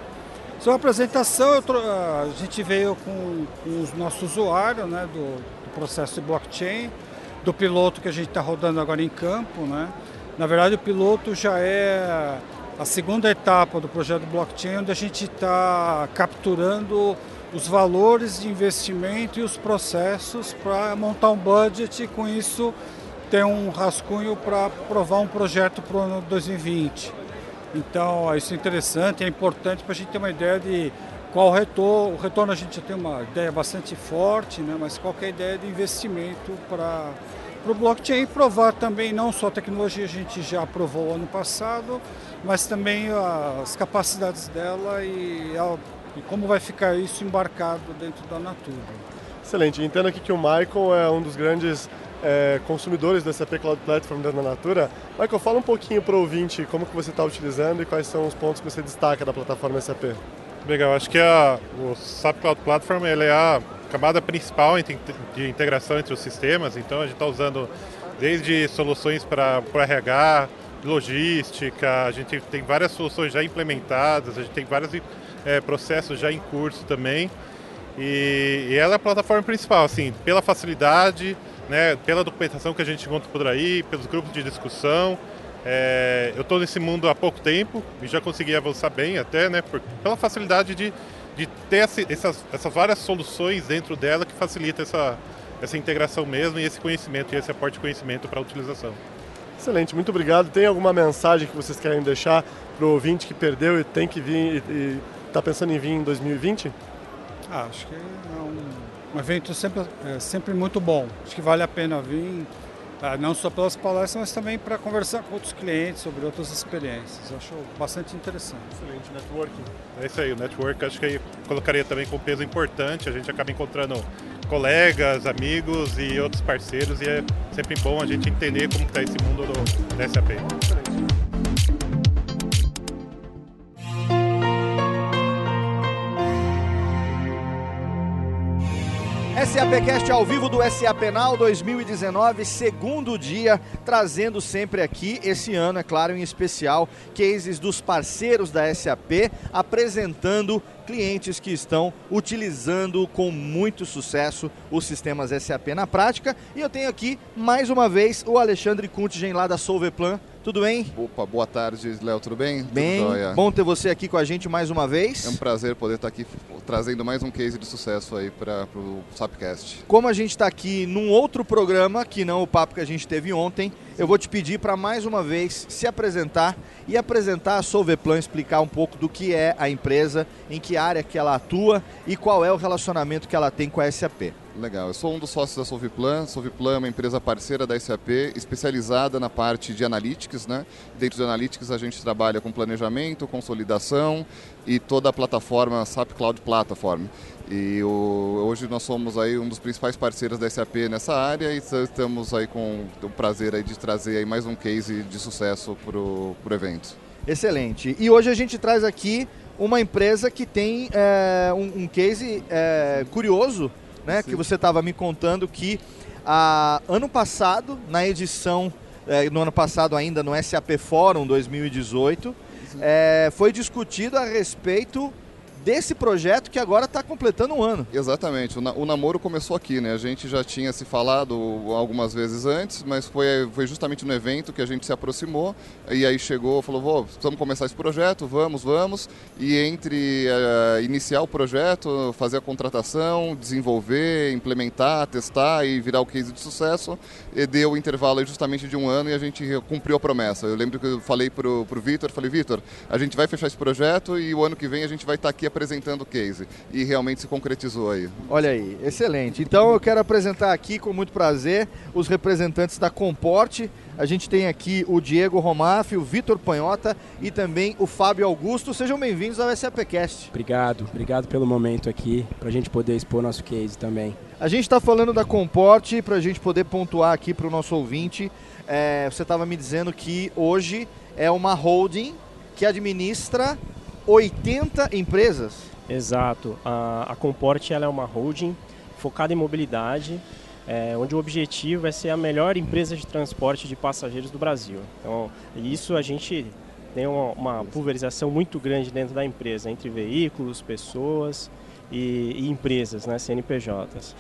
Speaker 18: Sobre a apresentação, a gente veio com, com os nossos usuários né, do, do processo de blockchain, do piloto que a gente está rodando agora em campo. Né? Na verdade, o piloto já é a segunda etapa do projeto blockchain, onde a gente está capturando os valores de investimento e os processos para montar um budget e com isso ter um rascunho para aprovar um projeto para o ano 2020. Então isso é interessante, é importante para a gente ter uma ideia de qual retorno. O retorno a gente já tem uma ideia bastante forte, né? mas qual é a ideia de investimento para para o blockchain provar também não só a tecnologia a gente já aprovou ano passado, mas também as capacidades dela e, a, e como vai ficar isso embarcado dentro da Natura.
Speaker 4: Excelente. Entendo aqui que o Michael é um dos grandes é, consumidores do SAP Cloud Platform dentro da Natura. Michael, fala um pouquinho para o ouvinte como que você está utilizando e quais são os pontos que você destaca da plataforma SAP.
Speaker 19: Legal, acho que a, o SAP Cloud Platform ele é a camada principal de integração entre os sistemas, então a gente está usando desde soluções para o RH, logística, a gente tem várias soluções já implementadas, a gente tem vários é, processos já em curso também. E, e, ela é a plataforma principal, assim, pela facilidade, né, pela documentação que a gente encontra por aí, pelos grupos de discussão. É, eu estou nesse mundo há pouco tempo e já consegui avançar bem até, né, por, pela facilidade de, de ter essas, essas várias soluções dentro dela que facilita essa, essa integração mesmo e esse conhecimento e esse aporte de conhecimento para a utilização.
Speaker 4: Excelente, muito obrigado. Tem alguma mensagem que vocês querem deixar para o ouvinte que perdeu e tem que vir e está pensando em vir em 2020?
Speaker 18: Ah, acho que é um, um evento sempre, é, sempre muito bom. Acho que vale a pena vir, tá? não só pelas palestras, mas também para conversar com outros clientes sobre outras experiências. acho bastante interessante.
Speaker 4: Excelente, networking.
Speaker 19: É isso aí, o network acho que aí colocaria também com peso importante. A gente acaba encontrando colegas, amigos e outros parceiros e é sempre bom a gente entender como está esse mundo do, do SAP. Excelente.
Speaker 1: SAPcast ao vivo do SA Penal 2019, segundo dia, trazendo sempre aqui, esse ano, é claro, em especial, cases dos parceiros da SAP, apresentando clientes que estão utilizando com muito sucesso os sistemas SAP na prática. E eu tenho aqui, mais uma vez, o Alexandre Kuntgen lá da Solveplan. Tudo bem?
Speaker 20: Opa, boa tarde, Léo, tudo bem?
Speaker 1: Bem, tudo bom ter você aqui com a gente mais uma vez.
Speaker 20: É um prazer poder estar aqui trazendo mais um case de sucesso aí para o Sapcast.
Speaker 1: Como a gente está aqui num outro programa, que não o papo que a gente teve ontem, eu vou te pedir para mais uma vez se apresentar e apresentar a Solveplan, explicar um pouco do que é a empresa, em que área que ela atua e qual é o relacionamento que ela tem com a SAP.
Speaker 20: Legal, eu sou um dos sócios da Solviplan. Solviplan é uma empresa parceira da SAP, especializada na parte de analytics. Né? Dentro de analytics a gente trabalha com planejamento, consolidação e toda a plataforma SAP Cloud Platform. E o, hoje nós somos aí um dos principais parceiros da SAP nessa área e estamos aí com o prazer aí de trazer aí mais um case de sucesso para o evento.
Speaker 1: Excelente. E hoje a gente traz aqui uma empresa que tem é, um, um, case é, curioso né? Que você estava me contando que a, ano passado, na edição, é, no ano passado ainda, no SAP Forum 2018, é, foi discutido a respeito desse projeto que agora está completando um ano.
Speaker 20: Exatamente. O, na, o, namoro começou aqui, né? A gente já tinha se falado algumas vezes antes, mas foi, foi justamente no evento que a gente se aproximou e aí chegou, falou, Vô, vamos começar esse projeto, vamos, vamos. E entre uh, iniciar o projeto, fazer a contratação, desenvolver, implementar, testar e virar o case de sucesso, deu o intervalo justamente de um ano e a gente cumpriu a promessa. Eu lembro que eu falei para o Vitor, falei, Vitor, a gente vai fechar esse projeto e o ano que vem a gente vai estar tá aqui apresentando o case. E realmente se concretizou aí.
Speaker 1: Olha aí, excelente. Então eu quero apresentar aqui com muito prazer os representantes da Comporte. A gente tem aqui o Diego Romaf, o Vitor Panhota e também o Fábio Augusto. Sejam bem-vindos ao SAPcast.
Speaker 21: Obrigado, obrigado pelo momento aqui, para a gente poder expor nosso case também.
Speaker 1: A gente está falando da Comporte para a gente poder pontuar aqui para o nosso ouvinte. É, você estava me dizendo que hoje é uma holding que administra 80 empresas.
Speaker 22: Exato. A, a Comporte ela é uma holding focada em mobilidade, é, onde o objetivo é ser a melhor empresa de transporte de passageiros do Brasil. Então, isso a gente tem uma, uma pulverização muito grande dentro da empresa, entre veículos, pessoas e, e empresas, né, CNPJs.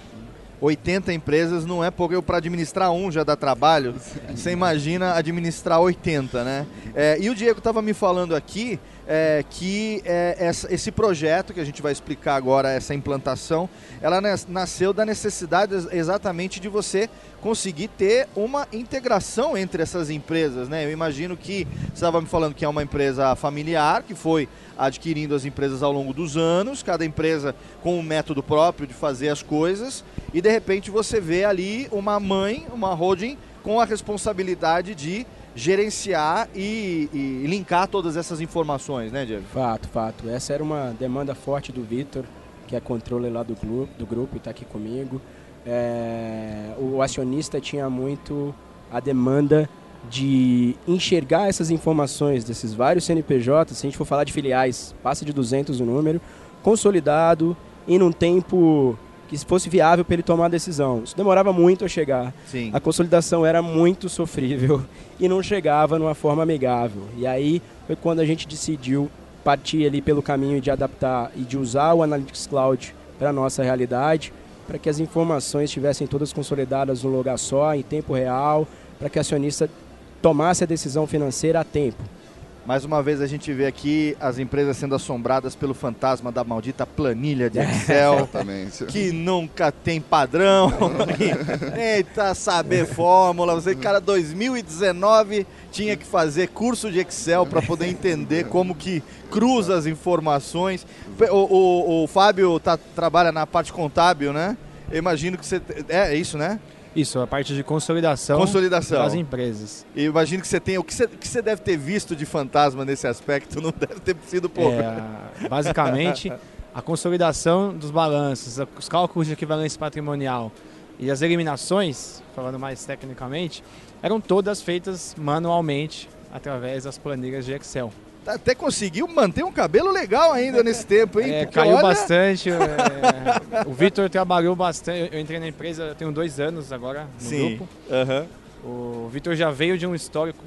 Speaker 1: 80 empresas não é pouco. Para administrar um já dá trabalho. Você imagina administrar 80, né? É, e o Diego estava me falando aqui é, que é, essa, esse projeto que a gente vai explicar agora, essa implantação, ela nasceu da necessidade exatamente de você conseguir ter uma integração entre essas empresas, né? Eu imagino que você estava me falando que é uma empresa familiar que foi adquirindo as empresas ao longo dos anos, cada empresa com um método próprio de fazer as coisas, e de repente você vê ali uma mãe, uma holding com a responsabilidade de gerenciar e, e, linkar todas essas informações, né, Diego?
Speaker 21: Fato, fato. Essa era uma demanda forte do Vitor, que é controle lá do grupo, do grupo e está aqui comigo. É, o acionista tinha muito a demanda de enxergar essas informações desses vários CNPJs, se a gente for falar de filiais, passa de 200 o número, consolidado e num tempo que fosse viável para ele tomar a decisão. Isso demorava muito a chegar.
Speaker 1: Sim.
Speaker 21: A consolidação era muito sofrível e não chegava numa forma amigável. E aí foi quando a gente decidiu partir ali pelo caminho de adaptar e de usar o Analytics Cloud para a nossa realidade, para que as informações estivessem todas consolidadas num lugar só, em tempo real, para que o acionista tomasse a decisão financeira a tempo.
Speaker 1: Mais uma vez a gente vê aqui as empresas sendo assombradas pelo fantasma da maldita planilha de Excel, que nunca tem padrão, eita, saber fórmula. Você, cara, 2019 tinha que fazer curso de Excel para poder entender como que cruza as informações. O, o, o Fábio tá, trabalha na parte contábil, né? Eu imagino que você. É, é isso, né?
Speaker 23: Isso, a parte de consolidação,
Speaker 1: consolidação.
Speaker 23: das empresas.
Speaker 1: E imagino que você tem. O que você, que você deve ter visto de fantasma nesse aspecto não deve ter sido pouco.
Speaker 23: É, basicamente, a consolidação dos balanços, os cálculos de equivalência patrimonial e as eliminações, falando mais tecnicamente, eram todas feitas manualmente através das planilhas de Excel
Speaker 1: até conseguiu manter um cabelo legal ainda nesse tempo, hein?
Speaker 23: É, caiu olha... bastante. É, o Vitor trabalhou bastante. Eu entrei na empresa, eu tenho dois anos agora no
Speaker 1: Sim.
Speaker 23: grupo.
Speaker 1: Uhum.
Speaker 23: O Vitor já veio de um histórico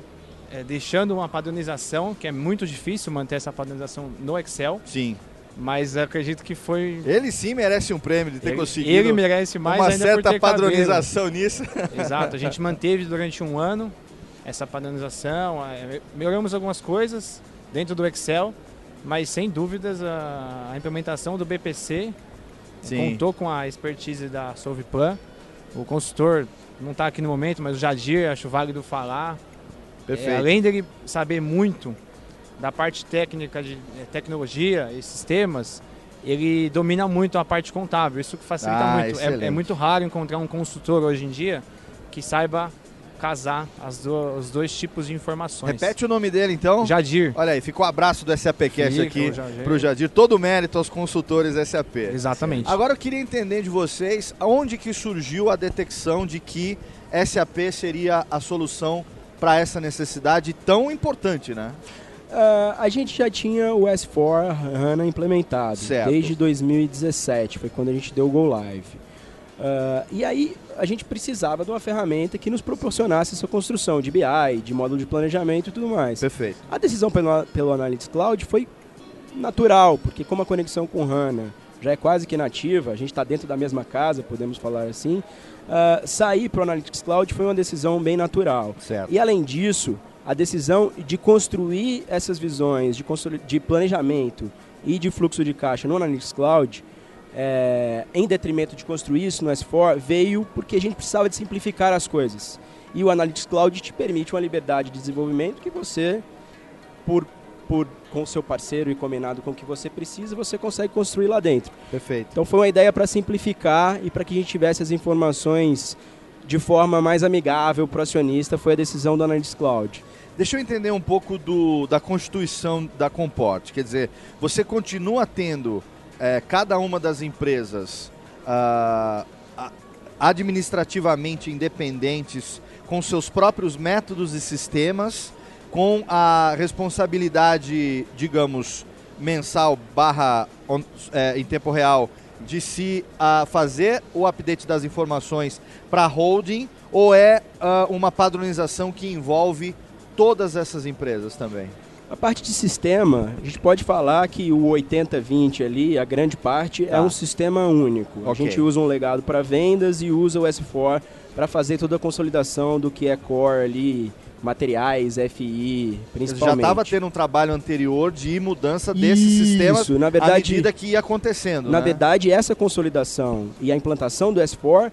Speaker 23: é, deixando uma padronização, que é muito difícil manter essa padronização no Excel.
Speaker 1: Sim.
Speaker 23: Mas acredito que foi.
Speaker 1: Ele sim merece um prêmio de ter
Speaker 23: ele,
Speaker 1: conseguido.
Speaker 23: Ele merece mais
Speaker 1: uma certa padronização
Speaker 23: cabelo.
Speaker 1: nisso.
Speaker 23: Exato, a gente manteve durante um ano essa padronização, é, melhoramos algumas coisas, dentro do Excel, mas sem dúvidas a, a implementação do BPC
Speaker 1: Sim.
Speaker 23: contou com a expertise da Solviplan. O consultor não está aqui no momento, mas o Jadir, acho válido falar.
Speaker 1: Perfeito.
Speaker 23: É, além dele saber muito da parte técnica de é, tecnologia e sistemas, ele domina muito a parte contábil. Isso que facilita
Speaker 1: ah,
Speaker 23: muito. É, é, muito raro encontrar um consultor hoje em dia que saiba casar do, os dois tipos de informações.
Speaker 1: Repete o nome dele então.
Speaker 23: Jadir.
Speaker 1: Olha aí, ficou um abraço do SAPcast aqui
Speaker 23: Jadir.
Speaker 1: pro Jadir. Todo o mérito aos consultores SAP.
Speaker 23: Exatamente.
Speaker 1: Agora eu queria entender de vocês onde que surgiu a detecção de que SAP seria a solução para essa necessidade tão importante, né?
Speaker 21: Uh, a gente já tinha o S4 HANA implementado
Speaker 1: certo.
Speaker 21: desde 2017, foi quando a gente deu o Go Live. Uh, e aí a gente precisava de uma ferramenta que nos proporcionasse essa construção de BI, de módulo de planejamento e tudo mais.
Speaker 1: Perfeito.
Speaker 21: A decisão pelo, pelo Analytics Cloud foi natural, porque como a conexão com HANA já é quase que nativa, a gente está dentro da mesma casa, podemos falar assim, uh, sair para o Analytics Cloud foi uma decisão bem natural.
Speaker 1: Certo.
Speaker 21: E além disso, a decisão de construir essas visões de, de planejamento e de fluxo de caixa no Analytics Cloud, é, em detrimento de construir isso no S4, veio porque a gente precisava de simplificar as coisas. E o Analytics Cloud te permite uma liberdade de desenvolvimento que você, por, por com o seu parceiro e combinado com o que você precisa, você consegue construir lá dentro.
Speaker 1: Perfeito.
Speaker 21: Então foi uma ideia para simplificar e para que a gente tivesse as informações de forma mais amigável para o acionista, foi a decisão do Analytics Cloud.
Speaker 1: Deixa eu entender um pouco do, da constituição da Comport. Quer dizer, você continua tendo é, cada uma das empresas ah, administrativamente independentes com seus próprios métodos e sistemas, com a responsabilidade, digamos, mensal barra é, em tempo real de se uh, fazer o update das informações para holding ou é uh, uma padronização que envolve todas essas empresas também?
Speaker 21: A parte de sistema, a gente pode falar que o 80-20 ali, a grande parte, é tá. é um sistema único. Okay. A gente usa um legado para vendas e usa o S4 para fazer toda a consolidação do que é core ali, materiais, FI, principalmente.
Speaker 1: Já estava tendo um trabalho anterior de mudança desses Isso, sistemas na verdade, à medida que ia acontecendo.
Speaker 21: Na
Speaker 1: né?
Speaker 21: verdade, essa consolidação e a implantação do S4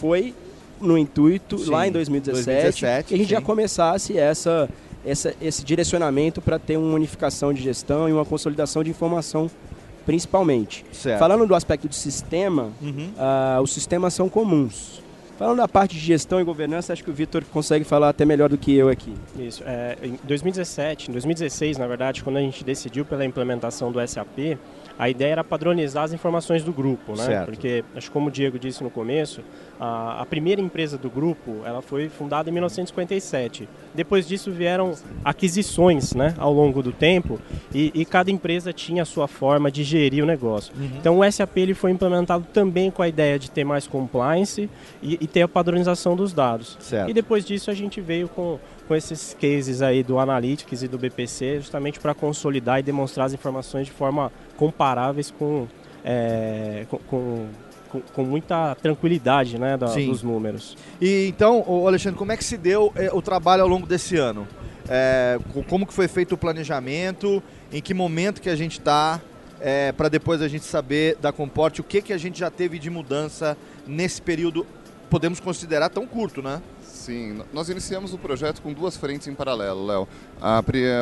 Speaker 21: foi no intuito sim, lá em 2017, 2017 que a gente sim. já começasse essa, essa, esse direcionamento para ter uma unificação de gestão e uma consolidação de informação principalmente.
Speaker 1: Certo.
Speaker 21: Falando do aspecto de sistema, uhum. uh, os sistemas são comuns. Falando da parte de gestão e governança, acho que o Vitor consegue falar até melhor do que eu aqui.
Speaker 22: Isso. É, em 2017, em 2016, na verdade, quando a gente decidiu pela implementação do SAP, a ideia era padronizar as informações do grupo, né?
Speaker 1: Certo.
Speaker 22: Porque, acho que como o Diego disse no começo, a, a, primeira empresa do grupo, ela foi fundada em 1957. Depois disso vieram aquisições, né, ao longo do tempo, e, e cada empresa tinha a sua forma de gerir o negócio. Uhum. Então o SAP ele foi implementado também com a ideia de ter mais compliance e, e ter a padronização dos dados.
Speaker 1: Certo.
Speaker 22: E depois disso a gente veio com com esses cases aí do Analytics e do BPC, justamente para consolidar e demonstrar as informações de forma comparáveis com, é, com, com com, com, muita tranquilidade né, da, dos números.
Speaker 1: E então, Alexandre, como é que se deu é, o trabalho ao longo desse ano? É, como que foi feito o planejamento? Em que momento que a gente está? É, para depois a gente saber da Comporte o que, que a gente já teve de mudança nesse período, podemos considerar tão curto, né?
Speaker 20: Sim, nós iniciamos o projeto com duas frentes em paralelo, Léo.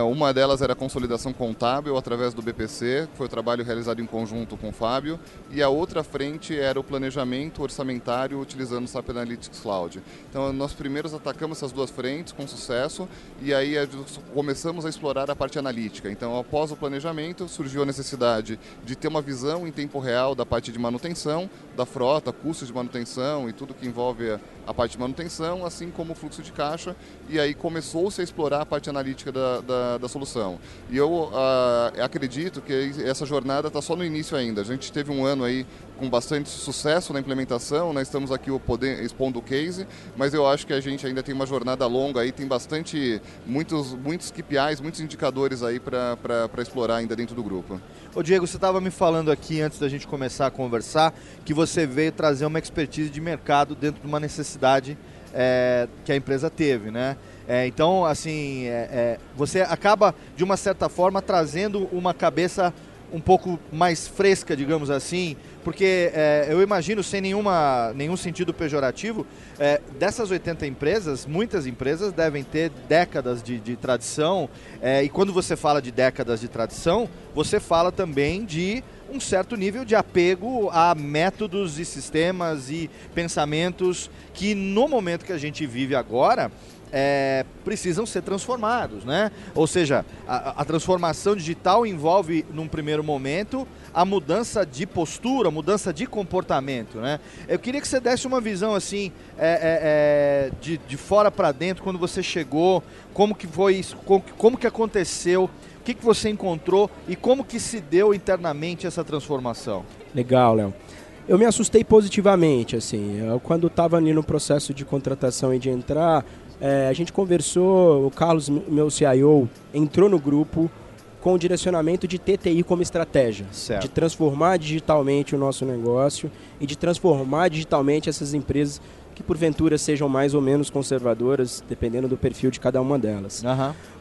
Speaker 20: Uma delas era a consolidação contábil através do BPC, que foi o trabalho realizado em conjunto com o Fábio, e a outra frente era o planejamento orçamentário utilizando o SAP Analytics Cloud. Então, nós primeiros atacamos essas duas frentes com sucesso, e aí começamos a explorar a parte analítica. Então, após o planejamento, surgiu a necessidade de ter uma visão em tempo real da parte de manutenção, da frota, custos de manutenção e tudo que envolve a parte de manutenção, assim como o fluxo de caixa, e aí começou-se a explorar a parte analítica da, da, da solução. E eu uh, acredito que essa jornada está só no início ainda. A gente teve um ano aí com bastante sucesso na implementação, nós estamos aqui poder, expondo o case, mas eu acho que a gente ainda tem uma jornada longa aí, tem bastante, muitos, muitos KPIs, muitos indicadores aí para explorar ainda dentro do grupo.
Speaker 1: Ô Diego, você estava me falando aqui antes da gente começar a conversar que você veio trazer uma expertise de mercado dentro de uma necessidade é, que a empresa teve, né? É, então, assim, é, você acaba, de uma certa forma, trazendo uma cabeça um pouco mais fresca, digamos assim, porque é, eu imagino, sem nenhuma, nenhum sentido pejorativo, é, dessas 80 empresas, muitas empresas devem ter décadas de, de tradição, é, e quando você fala de décadas de tradição, você fala também de um certo nível de apego a métodos e sistemas e pensamentos que no momento que a gente vive agora é, precisam ser transformados, né? Ou seja, a, a, transformação digital envolve, num primeiro momento, a mudança de postura, mudança de comportamento, né? Eu queria que você desse uma visão assim, é, é, é de, de fora para dentro, quando você chegou, como que foi como, como que aconteceu, o que, que você encontrou e como que se deu internamente essa transformação?
Speaker 21: Legal, Léo. Eu me assustei positivamente, assim. Eu, quando estava ali no processo de contratação e de entrar, é, a gente conversou, o Carlos, meu CIO, entrou no grupo com o direcionamento de TTI como estratégia.
Speaker 1: Certo.
Speaker 21: De transformar digitalmente o nosso negócio e de transformar digitalmente essas empresas que porventura sejam mais ou menos conservadoras, dependendo do perfil de cada uma delas.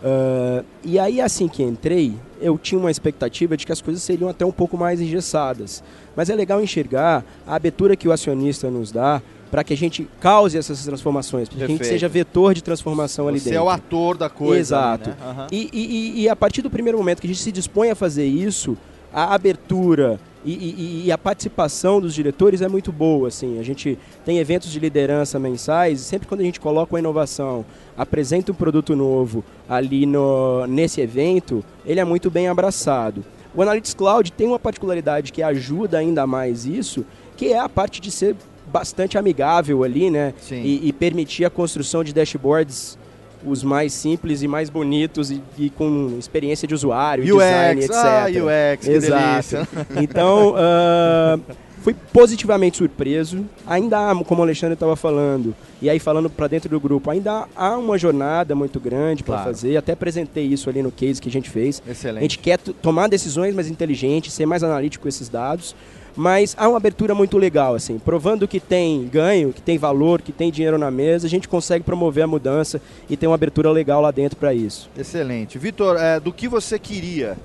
Speaker 21: Uh, e aí, assim que entrei, eu tinha uma expectativa de que as coisas seriam até um pouco mais engessadas. Mas é legal enxergar a abertura que o acionista nos dá para que a gente cause essas transformações, para que a gente seja vetor de transformação ali
Speaker 1: Você
Speaker 21: dentro.
Speaker 1: é o ator da coisa.
Speaker 21: Exato.
Speaker 1: ali, né?
Speaker 21: E, e- e- e a partir do primeiro momento que a gente se dispõe a fazer isso, a abertura e, e- e a participação dos diretores é muito boa. Assim. A gente tem eventos de liderança mensais e sempre quando a gente coloca uma inovação, apresenta um produto novo ali no, nesse evento, ele é muito bem abraçado. O Analytics Cloud tem uma particularidade que ajuda ainda mais isso, que é a parte de ser bastante amigável ali, né? E, e permitir a construção de dashboards os mais simples e mais bonitos e, e com experiência de usuário,
Speaker 1: UX,
Speaker 21: design, etc.
Speaker 1: ah, UX,
Speaker 21: Exato. Então, ah, fui positivamente surpreso. Ainda há, como o Alexandre estava falando, e aí falando para dentro do grupo, ainda há uma jornada muito grande para
Speaker 1: Claro.
Speaker 21: fazer. Até apresentei isso ali no case que a gente fez.
Speaker 1: Excelente.
Speaker 21: A gente quer tomar decisões mais inteligentes, ser mais analítico com esses dados. Mas há uma abertura muito legal, assim, provando que tem ganho, que tem valor, que tem dinheiro na mesa, a gente consegue promover a mudança e tem uma abertura legal lá dentro para isso.
Speaker 1: Excelente. Vitor, é, do que você queria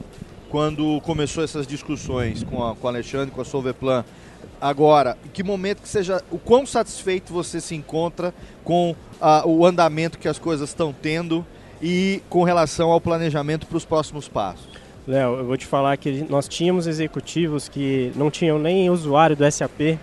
Speaker 1: quando começou essas discussões com, a, com o Alexandre, com a Solveplan? Agora, em que momento que seja. O quão satisfeito você se encontra com ah, o andamento que as coisas estão tendo e com relação ao planejamento para os próximos passos?
Speaker 22: Léo, eu vou te falar que nós tínhamos executivos que não tinham nem usuário do SAP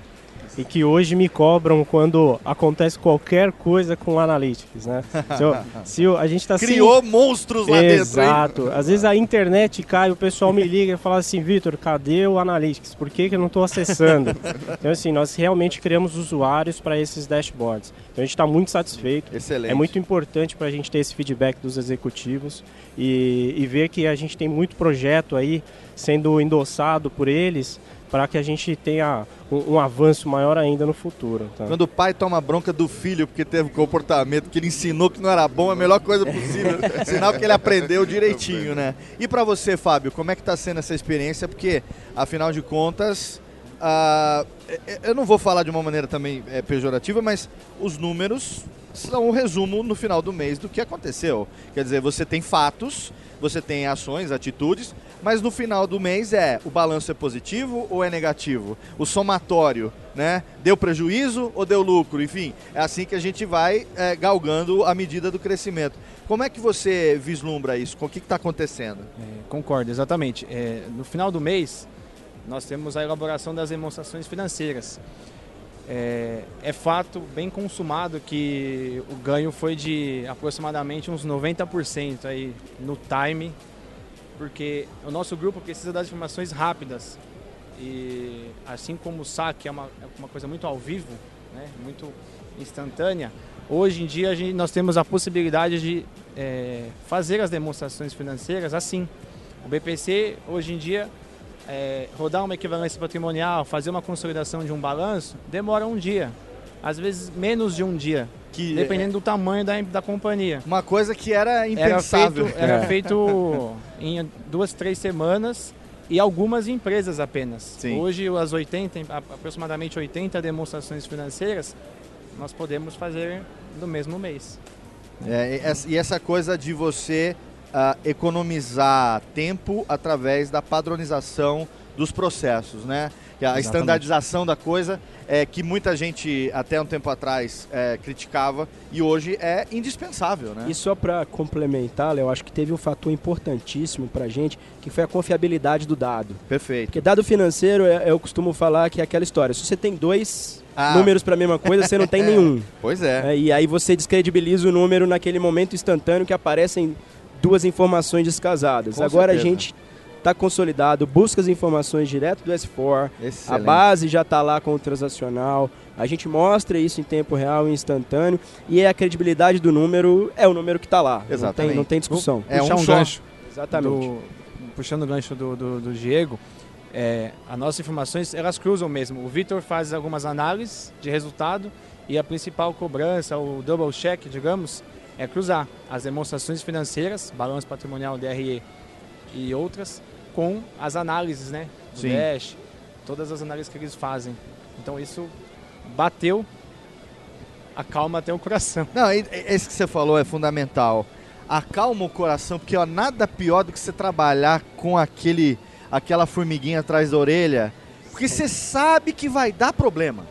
Speaker 22: e que hoje me cobram quando acontece qualquer coisa com o Analytics, né? Se, eu- se eu- a gente está
Speaker 1: Criou monstros lá dentro, hein?
Speaker 22: Exato. Às vezes a internet cai, o pessoal me liga e fala assim, Vitor, cadê o Analytics? Por que, que eu não estou acessando? então assim, nós realmente criamos usuários para esses dashboards. Então a gente está muito satisfeito.
Speaker 1: Excelente.
Speaker 22: É muito importante para a gente ter esse feedback dos executivos e, e ver que a gente tem muito projeto aí sendo endossado por eles para que a gente tenha um, um avanço maior ainda no futuro. tá?
Speaker 1: Quando o pai toma bronca do filho porque teve um comportamento que ele ensinou que não era bom, é a melhor coisa possível. Sinal que ele aprendeu direitinho, né? E pra você, Fábio, como é que tá sendo essa experiência? Porque, afinal de contas, ah, eh, eu não vou falar de uma maneira também eh, pejorativa, mas os números são o resumo no final do mês do que aconteceu. Quer dizer, você tem fatos, você tem ações, atitudes, mas no final do mês é o balanço é positivo ou é negativo? O somatório, né? Deu prejuízo ou deu lucro? Enfim, é assim que a gente vai eh, galgando a medida do crescimento. Como é que você vislumbra isso? O que está acontecendo?
Speaker 23: É, concordo, exatamente. É, no final do mês, nós temos a elaboração das demonstrações financeiras. É, é fato bem consumado que o ganho foi de aproximadamente uns 90% aí no time, porque o nosso grupo precisa das informações rápidas. E assim como o saque é uma, é uma coisa muito ao vivo, né, muito instantânea, hoje em dia gente, nós temos a possibilidade de é, fazer as demonstrações financeiras assim. O BPC, hoje em dia, é, rodar uma equivalência patrimonial, fazer uma consolidação de um balanço, demora um dia. Às vezes menos de um dia,
Speaker 1: Que,
Speaker 23: dependendo do tamanho da, da companhia.
Speaker 1: Uma coisa que era
Speaker 23: Era
Speaker 1: impensável.
Speaker 23: feito, era
Speaker 1: É.
Speaker 23: feito em duas, três semanas e algumas empresas apenas.
Speaker 1: Sim.
Speaker 23: Hoje, as 80, a- aproximadamente 80 demonstrações financeiras, nós podemos fazer no mesmo mês.
Speaker 1: É, e essa coisa de você ah, economizar tempo através da padronização dos processos, né? Que A
Speaker 23: Exatamente.
Speaker 1: estandarização da coisa é que muita gente até um tempo atrás é, criticava e hoje é indispensável, né?
Speaker 21: E só para complementar, Léo, acho que teve um fator importantíssimo para a gente, que foi a confiabilidade do dado.
Speaker 1: Perfeito.
Speaker 21: Porque dado financeiro, é- eu costumo falar que é aquela história. Se você tem dois
Speaker 1: Ah.
Speaker 21: números para a mesma coisa, você não tem nenhum.
Speaker 1: Pois é.
Speaker 21: É, e aí você descredibiliza o número naquele momento instantâneo que aparecem duas informações descasadas.
Speaker 1: Com
Speaker 21: Agora
Speaker 1: certeza.
Speaker 21: a gente está consolidado, busca as informações direto do S4, a
Speaker 1: Excelente.
Speaker 21: base já está lá com o transacional, a gente mostra isso em tempo real e instantâneo, e a credibilidade do número é o número que está lá. Não tem,
Speaker 23: Exatamente.
Speaker 21: não tem discussão.
Speaker 23: Vou puxar um gancho.
Speaker 21: Exatamente.
Speaker 23: do- puxando o gancho do, do, do Diego, é, as nossas informações elas cruzam mesmo. O Vitor faz algumas análises de resultado e a principal cobrança, o double check, digamos, é cruzar as demonstrações financeiras, balanço patrimonial DRE e outras com as análises, né? Do
Speaker 1: Sim.
Speaker 23: Dash, todas as análises que eles fazem. Então isso bateu, acalma até o coração.
Speaker 1: Não, esse que você falou é fundamental. Acalma o coração, porque ó, nada pior do que você trabalhar com aquele, aquela formiguinha atrás da orelha, porque você sabe que vai dar problema.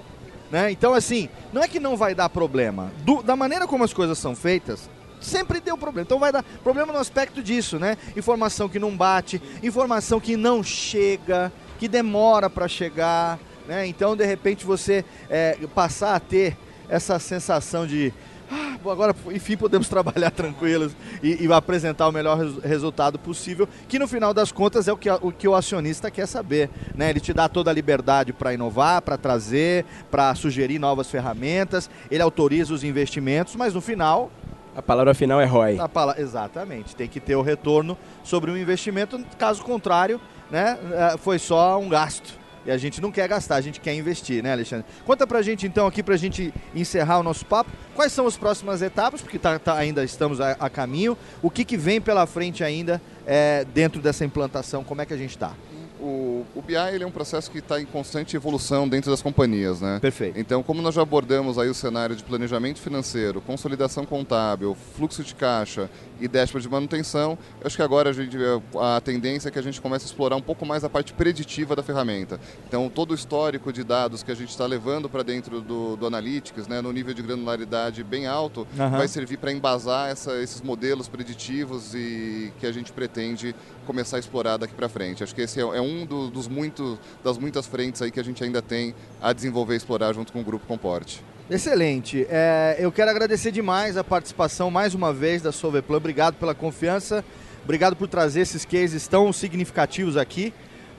Speaker 1: Né? Então, assim, não é que não vai dar problema. Do- da maneira como as coisas são feitas, sempre deu problema. Então vai dar problema no aspecto disso, né? Informação que não bate, informação que não chega, que demora para chegar, né? Então, de repente, você é, passar a ter essa sensação de ah, agora, enfim, podemos trabalhar tranquilos e, e apresentar o melhor resu- resultado possível, que no final das contas é o que, o que o acionista quer saber. Né? Ele te dá toda a liberdade para inovar, para trazer, para sugerir novas ferramentas, ele autoriza os investimentos, mas no final.
Speaker 21: A palavra final é ROI.
Speaker 1: A pala- Exatamente, tem que ter o retorno sobre o investimento, caso contrário, né, eh, foi só um gasto. E a gente não quer gastar, a gente quer investir, né, Alexandre? Conta pra gente então aqui, pra gente encerrar o nosso papo, quais são as próximas etapas, porque tá, tá- ainda estamos a, a caminho, o que, que vem pela frente ainda eh, dentro dessa implantação, como é que a gente está?
Speaker 20: O, o BI ele é um processo que está em constante evolução dentro das companhias, né?
Speaker 1: Perfeito.
Speaker 20: Então, como nós já abordamos aí o cenário de planejamento financeiro, consolidação contábil, fluxo de caixa e dashboard de manutenção, eu acho que agora a, gente, a tendência é que a gente comece a explorar um pouco mais a parte preditiva da ferramenta. Então, todo o histórico de dados que a gente está levando para dentro do, do Analytics, né, no nível de granularidade bem alto,
Speaker 1: Aham.
Speaker 20: vai servir para embasar essa- esses modelos preditivos e que a gente pretende começar a explorar daqui para frente. Acho que esse é, é um do- dos muito, das muitas frentes aí que a gente ainda tem a desenvolver e explorar junto com o Grupo Comporte.
Speaker 1: Excelente. É, eu quero agradecer demais a participação mais uma vez da Solveplan. Obrigado pela confiança. Obrigado por trazer esses cases tão significativos aqui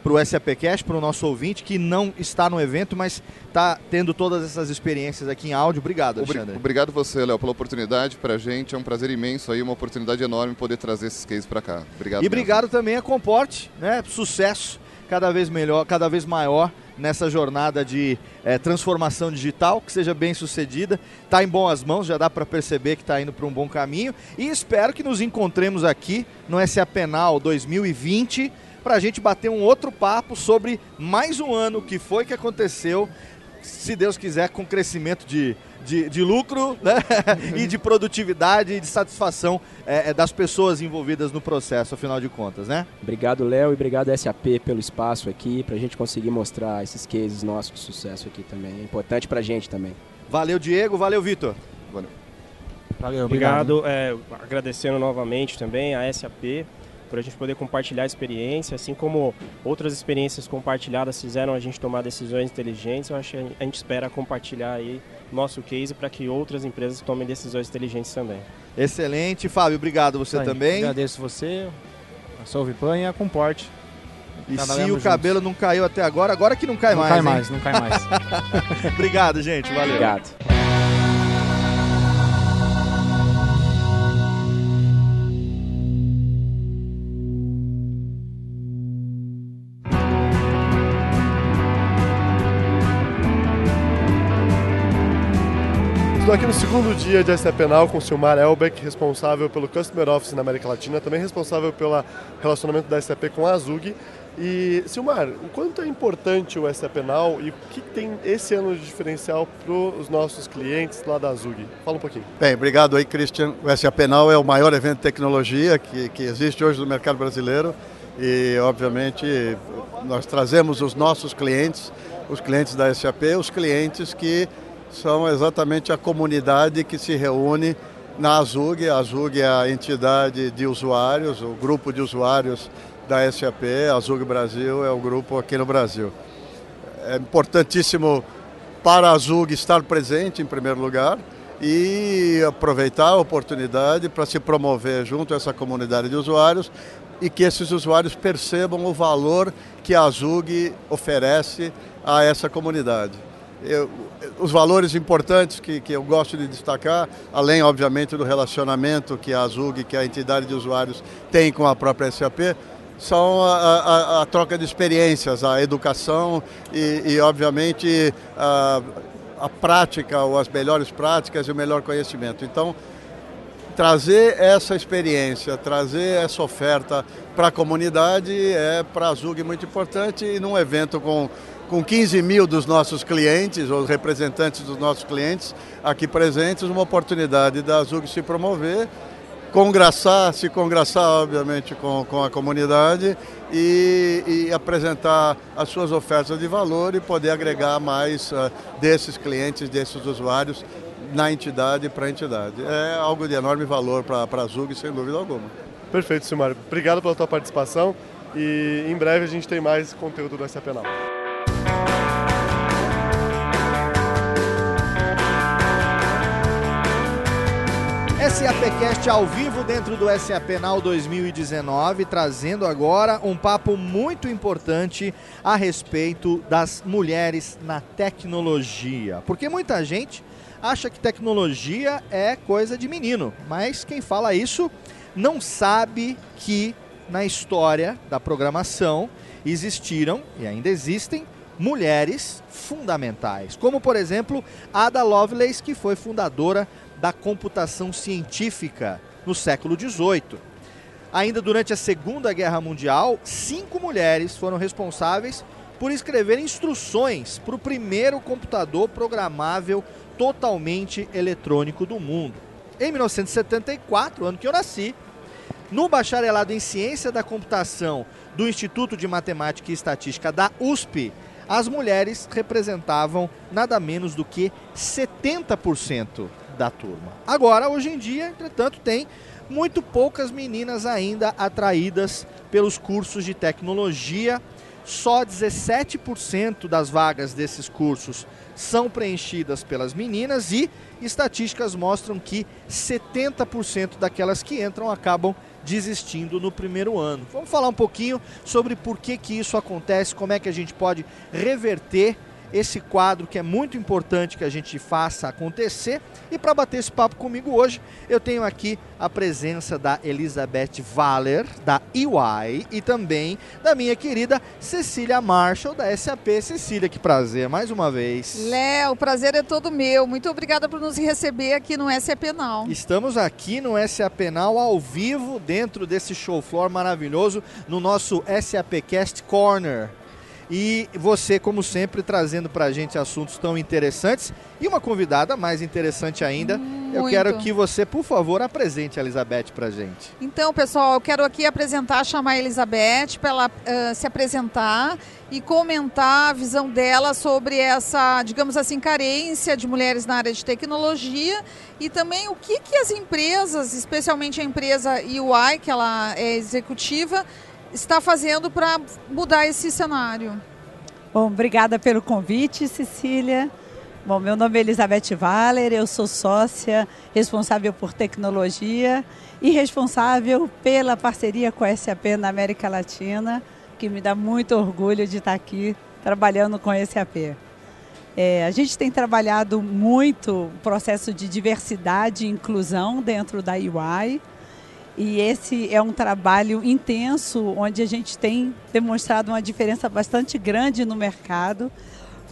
Speaker 1: para o SAPcast, para o nosso ouvinte que não está no evento, mas está tendo todas essas experiências aqui em áudio. Obrigado,
Speaker 20: Obri-
Speaker 1: Alexandre.
Speaker 20: Obrigado você, Léo, pela oportunidade. Para a gente é um prazer imenso aí, uma oportunidade enorme poder trazer esses cases para cá. Obrigado.
Speaker 1: E
Speaker 20: mesmo.
Speaker 1: obrigado também a Comporte, né? Sucesso cada vez melhor, cada vez maior nessa jornada de eh, transformação digital, que seja bem sucedida. Está em boas mãos, já dá para perceber que está indo para um bom caminho. E espero que nos encontremos aqui no SA Penal 2020 para a gente bater um outro papo sobre mais um ano que foi que aconteceu, se Deus quiser, com crescimento de, de, de lucro né? e de produtividade e de satisfação eh, eh, das pessoas envolvidas no processo, afinal de contas, né?
Speaker 21: Obrigado, Léo, e obrigado SAP pelo espaço aqui, pra gente conseguir mostrar esses cases nossos de sucesso aqui também. É importante pra gente também.
Speaker 1: Valeu, Diego. Valeu, Vitor.
Speaker 20: Valeu.
Speaker 23: Valeu,
Speaker 22: Obrigado, é, agradecendo novamente também a SAP por a gente poder compartilhar a experiência, assim como outras experiências compartilhadas fizeram a gente tomar decisões inteligentes. Eu acho que a gente espera compartilhar aí nosso case para que outras empresas tomem decisões inteligentes também.
Speaker 1: Excelente. Fábio, obrigado você também.
Speaker 23: Agradeço você, a Solviplan e a Comporte.
Speaker 1: E se
Speaker 23: Trabalhamos
Speaker 1: o cabelo não caiu até agora, agora que não cai
Speaker 23: Não
Speaker 1: mais.
Speaker 23: cai
Speaker 1: hein?
Speaker 23: mais, não cai mais.
Speaker 1: Obrigado, gente. Valeu.
Speaker 21: Obrigado.
Speaker 4: Segundo dia de SAP Penal com Silmar Elbeck, responsável pelo Customer Office na América Latina, também responsável pelo relacionamento da SAP com a Azug. E, Silmar, o quanto é importante o SAP Penal e o que tem esse ano de diferencial para os nossos clientes lá da Azug? Fala um pouquinho.
Speaker 24: Bem, obrigado aí, Christian. O SAP Now é o maior evento de tecnologia que, que existe hoje no mercado brasileiro e, obviamente, nós trazemos os nossos clientes, os clientes da SAP, os clientes que são exatamente a comunidade que se reúne na Azug. A Azug é a entidade de usuários, o grupo de usuários da SAP. A Azug Brasil é o grupo aqui no Brasil. É importantíssimo para a Azug estar presente em primeiro lugar e aproveitar a oportunidade para se promover junto a essa comunidade de usuários e que esses usuários percebam o valor que a Azug oferece a essa comunidade. Eu, os valores importantes que, que eu gosto de destacar, além, obviamente, do relacionamento que a Azug, que a entidade de usuários, tem com a própria SAP, são a, a- a troca de experiências, a educação e, e, obviamente, a, a prática, ou as melhores práticas e o melhor conhecimento. Então, trazer essa experiência, trazer essa oferta para a comunidade é para a Zug muito importante e num evento com, com 15 mil dos nossos clientes, ou representantes dos nossos clientes aqui presentes, uma oportunidade da Zug se promover, congraçar, se congraçar obviamente com, com a comunidade e, e apresentar as suas ofertas de valor e poder agregar mais uh, desses clientes, desses usuários na entidade para a entidade. É algo de enorme valor para a Zug, sem dúvida alguma.
Speaker 4: Perfeito, Silmário. Obrigado pela tua participação e em breve a gente tem mais conteúdo do SAP Penal.
Speaker 1: SAPcast ao vivo dentro do SAP Now 2019, trazendo agora um papo muito importante a respeito das mulheres na tecnologia. Porque muita gente acha que tecnologia é coisa de menino, mas quem fala isso não sabe que na história da programação existiram e ainda existem mulheres fundamentais, como por exemplo Ada Lovelace, que foi fundadora da computação científica no século XVIII. Ainda durante a Segunda Guerra Mundial, cinco mulheres foram responsáveis por escrever instruções para o primeiro computador programável totalmente eletrônico do mundo. Em 1974, ano que eu nasci, no bacharelado em Ciência da Computação do Instituto de Matemática e Estatística da USP, as mulheres representavam nada menos do que 70% da turma. Agora, hoje em dia, entretanto, tem muito poucas meninas ainda atraídas pelos cursos de tecnologia. Só 17% das vagas desses cursos são preenchidas pelas meninas e estatísticas mostram que 70% daquelas que entram acabam desistindo no primeiro ano. Vamos falar um pouquinho sobre por que, que isso acontece, como é que a gente pode reverter esse quadro que é muito importante que a gente faça acontecer. E para bater esse papo comigo hoje, eu tenho aqui a presença da Elizabeth Valer, da EY, e também da minha querida Cecília Marshall, da SAP. Cecília, que prazer, mais uma vez.
Speaker 25: Léo, o prazer é todo meu. Muito obrigada por nos receber aqui no SAP Now.
Speaker 1: Estamos aqui no SAP Now, ao vivo, dentro desse show floor maravilhoso, no nosso SAP Cast Corner. E você, como sempre, trazendo para a gente assuntos tão interessantes. E uma convidada mais interessante ainda. Muito. Eu quero que você, por favor, apresente a Elizabeth para a gente.
Speaker 25: Então, pessoal, eu quero aqui apresentar, chamar a Elizabeth para ela uh, se apresentar e comentar a visão dela sobre essa, digamos assim, carência de mulheres na área de tecnologia e também o que, que as empresas, especialmente a empresa UI, que ela é executiva, está fazendo para mudar esse cenário?
Speaker 26: Bom, obrigada pelo convite, Cecília. Bom, meu nome é Elizabeth Valer, eu sou sócia responsável por tecnologia e responsável pela parceria com a SAP na América Latina, que me dá muito orgulho de estar aqui trabalhando com a SAP. É, a gente tem trabalhado muito o processo de diversidade e inclusão dentro da UI. E esse é um trabalho intenso, onde a gente tem demonstrado uma diferença bastante grande no mercado,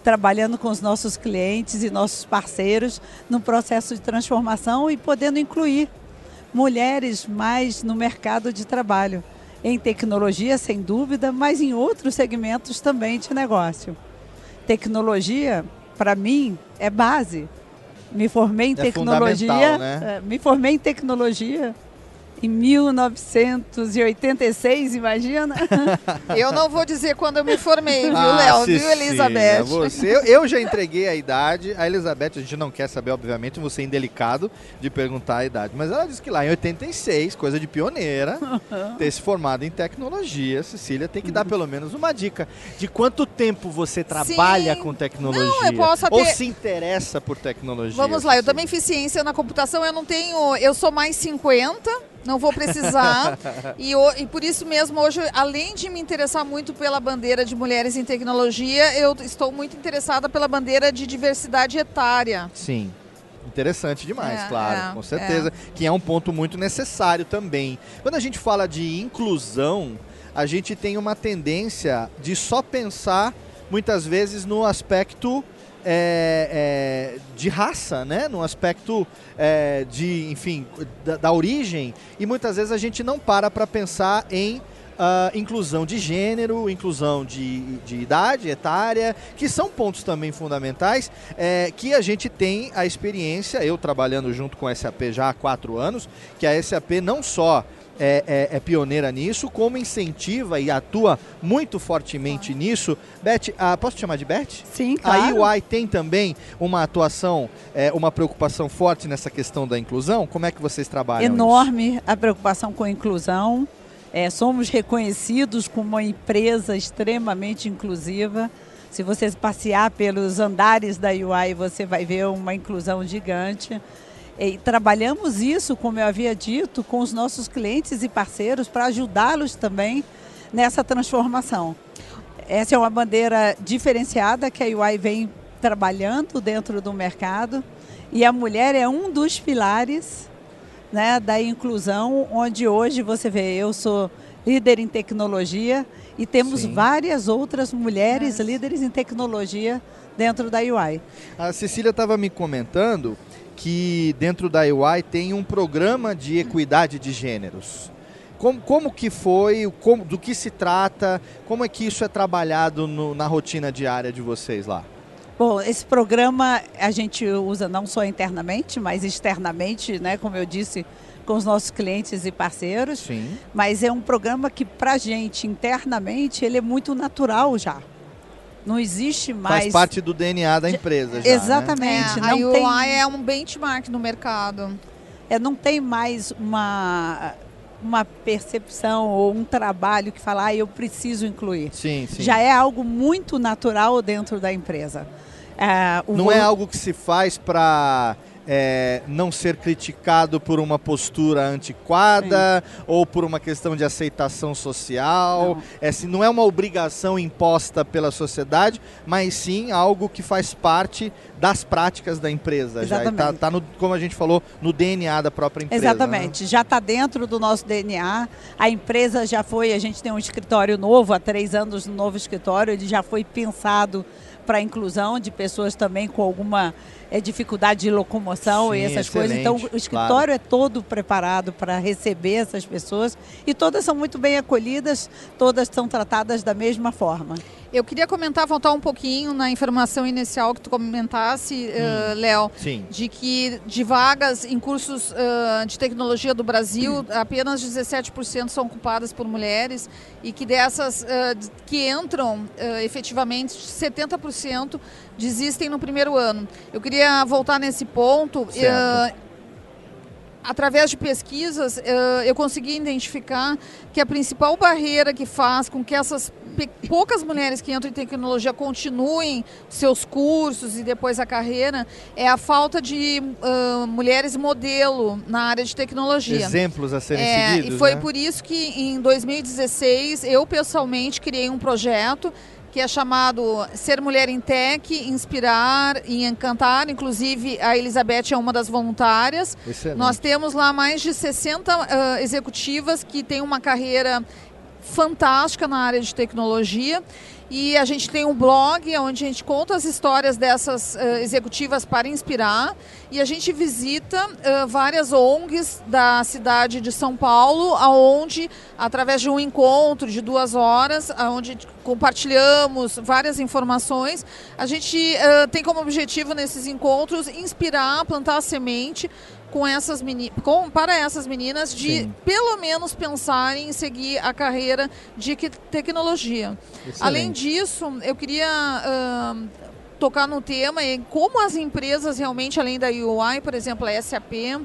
Speaker 26: trabalhando com os nossos clientes e nossos parceiros no processo de transformação e podendo incluir mulheres mais no mercado de trabalho, em tecnologia, sem dúvida, mas em outros segmentos também de negócio. Tecnologia, para mim, é base. Me formei em
Speaker 1: é
Speaker 26: tecnologia,
Speaker 1: né?
Speaker 26: É, me formei em tecnologia em 1986, imagina?
Speaker 25: eu não vou dizer quando eu me formei, viu, ah, Léo? Viu, Elizabeth?
Speaker 1: Você, eu, eu, já entreguei a idade. A Elizabeth, a gente não quer saber, obviamente, você é indelicado de perguntar a idade. Mas ela disse que lá em 86, coisa de pioneira, ter se formado em tecnologia, Cecília, tem que dar pelo menos uma dica de quanto tempo você trabalha Sim. com tecnologia. Não, eu posso até... Ou se interessa por tecnologia.
Speaker 25: Vamos lá, eu também fiz ciência na computação, eu não tenho. Eu sou mais 50 não vou precisar. e, e, por isso mesmo, hoje, além de me interessar muito pela bandeira de mulheres em tecnologia, eu estou muito interessada pela bandeira de diversidade etária.
Speaker 1: Sim. Interessante demais, é, claro, é, com certeza. É. Que é um ponto muito necessário também. Quando a gente fala de inclusão, a gente tem uma tendência de só pensar, muitas vezes, no aspecto é, é, de raça, né? No aspecto é, de, enfim, da, da, origem. E muitas vezes a gente não para para pensar em uh, inclusão de gênero, inclusão de, de idade etária, que são pontos também fundamentais é, que a gente tem a experiência, eu trabalhando junto com a SAP já há quatro anos, que a SAP não só é, é, é, pioneira nisso, como incentiva e atua muito fortemente ah. nisso. Beth, ah, posso te chamar de Beth?
Speaker 26: Sim, claro.
Speaker 1: A UI tem também uma atuação, é, uma preocupação forte nessa questão da inclusão? Como é que vocês trabalham
Speaker 26: Enorme a preocupação com a inclusão. É, somos reconhecidos como uma empresa extremamente inclusiva. Se você passear pelos andares da UI, você vai ver uma inclusão gigante. E trabalhamos isso, como eu havia dito, com os nossos clientes e parceiros para ajudá-los também nessa transformação. Essa é uma bandeira diferenciada que a UI vem trabalhando dentro do mercado e a mulher é um dos pilares né, da inclusão, onde hoje você vê, eu sou líder em tecnologia e temos Sim. várias outras mulheres líderes em tecnologia dentro da UI.
Speaker 1: A Cecília estava me comentando que dentro da UI tem um programa de equidade de gêneros. Como, como que foi, como, do que se trata, como é que isso é trabalhado no, na rotina diária de vocês lá?
Speaker 26: Bom, esse programa a gente usa não só internamente, mas externamente, né, como eu disse, com os nossos clientes e parceiros.
Speaker 1: Sim.
Speaker 26: Mas é um programa que, para a gente, internamente, ele é muito natural já. Não existe mais.
Speaker 1: Faz parte do DNA da empresa já.
Speaker 26: Exatamente.
Speaker 25: Né? É, não a tem... UI é um benchmark no mercado.
Speaker 26: É, não tem mais uma uma percepção ou um trabalho que fala, ah, eu preciso incluir.
Speaker 1: Sim, sim.
Speaker 26: Já é algo muito natural dentro da empresa.
Speaker 1: É, não é algo que se faz para é, não ser criticado por uma postura antiquada Sim. ou por uma questão de aceitação social. Não. É, assim, não é uma obrigação imposta pela sociedade, mas sim algo que faz parte das práticas da empresa.
Speaker 26: Exatamente.
Speaker 1: Já está, tá como a gente falou, no DNA da própria empresa.
Speaker 26: Exatamente.
Speaker 1: Né?
Speaker 26: Já está dentro do nosso DNA. A empresa já foi, a gente tem um escritório novo, há três anos no novo escritório, ele já foi pensado para a inclusão de pessoas também com alguma é, dificuldade de locomoção Sim, e essas coisas. Então, o escritório claro. é todo preparado para receber essas pessoas e todas são muito bem acolhidas, todas são tratadas da mesma forma.
Speaker 25: Eu queria comentar, voltar um pouquinho na informação inicial que tu comentasse, hum, uh, Léo, de que de vagas em cursos uh, de tecnologia do Brasil, hum. apenas 17% são ocupadas por mulheres e que dessas uh, que entram efetivamente, 70% desistem no primeiro ano. Eu queria voltar nesse ponto.
Speaker 1: Certo
Speaker 25: através de pesquisas, eh, eu consegui identificar que a principal barreira que faz com que essas poucas mulheres que entram em tecnologia continuem seus cursos e depois a carreira é a falta de uh, mulheres modelo na área de tecnologia.
Speaker 1: Exemplos a serem é, seguidos.
Speaker 25: E foi
Speaker 1: né?
Speaker 25: por isso que em 2016 eu pessoalmente criei um projeto que é chamado Ser Mulher em Tech, Inspirar e Encantar. Inclusive, a Elizabeth é uma das voluntárias.
Speaker 1: Excelente.
Speaker 25: Nós temos lá mais de 60 uh, executivas que têm uma carreira fantástica na área de tecnologia e a gente tem um blog onde a gente conta as histórias dessas uh, executivas para inspirar. E a gente visita uh, várias ONGs da cidade de São Paulo, aonde, através de um encontro de duas horas, onde compartilhamos várias informações, a gente uh, tem como objetivo nesses encontros inspirar, plantar a semente com essas meninas, com, para essas meninas de Sim. pelo menos pensarem em seguir a carreira de tecnologia. Excelente. Além disso, eu queria uh, tocar no tema em como as empresas realmente, além da UI, por exemplo, a SAP,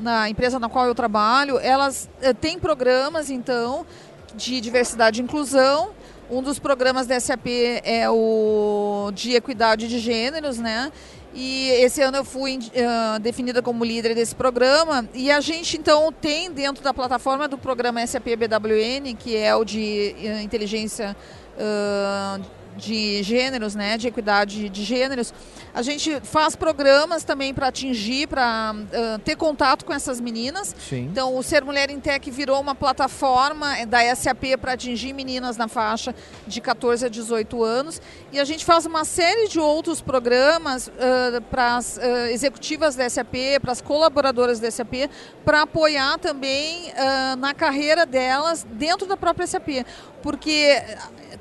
Speaker 25: na empresa na qual eu trabalho, elas uh, têm programas então de diversidade e inclusão. Um dos programas da SAP é o de equidade de gêneros, né? E esse ano eu fui uh, definida como líder desse programa. E a gente, então, tem dentro da plataforma do programa SAP BWN, que é o de uh, inteligência uh, de gêneros, né, de equidade de gêneros, a gente faz programas também para atingir, para uh, ter contato com essas meninas.
Speaker 1: Sim.
Speaker 25: Então, o Ser Mulher em Tech virou uma plataforma da SAP para atingir meninas na faixa de 14 a 18 anos. E a gente faz uma série de outros programas uh, para as uh, executivas da SAP, para as colaboradoras da SAP, para apoiar também na carreira delas dentro da própria SAP. Porque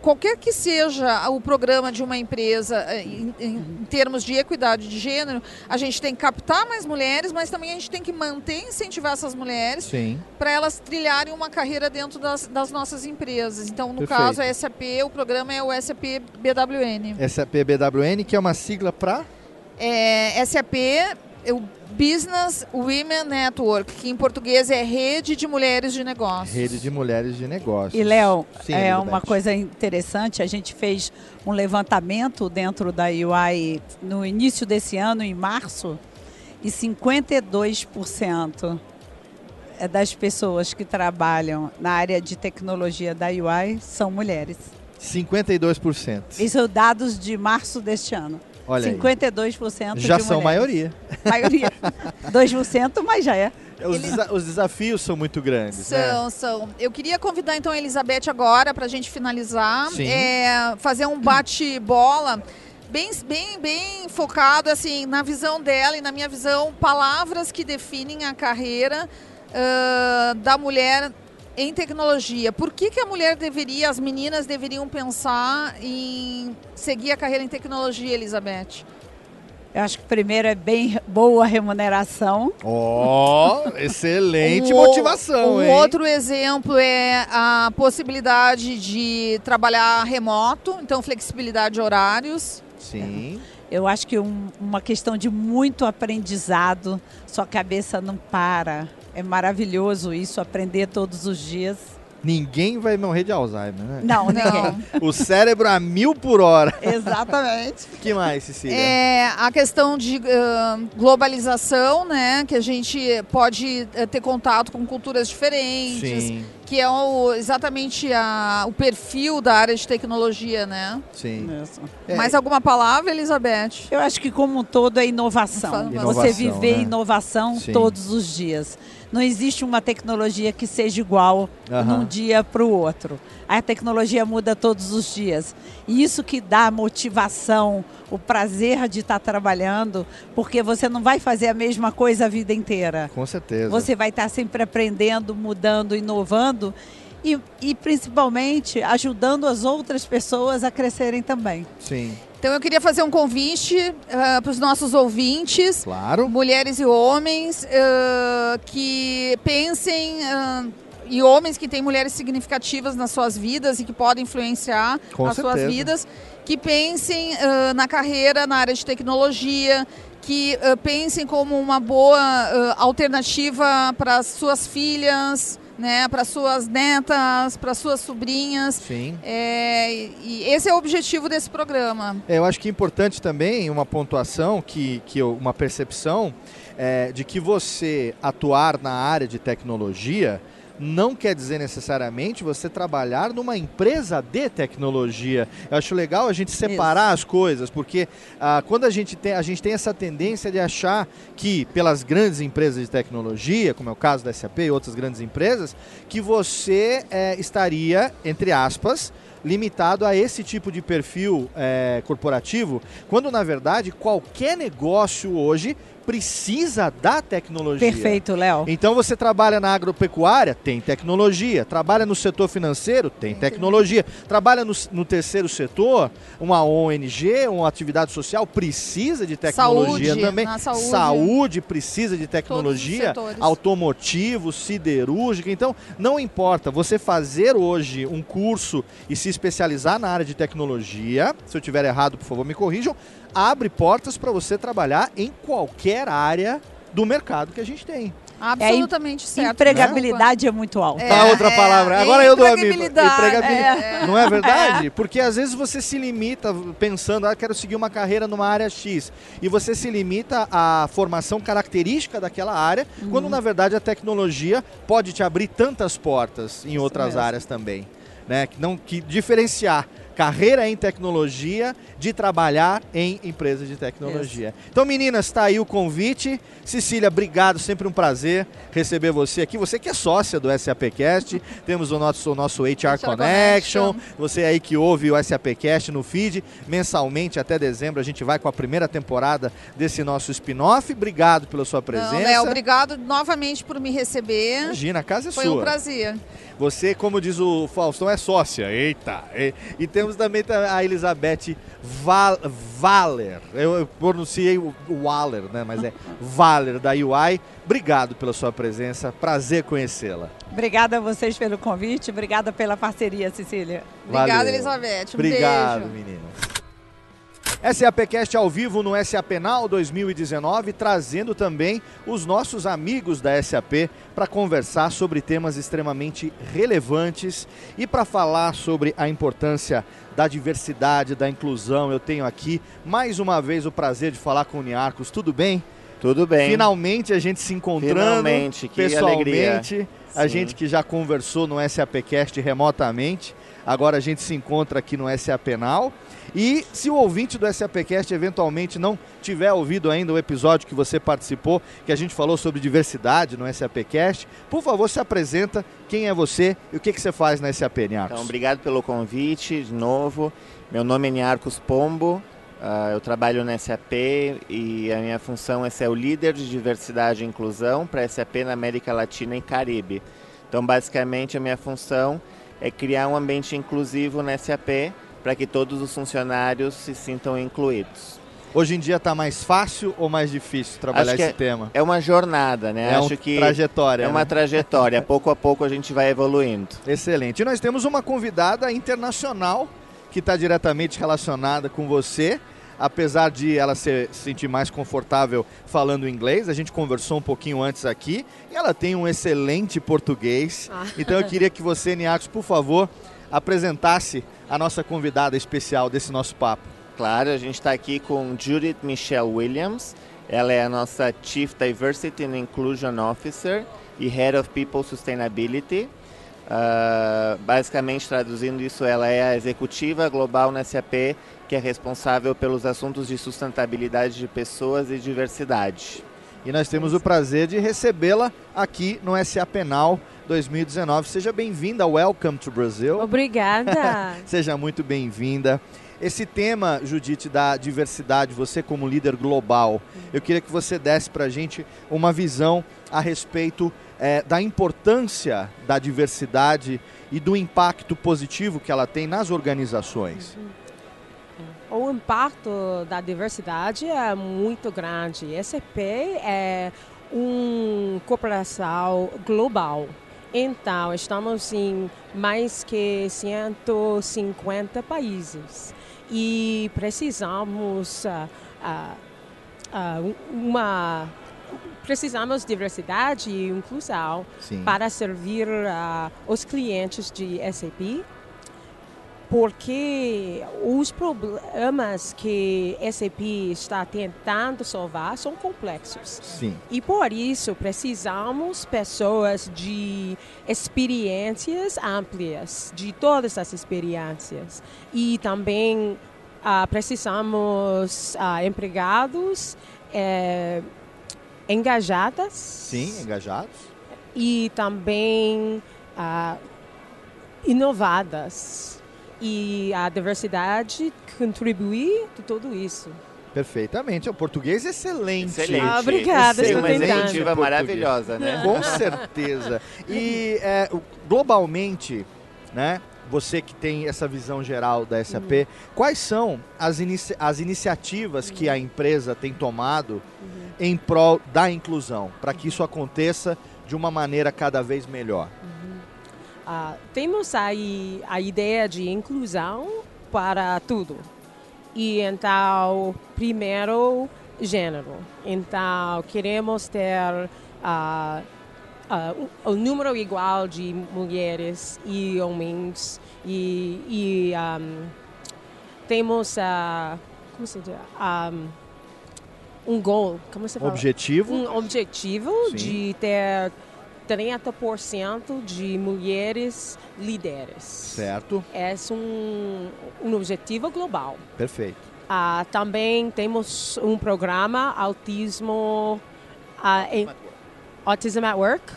Speaker 25: qualquer que seja o programa de uma empresa em, em, termos de equidade de gênero, a gente tem que captar mais mulheres, mas também a gente tem que manter e incentivar essas mulheres para elas trilharem uma carreira dentro das, das nossas empresas. Então, no
Speaker 1: Perfeito.
Speaker 25: caso, a SAP, o programa é o SAP BWN.
Speaker 1: SAP BWN, que é uma sigla para?
Speaker 25: É, SAP, o Business Women Network, que em português é Rede de Mulheres de Negócios.
Speaker 1: Rede de Mulheres de Negócios.
Speaker 26: E, Léo, é uma coisa interessante, a gente fez um levantamento dentro da UI no início desse ano, em março, e 52% é das pessoas que trabalham na área de tecnologia da UI são mulheres.
Speaker 1: 52%.
Speaker 26: Isso são dados de março deste ano.
Speaker 1: Olha aí.
Speaker 26: 52%
Speaker 1: Já
Speaker 26: de
Speaker 1: são maioria.
Speaker 26: Maioria. 2%, mas já é.
Speaker 1: Os, desa- os desafios são muito grandes, né?
Speaker 25: São, são. Eu queria convidar então a Elizabeth agora para a gente finalizar,
Speaker 1: Sim.
Speaker 25: é, fazer um bate-bola bem, bem, bem focado assim na visão dela e na minha visão, palavras que definem a carreira ah, da mulher em tecnologia. Por que, que a mulher deveria, as meninas deveriam pensar em seguir a carreira em tecnologia, Elizabeth?
Speaker 26: Eu acho que primeiro é bem boa remuneração.
Speaker 1: Ó, excelente
Speaker 25: Um
Speaker 1: motivação,
Speaker 25: o- um
Speaker 1: hein?
Speaker 25: outro exemplo é a possibilidade de trabalhar remoto, então flexibilidade de horários.
Speaker 1: Sim.
Speaker 26: Eu acho que um- uma questão de muito aprendizado, sua cabeça não para. É maravilhoso isso, aprender todos os dias.
Speaker 1: Ninguém vai morrer de Alzheimer, né?
Speaker 26: Não, ninguém.
Speaker 1: o cérebro a mil por hora.
Speaker 26: Exatamente.
Speaker 1: O que mais, Cecília?
Speaker 25: É a questão de ah, globalização, né? Que a gente pode eh, ter contato com culturas diferentes,
Speaker 1: Sim.
Speaker 25: que é o- exatamente a- o perfil da área de tecnologia, né?
Speaker 1: Sim.
Speaker 26: É.
Speaker 25: Mais alguma palavra, Elizabeth?
Speaker 26: Eu acho que como um todo é inovação.
Speaker 25: Inovação,
Speaker 26: Você viver
Speaker 1: né?
Speaker 26: inovação
Speaker 1: Sim.
Speaker 26: todos os dias. Não existe uma tecnologia que seja igual
Speaker 1: Aham.
Speaker 26: num dia para o outro. A tecnologia muda todos os dias. E isso que dá motivação, o prazer de estar trabalhando, porque você não vai fazer a mesma coisa a vida inteira.
Speaker 1: Com certeza.
Speaker 26: Você vai estar sempre aprendendo, mudando, inovando e, e principalmente ajudando as outras pessoas a crescerem também.
Speaker 1: Sim.
Speaker 25: Então eu queria fazer um convite para os nossos ouvintes,
Speaker 1: Claro.
Speaker 25: mulheres e homens, ah, que pensem ah, e homens que têm mulheres significativas nas suas vidas e que podem influenciar
Speaker 1: Com
Speaker 25: as suas
Speaker 1: certeza.
Speaker 25: vidas, que pensem ah, na carreira na área de tecnologia, que ah, pensem como uma boa ah, alternativa para as suas filhas, né, para suas netas, para suas sobrinhas.
Speaker 1: Sim.
Speaker 25: É, e esse é o objetivo desse programa.
Speaker 1: É, eu acho que é importante também uma pontuação, que, que eu- uma percepção é, de que você atuar na área de tecnologia não quer dizer necessariamente você trabalhar numa empresa de tecnologia. Eu acho legal a gente separar as coisas, porque ah, quando a gente, tem, a gente tem essa tendência de achar que pelas grandes empresas de tecnologia, como é o caso da SAP e outras grandes empresas, que você eh, estaria, entre aspas, limitado a esse tipo de perfil eh, corporativo, quando na verdade qualquer negócio hoje precisa da tecnologia.
Speaker 26: Perfeito, Léo.
Speaker 1: Então você trabalha na agropecuária, tem tecnologia. Trabalha no setor financeiro, tem tecnologia. Trabalha no, no terceiro setor, uma ONG, uma atividade social, precisa de tecnologia
Speaker 25: Saúde,
Speaker 1: também.
Speaker 25: na saúde.
Speaker 1: Saúde precisa de tecnologia. Automotivo, siderúrgica. Então, não importa. Você fazer hoje um curso e se especializar na área de tecnologia, se eu tiver errado, por favor, me corrijam, abre portas para você trabalhar em qualquer área do mercado que a gente tem.
Speaker 25: Absolutamente
Speaker 26: É,
Speaker 25: certo.
Speaker 26: Empregabilidade é muito alta.
Speaker 1: a outra palavra. Agora eu dou a minha.
Speaker 25: empregabilidade, é.
Speaker 1: Não é verdade? Porque às vezes você se limita pensando, ah, quero seguir uma carreira numa área X. E você se limita à formação característica daquela área, quando na verdade a tecnologia pode te abrir tantas portas em outras
Speaker 26: mesmo.
Speaker 1: áreas também. né? Que não que diferenciar carreira em tecnologia de trabalhar em empresas de tecnologia. Então, meninas, está aí o convite. Cecília, obrigado, sempre um prazer receber você aqui. Você que é sócia do SAPcast, temos o nosso, o nosso HR, Connection. Connection. Você aí que ouve o SAPcast no feed, mensalmente até dezembro a gente vai com a primeira temporada desse nosso spin-off. Obrigado pela sua presença. Não,
Speaker 25: Léo, obrigado novamente por me receber.
Speaker 1: Imagina, a casa é
Speaker 25: Foi
Speaker 1: sua.
Speaker 25: Foi um prazer.
Speaker 1: Você, como diz o Faustão, é sócia. Eita! E, e temos também a Elizabeth Val, Valer. Eu, eu pronunciei o Waller, né? Mas é Valer da UI. Obrigado pela sua presença. Prazer conhecê-la.
Speaker 26: Obrigada a vocês pelo convite. Obrigada pela parceria, Cecília.
Speaker 25: Obrigada, Elizabeth. Um
Speaker 1: Obrigado,
Speaker 25: beijo.
Speaker 1: menino. SAPcast ao vivo no SAP Now 2019, trazendo também os nossos amigos da SAP para conversar sobre temas extremamente relevantes e para falar sobre a importância da diversidade, da inclusão. Eu tenho aqui mais uma vez o prazer de falar com o Niarcos. Tudo bem?
Speaker 27: Tudo bem.
Speaker 1: Finalmente a gente se encontrando
Speaker 27: Finalmente, que
Speaker 1: pessoalmente.
Speaker 27: alegria.
Speaker 1: A
Speaker 27: Sim.
Speaker 1: gente que já conversou no SAPcast remotamente. Agora a gente se encontra aqui no SAP Now. E se o ouvinte do SAPcast eventualmente não tiver ouvido ainda o episódio que você participou, que a gente falou sobre diversidade no SAPcast, por favor, se apresenta, quem é você e o que, que você faz na SAP, Niarcos?
Speaker 27: Então, obrigado pelo convite de novo. Meu nome é Niarcos Pombo, ah, eu trabalho na SAP e a minha função é ser o líder de diversidade e inclusão para a SAP na América Latina e Caribe. Então, basicamente, a minha função é criar um ambiente inclusivo na SAP para que todos os funcionários se sintam incluídos.
Speaker 1: Hoje em dia está mais fácil ou mais difícil trabalhar
Speaker 27: Acho que
Speaker 1: esse
Speaker 27: é,
Speaker 1: tema?
Speaker 27: É uma jornada, né?
Speaker 1: É
Speaker 27: Acho
Speaker 1: um
Speaker 27: que
Speaker 1: trajetória,
Speaker 27: É uma
Speaker 1: né?
Speaker 27: trajetória. pouco a pouco a gente vai evoluindo.
Speaker 1: Excelente. E nós temos uma convidada internacional que está diretamente relacionada com você. Apesar de ela se sentir mais confortável falando inglês, a gente conversou um pouquinho antes aqui e ela tem um excelente português.
Speaker 28: Ah.
Speaker 1: Então eu queria que você, Niacos, por favor, apresentasse a nossa convidada especial desse nosso papo.
Speaker 27: Claro, a gente está aqui com Judith Michelle Williams. Ela é a nossa Chief Diversity and Inclusion Officer e Head of People Sustainability. Ah, basicamente, traduzindo isso, ela é a executiva global na SAP que é responsável pelos assuntos de sustentabilidade de pessoas e diversidade.
Speaker 1: E nós temos o prazer de recebê-la aqui no SA Penal 2019. Seja bem-vinda, welcome to Brazil.
Speaker 29: Obrigada.
Speaker 1: Seja muito bem-vinda. Esse tema, Judite, da diversidade, você como líder global, eu queria que você desse para a gente uma visão a respeito eh, da importância da diversidade e do impacto positivo que ela tem nas organizações.
Speaker 29: O impacto da diversidade é muito grande. SAP é uma corporação global. Então, estamos em mais que 150 países e precisamos ah, ah, uma precisamos de diversidade e inclusão
Speaker 1: Sim.
Speaker 29: para servir os clientes de SAP porque os problemas que SAP está tentando salvar são complexos.
Speaker 1: Sim.
Speaker 29: E por isso precisamos pessoas de experiências amplas, de todas as experiências. E também ah, precisamos ah, empregados eh, engajadas
Speaker 1: Sim, engajados.
Speaker 29: e também ah, inovadas. E a diversidade contribui de tudo isso.
Speaker 1: Perfeitamente. O português é excelente.
Speaker 27: Excelente.
Speaker 29: Ah, obrigada,
Speaker 27: Tem uma
Speaker 29: tentando.
Speaker 27: executiva maravilhosa, né?
Speaker 1: Com certeza. E é, globalmente, né? Você que tem essa visão geral da SAP, quais são as, inici- as iniciativas que a empresa tem tomado em prol da inclusão, para que isso aconteça de uma maneira cada vez melhor?
Speaker 29: Ah, temos aí a ideia de inclusão para tudo. E então, primeiro, gênero. Então, queremos ter ah, ah, o o número igual de mulheres e homens. E, e ahm, temos ah, como se diz? Ahm, um goal, como se fala?
Speaker 1: Objetivo?
Speaker 29: Um objetivo
Speaker 1: Sim.
Speaker 29: de ter 30% de mulheres líderes.
Speaker 1: Certo.
Speaker 29: É um, um objetivo global.
Speaker 1: Perfeito.
Speaker 29: Ah, também temos um programa Autismo ah, em, Autism at Work,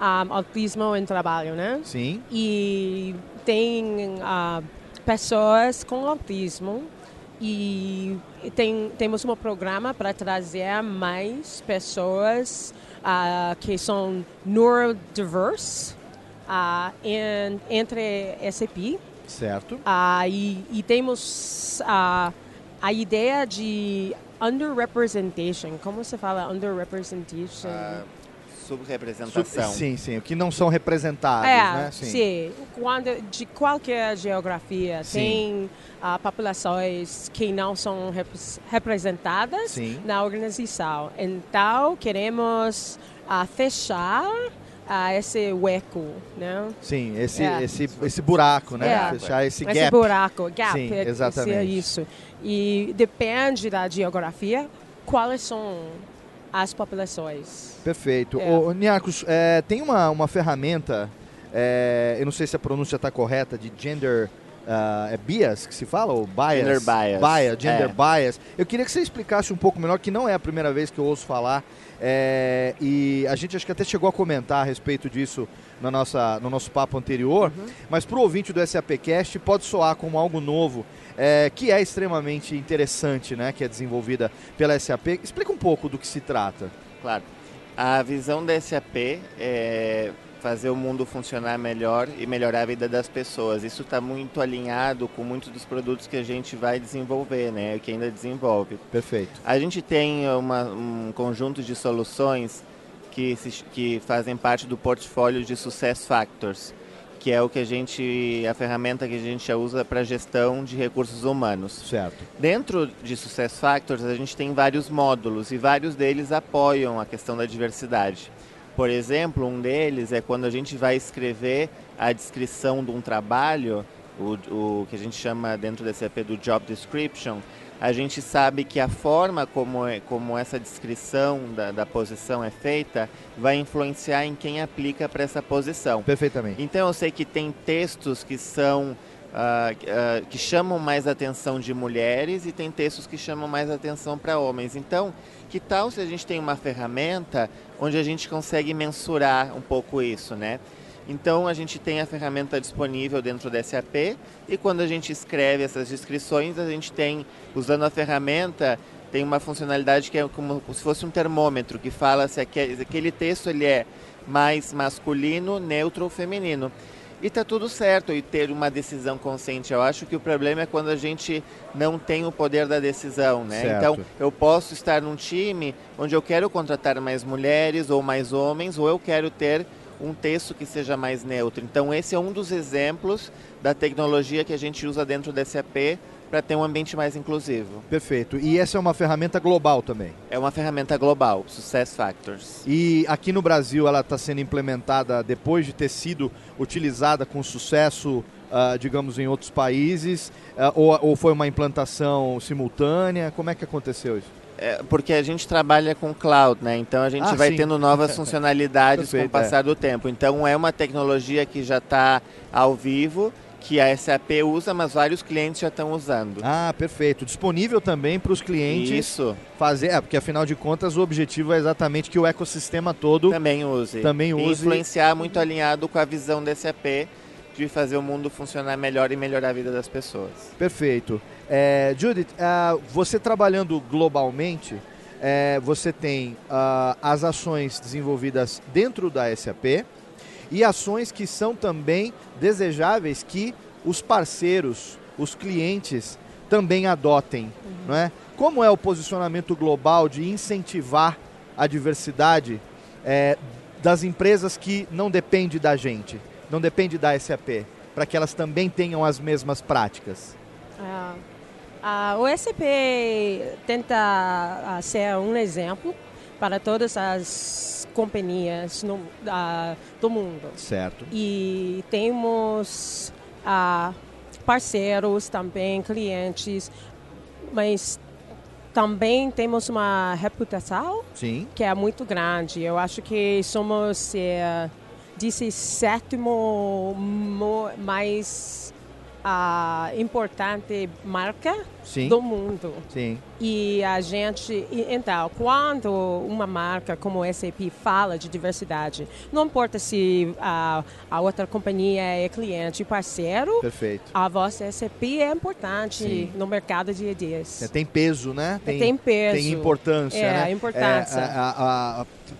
Speaker 29: um, Autismo em Trabalho, né?
Speaker 1: Sim.
Speaker 29: E tem ah, pessoas com autismo e tem, temos um programa para trazer mais pessoas ah, que são neurodiverse em, entre SAP.
Speaker 1: Certo.
Speaker 29: Ah, e, e temos ah, a ideia de underrepresentation. Como se fala underrepresentation?
Speaker 27: Subrepresentação.
Speaker 1: Sim, sim. O que não são representados,
Speaker 29: é,
Speaker 1: né?
Speaker 29: sim. Quando, de qualquer geografia,
Speaker 1: Sim.
Speaker 29: tem ah, populações que não são repres- representadas
Speaker 1: Sim.
Speaker 29: na organização. Então, queremos ah, fechar ah, esse hueco, né?
Speaker 1: Sim, esse,
Speaker 29: É.
Speaker 1: esse, esse buraco, né?
Speaker 29: É.
Speaker 1: Fechar esse gap.
Speaker 29: Esse buraco, gap,
Speaker 1: Sim,
Speaker 29: é-
Speaker 1: exatamente.
Speaker 29: é isso. E depende da geografia, quais são as populações.
Speaker 1: Perfeito.
Speaker 29: É.
Speaker 1: Ô, Niarcos, é, tem uma, uma ferramenta, é, eu não sei se a pronúncia está correta, de gender ah, é bias que se fala? Ou bias?
Speaker 27: Gender bias.
Speaker 1: Bias, gender
Speaker 27: É.
Speaker 1: bias. Eu queria que você explicasse um pouco melhor, que não é a primeira vez que eu ouço falar. É, e a gente acho que até chegou a comentar a respeito disso na nossa, no nosso papo anterior.
Speaker 27: Uhum.
Speaker 1: Mas para o ouvinte do SAPcast pode soar como algo novo, é, que é extremamente interessante, né? Que é desenvolvida pela SAP. Explica um pouco do que se trata.
Speaker 27: Claro. A visão da SAP é fazer o mundo funcionar melhor e melhorar a vida das pessoas. Isso está muito alinhado com muitos dos produtos que a gente vai desenvolver, né? Que ainda desenvolve.
Speaker 1: Perfeito.
Speaker 27: A gente tem uma- um conjunto de soluções que, se- que fazem parte do portfólio de Success Factors, que é o que a gente, a ferramenta que a gente já usa para gestão de recursos humanos.
Speaker 1: Certo.
Speaker 27: Dentro de Success Factors, a gente tem vários módulos e vários deles apoiam a questão da diversidade. Por exemplo, um deles é quando a gente vai escrever a descrição de um trabalho, o, o que a gente chama dentro da SAP do Job Description, a gente sabe que a forma como, é- como essa descrição da, da posição é feita vai influenciar em quem aplica para essa posição.
Speaker 1: Perfeitamente.
Speaker 27: Então eu sei que tem textos que são ah, ah, que chamam mais atenção de mulheres e tem textos que chamam mais atenção para homens. Então, que tal se a gente tem uma ferramenta onde a gente consegue mensurar um pouco isso, né? Então a gente tem a ferramenta disponível dentro da SAP e quando a gente escreve essas descrições, a gente tem, usando a ferramenta, tem uma funcionalidade que é como se fosse um termômetro que fala se aque- se aquele texto ele é mais masculino, neutro ou feminino. E tá tudo certo e ter uma decisão consciente. Eu acho que o problema é quando a gente não tem o poder da decisão, né?
Speaker 1: Certo.
Speaker 27: Então, eu posso estar num time onde eu quero contratar mais mulheres ou mais homens, ou eu quero ter um texto que seja mais neutro. Então, esse é um dos exemplos da tecnologia que a gente usa dentro da SAP para ter um ambiente mais inclusivo.
Speaker 1: Perfeito. E essa é uma ferramenta global também.
Speaker 27: É uma ferramenta global, Success Factors.
Speaker 1: E aqui no Brasil ela está sendo implementada depois de ter sido utilizada com sucesso, ah, digamos, em outros países? Ah, ou, ou foi uma implantação simultânea? Como é que aconteceu isso?
Speaker 27: É, porque a gente trabalha com cloud, né? Então a gente
Speaker 1: Ah,
Speaker 27: vai
Speaker 1: sim.
Speaker 27: tendo novas funcionalidades com o passar
Speaker 1: é.
Speaker 27: do tempo. Então é uma tecnologia que já está ao vivo, que a SAP usa, mas vários clientes já estão usando.
Speaker 1: Ah, perfeito. Disponível também para os clientes
Speaker 27: Isso.
Speaker 1: fazer. É, porque afinal de contas o objetivo é exatamente que o ecossistema todo
Speaker 27: também use.
Speaker 1: Também
Speaker 27: E
Speaker 1: use.
Speaker 27: influenciar muito alinhado com a visão da SAP de fazer o mundo funcionar melhor e melhorar a vida das pessoas.
Speaker 1: Perfeito. É, Judith, ah, você trabalhando globalmente, é, você tem ah, as ações desenvolvidas dentro da SAP e ações que são também desejáveis que os parceiros, os clientes também adotem, não é? Como é o posicionamento global de incentivar a diversidade é, das empresas que não depende da gente, não depende da SAP, para que elas também tenham as mesmas práticas?
Speaker 29: Ah, ah, o SAP tenta ser um exemplo para todas as companhias no, ah, do mundo.
Speaker 1: Certo.
Speaker 29: E temos ah, parceiros também, clientes, mas também temos uma reputação
Speaker 1: Sim.
Speaker 29: que é muito grande. Eu acho que somos é, 17 mo- mais ah, importante marca
Speaker 1: Sim.
Speaker 29: do mundo.
Speaker 1: Sim.
Speaker 29: E a gente, então, quando uma marca como a SAP fala de diversidade, não importa se a, a outra companhia é cliente parceiro,
Speaker 1: Perfeito.
Speaker 29: a vossa SAP é importante
Speaker 1: Sim.
Speaker 29: no mercado de IDs.
Speaker 1: É, tem peso, né?
Speaker 29: Tem peso.
Speaker 1: Tem importância,
Speaker 29: É,
Speaker 1: né?
Speaker 29: importância.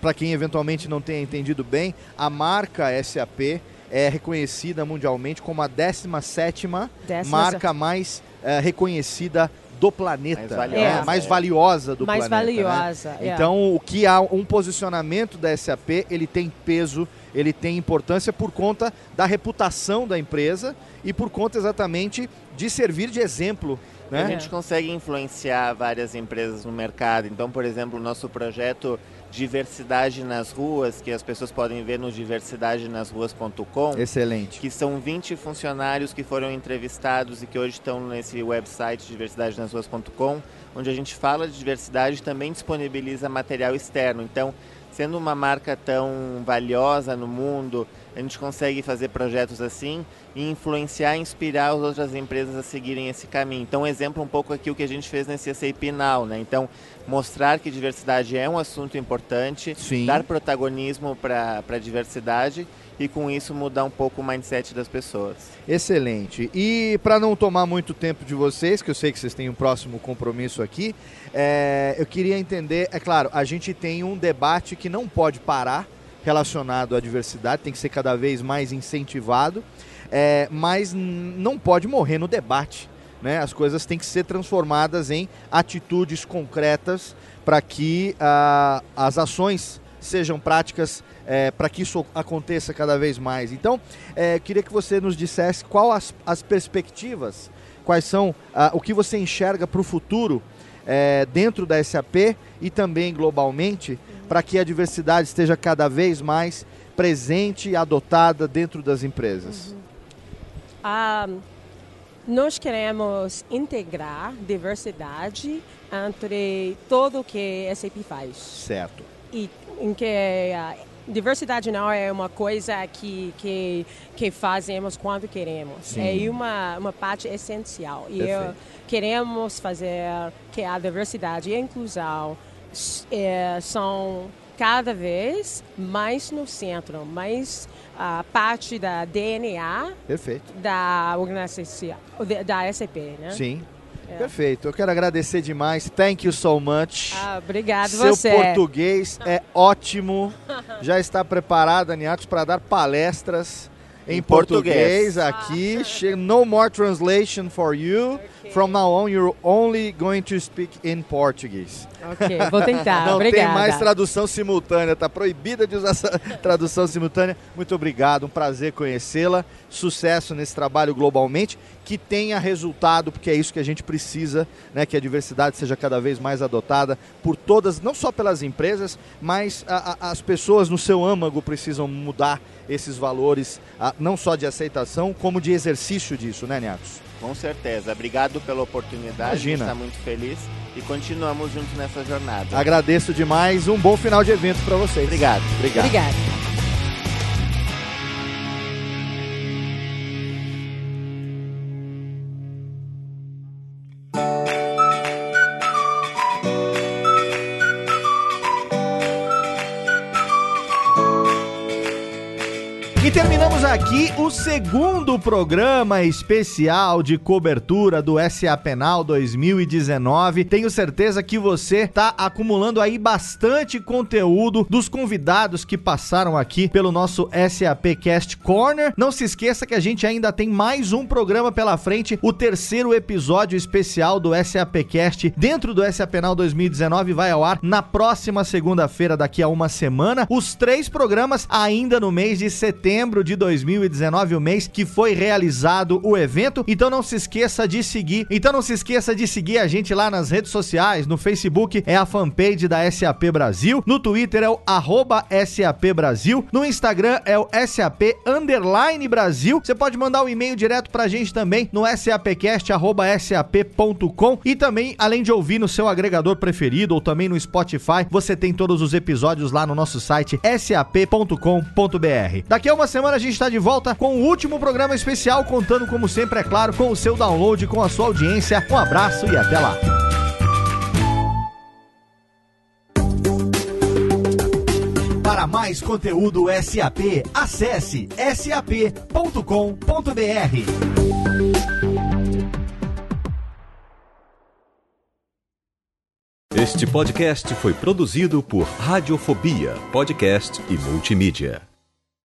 Speaker 1: Para quem eventualmente não tenha entendido bem, a marca SAP é reconhecida mundialmente como a 17ª
Speaker 29: Décima
Speaker 1: marca mais eh, reconhecida do planeta,
Speaker 29: Mais
Speaker 1: né?
Speaker 29: valiosa.
Speaker 1: mais
Speaker 29: É.
Speaker 1: valiosa do
Speaker 29: Mais
Speaker 1: planeta. né?
Speaker 29: valiosa, é.
Speaker 1: Então, o que há um posicionamento da SAP, ele tem peso, ele tem importância por conta da reputação da empresa e por conta exatamente de servir de exemplo.
Speaker 27: E A
Speaker 1: Né?
Speaker 27: gente consegue influenciar várias empresas no mercado. Então, por exemplo, o nosso projeto Diversidade nas Ruas, que as pessoas podem ver no diversidadenasruas.com.
Speaker 1: Excelente.
Speaker 27: Que são 20 funcionários que foram entrevistados e que hoje estão nesse website diversidadenasruas.com, onde a gente fala de diversidade e também disponibiliza material externo. Então, sendo uma marca tão valiosa no mundo, a gente consegue fazer projetos assim e influenciar, inspirar as outras empresas a seguirem esse caminho. Então, um exemplo um pouco aqui o que a gente fez nesse SAP Now, né? Então, mostrar que diversidade é um assunto importante,
Speaker 1: Sim.
Speaker 27: dar protagonismo para a diversidade e com isso mudar um pouco o mindset das pessoas.
Speaker 1: Excelente. E para não tomar muito tempo de vocês, que eu sei que vocês têm um próximo compromisso aqui, é, eu queria entender, é claro, a gente tem um debate que não pode parar relacionado à diversidade, tem que ser cada vez mais incentivado, é, mas não pode morrer no debate. Né? As coisas têm que ser transformadas em atitudes concretas para que ah, as ações sejam práticas é, para que isso aconteça cada vez mais. Então, é, eu queria que você nos dissesse qual as, as perspectivas, quais são o que você enxerga para o futuro é, dentro da SAP e também globalmente, para que a diversidade esteja cada vez mais presente e adotada dentro das empresas.
Speaker 29: Ah, nós queremos integrar diversidade entre tudo o que a SAP faz.
Speaker 1: Certo.
Speaker 29: E em que a diversidade não é uma coisa que, que, que fazemos quando queremos.
Speaker 1: Sim.
Speaker 29: É uma, uma parte essencial. E eu, queremos fazer que a diversidade e a inclusão eh, são cada vez mais no centro, mais a parte da DNA
Speaker 1: Perfeito.
Speaker 29: da organização, da SAP, né?
Speaker 1: Sim.
Speaker 29: É.
Speaker 1: Perfeito. Eu quero agradecer demais. Thank you so much.
Speaker 29: Ah, obrigado
Speaker 1: Seu
Speaker 29: você.
Speaker 1: português é ótimo. Já está preparada, Niacos, para dar palestras em,
Speaker 27: Em
Speaker 1: português,
Speaker 27: português.
Speaker 1: aqui. Che- No more translation for you. From now on, you're only going to speak in Portuguese.
Speaker 29: Ok, vou tentar.
Speaker 1: Não
Speaker 29: Obrigada.
Speaker 1: tem mais tradução simultânea, tá proibida de usar essa tradução simultânea. Muito obrigado, um prazer conhecê-la. Sucesso nesse trabalho globalmente, que tenha resultado, porque é isso que a gente precisa, né? Que a diversidade seja cada vez mais adotada por todas, não só pelas empresas, mas a- a- as pessoas no seu âmago precisam mudar esses valores, ah, não só de aceitação, como de exercício disso, né, Niacos?
Speaker 27: Com certeza. Obrigado pela oportunidade. A gente
Speaker 1: Imagina.
Speaker 27: está muito feliz e continuamos juntos nessa jornada.
Speaker 1: Agradeço demais, um bom final de evento para vocês.
Speaker 27: Obrigado.
Speaker 1: Obrigado.
Speaker 29: Obrigada.
Speaker 1: Aqui o segundo programa especial de cobertura do SA Penal 2019. Tenho certeza que você está acumulando aí bastante conteúdo dos convidados que passaram aqui pelo nosso SAP Cast Corner. Não se esqueça que a gente ainda tem mais um programa pela frente, o terceiro episódio especial do SAP Cast dentro do SA Penal 2019 vai ao ar na próxima segunda-feira, daqui a uma semana. Os três programas ainda no mês de setembro de 2019, o mês que foi realizado o evento. Então não se esqueça de seguir. Então não se esqueça de seguir a gente lá nas redes sociais. No Facebook é a fanpage da SAP Brasil. No Twitter é o arroba SAP Brasil. No Instagram é o SAP Underline Brasil. Você pode mandar um e-mail direto pra gente também no sapcast.sap.com e também, além de ouvir no seu agregador preferido ou também no Spotify, você tem todos os episódios lá no nosso site sap.com.br. Daqui a uma semana a gente está de volta com o último programa especial, contando, como sempre, é claro, com o seu download, com a sua audiência. Um abraço e até lá.
Speaker 28: Para mais conteúdo SAP, acesse sap.com.br.
Speaker 30: Este podcast foi produzido por Radiofobia, podcast e multimídia.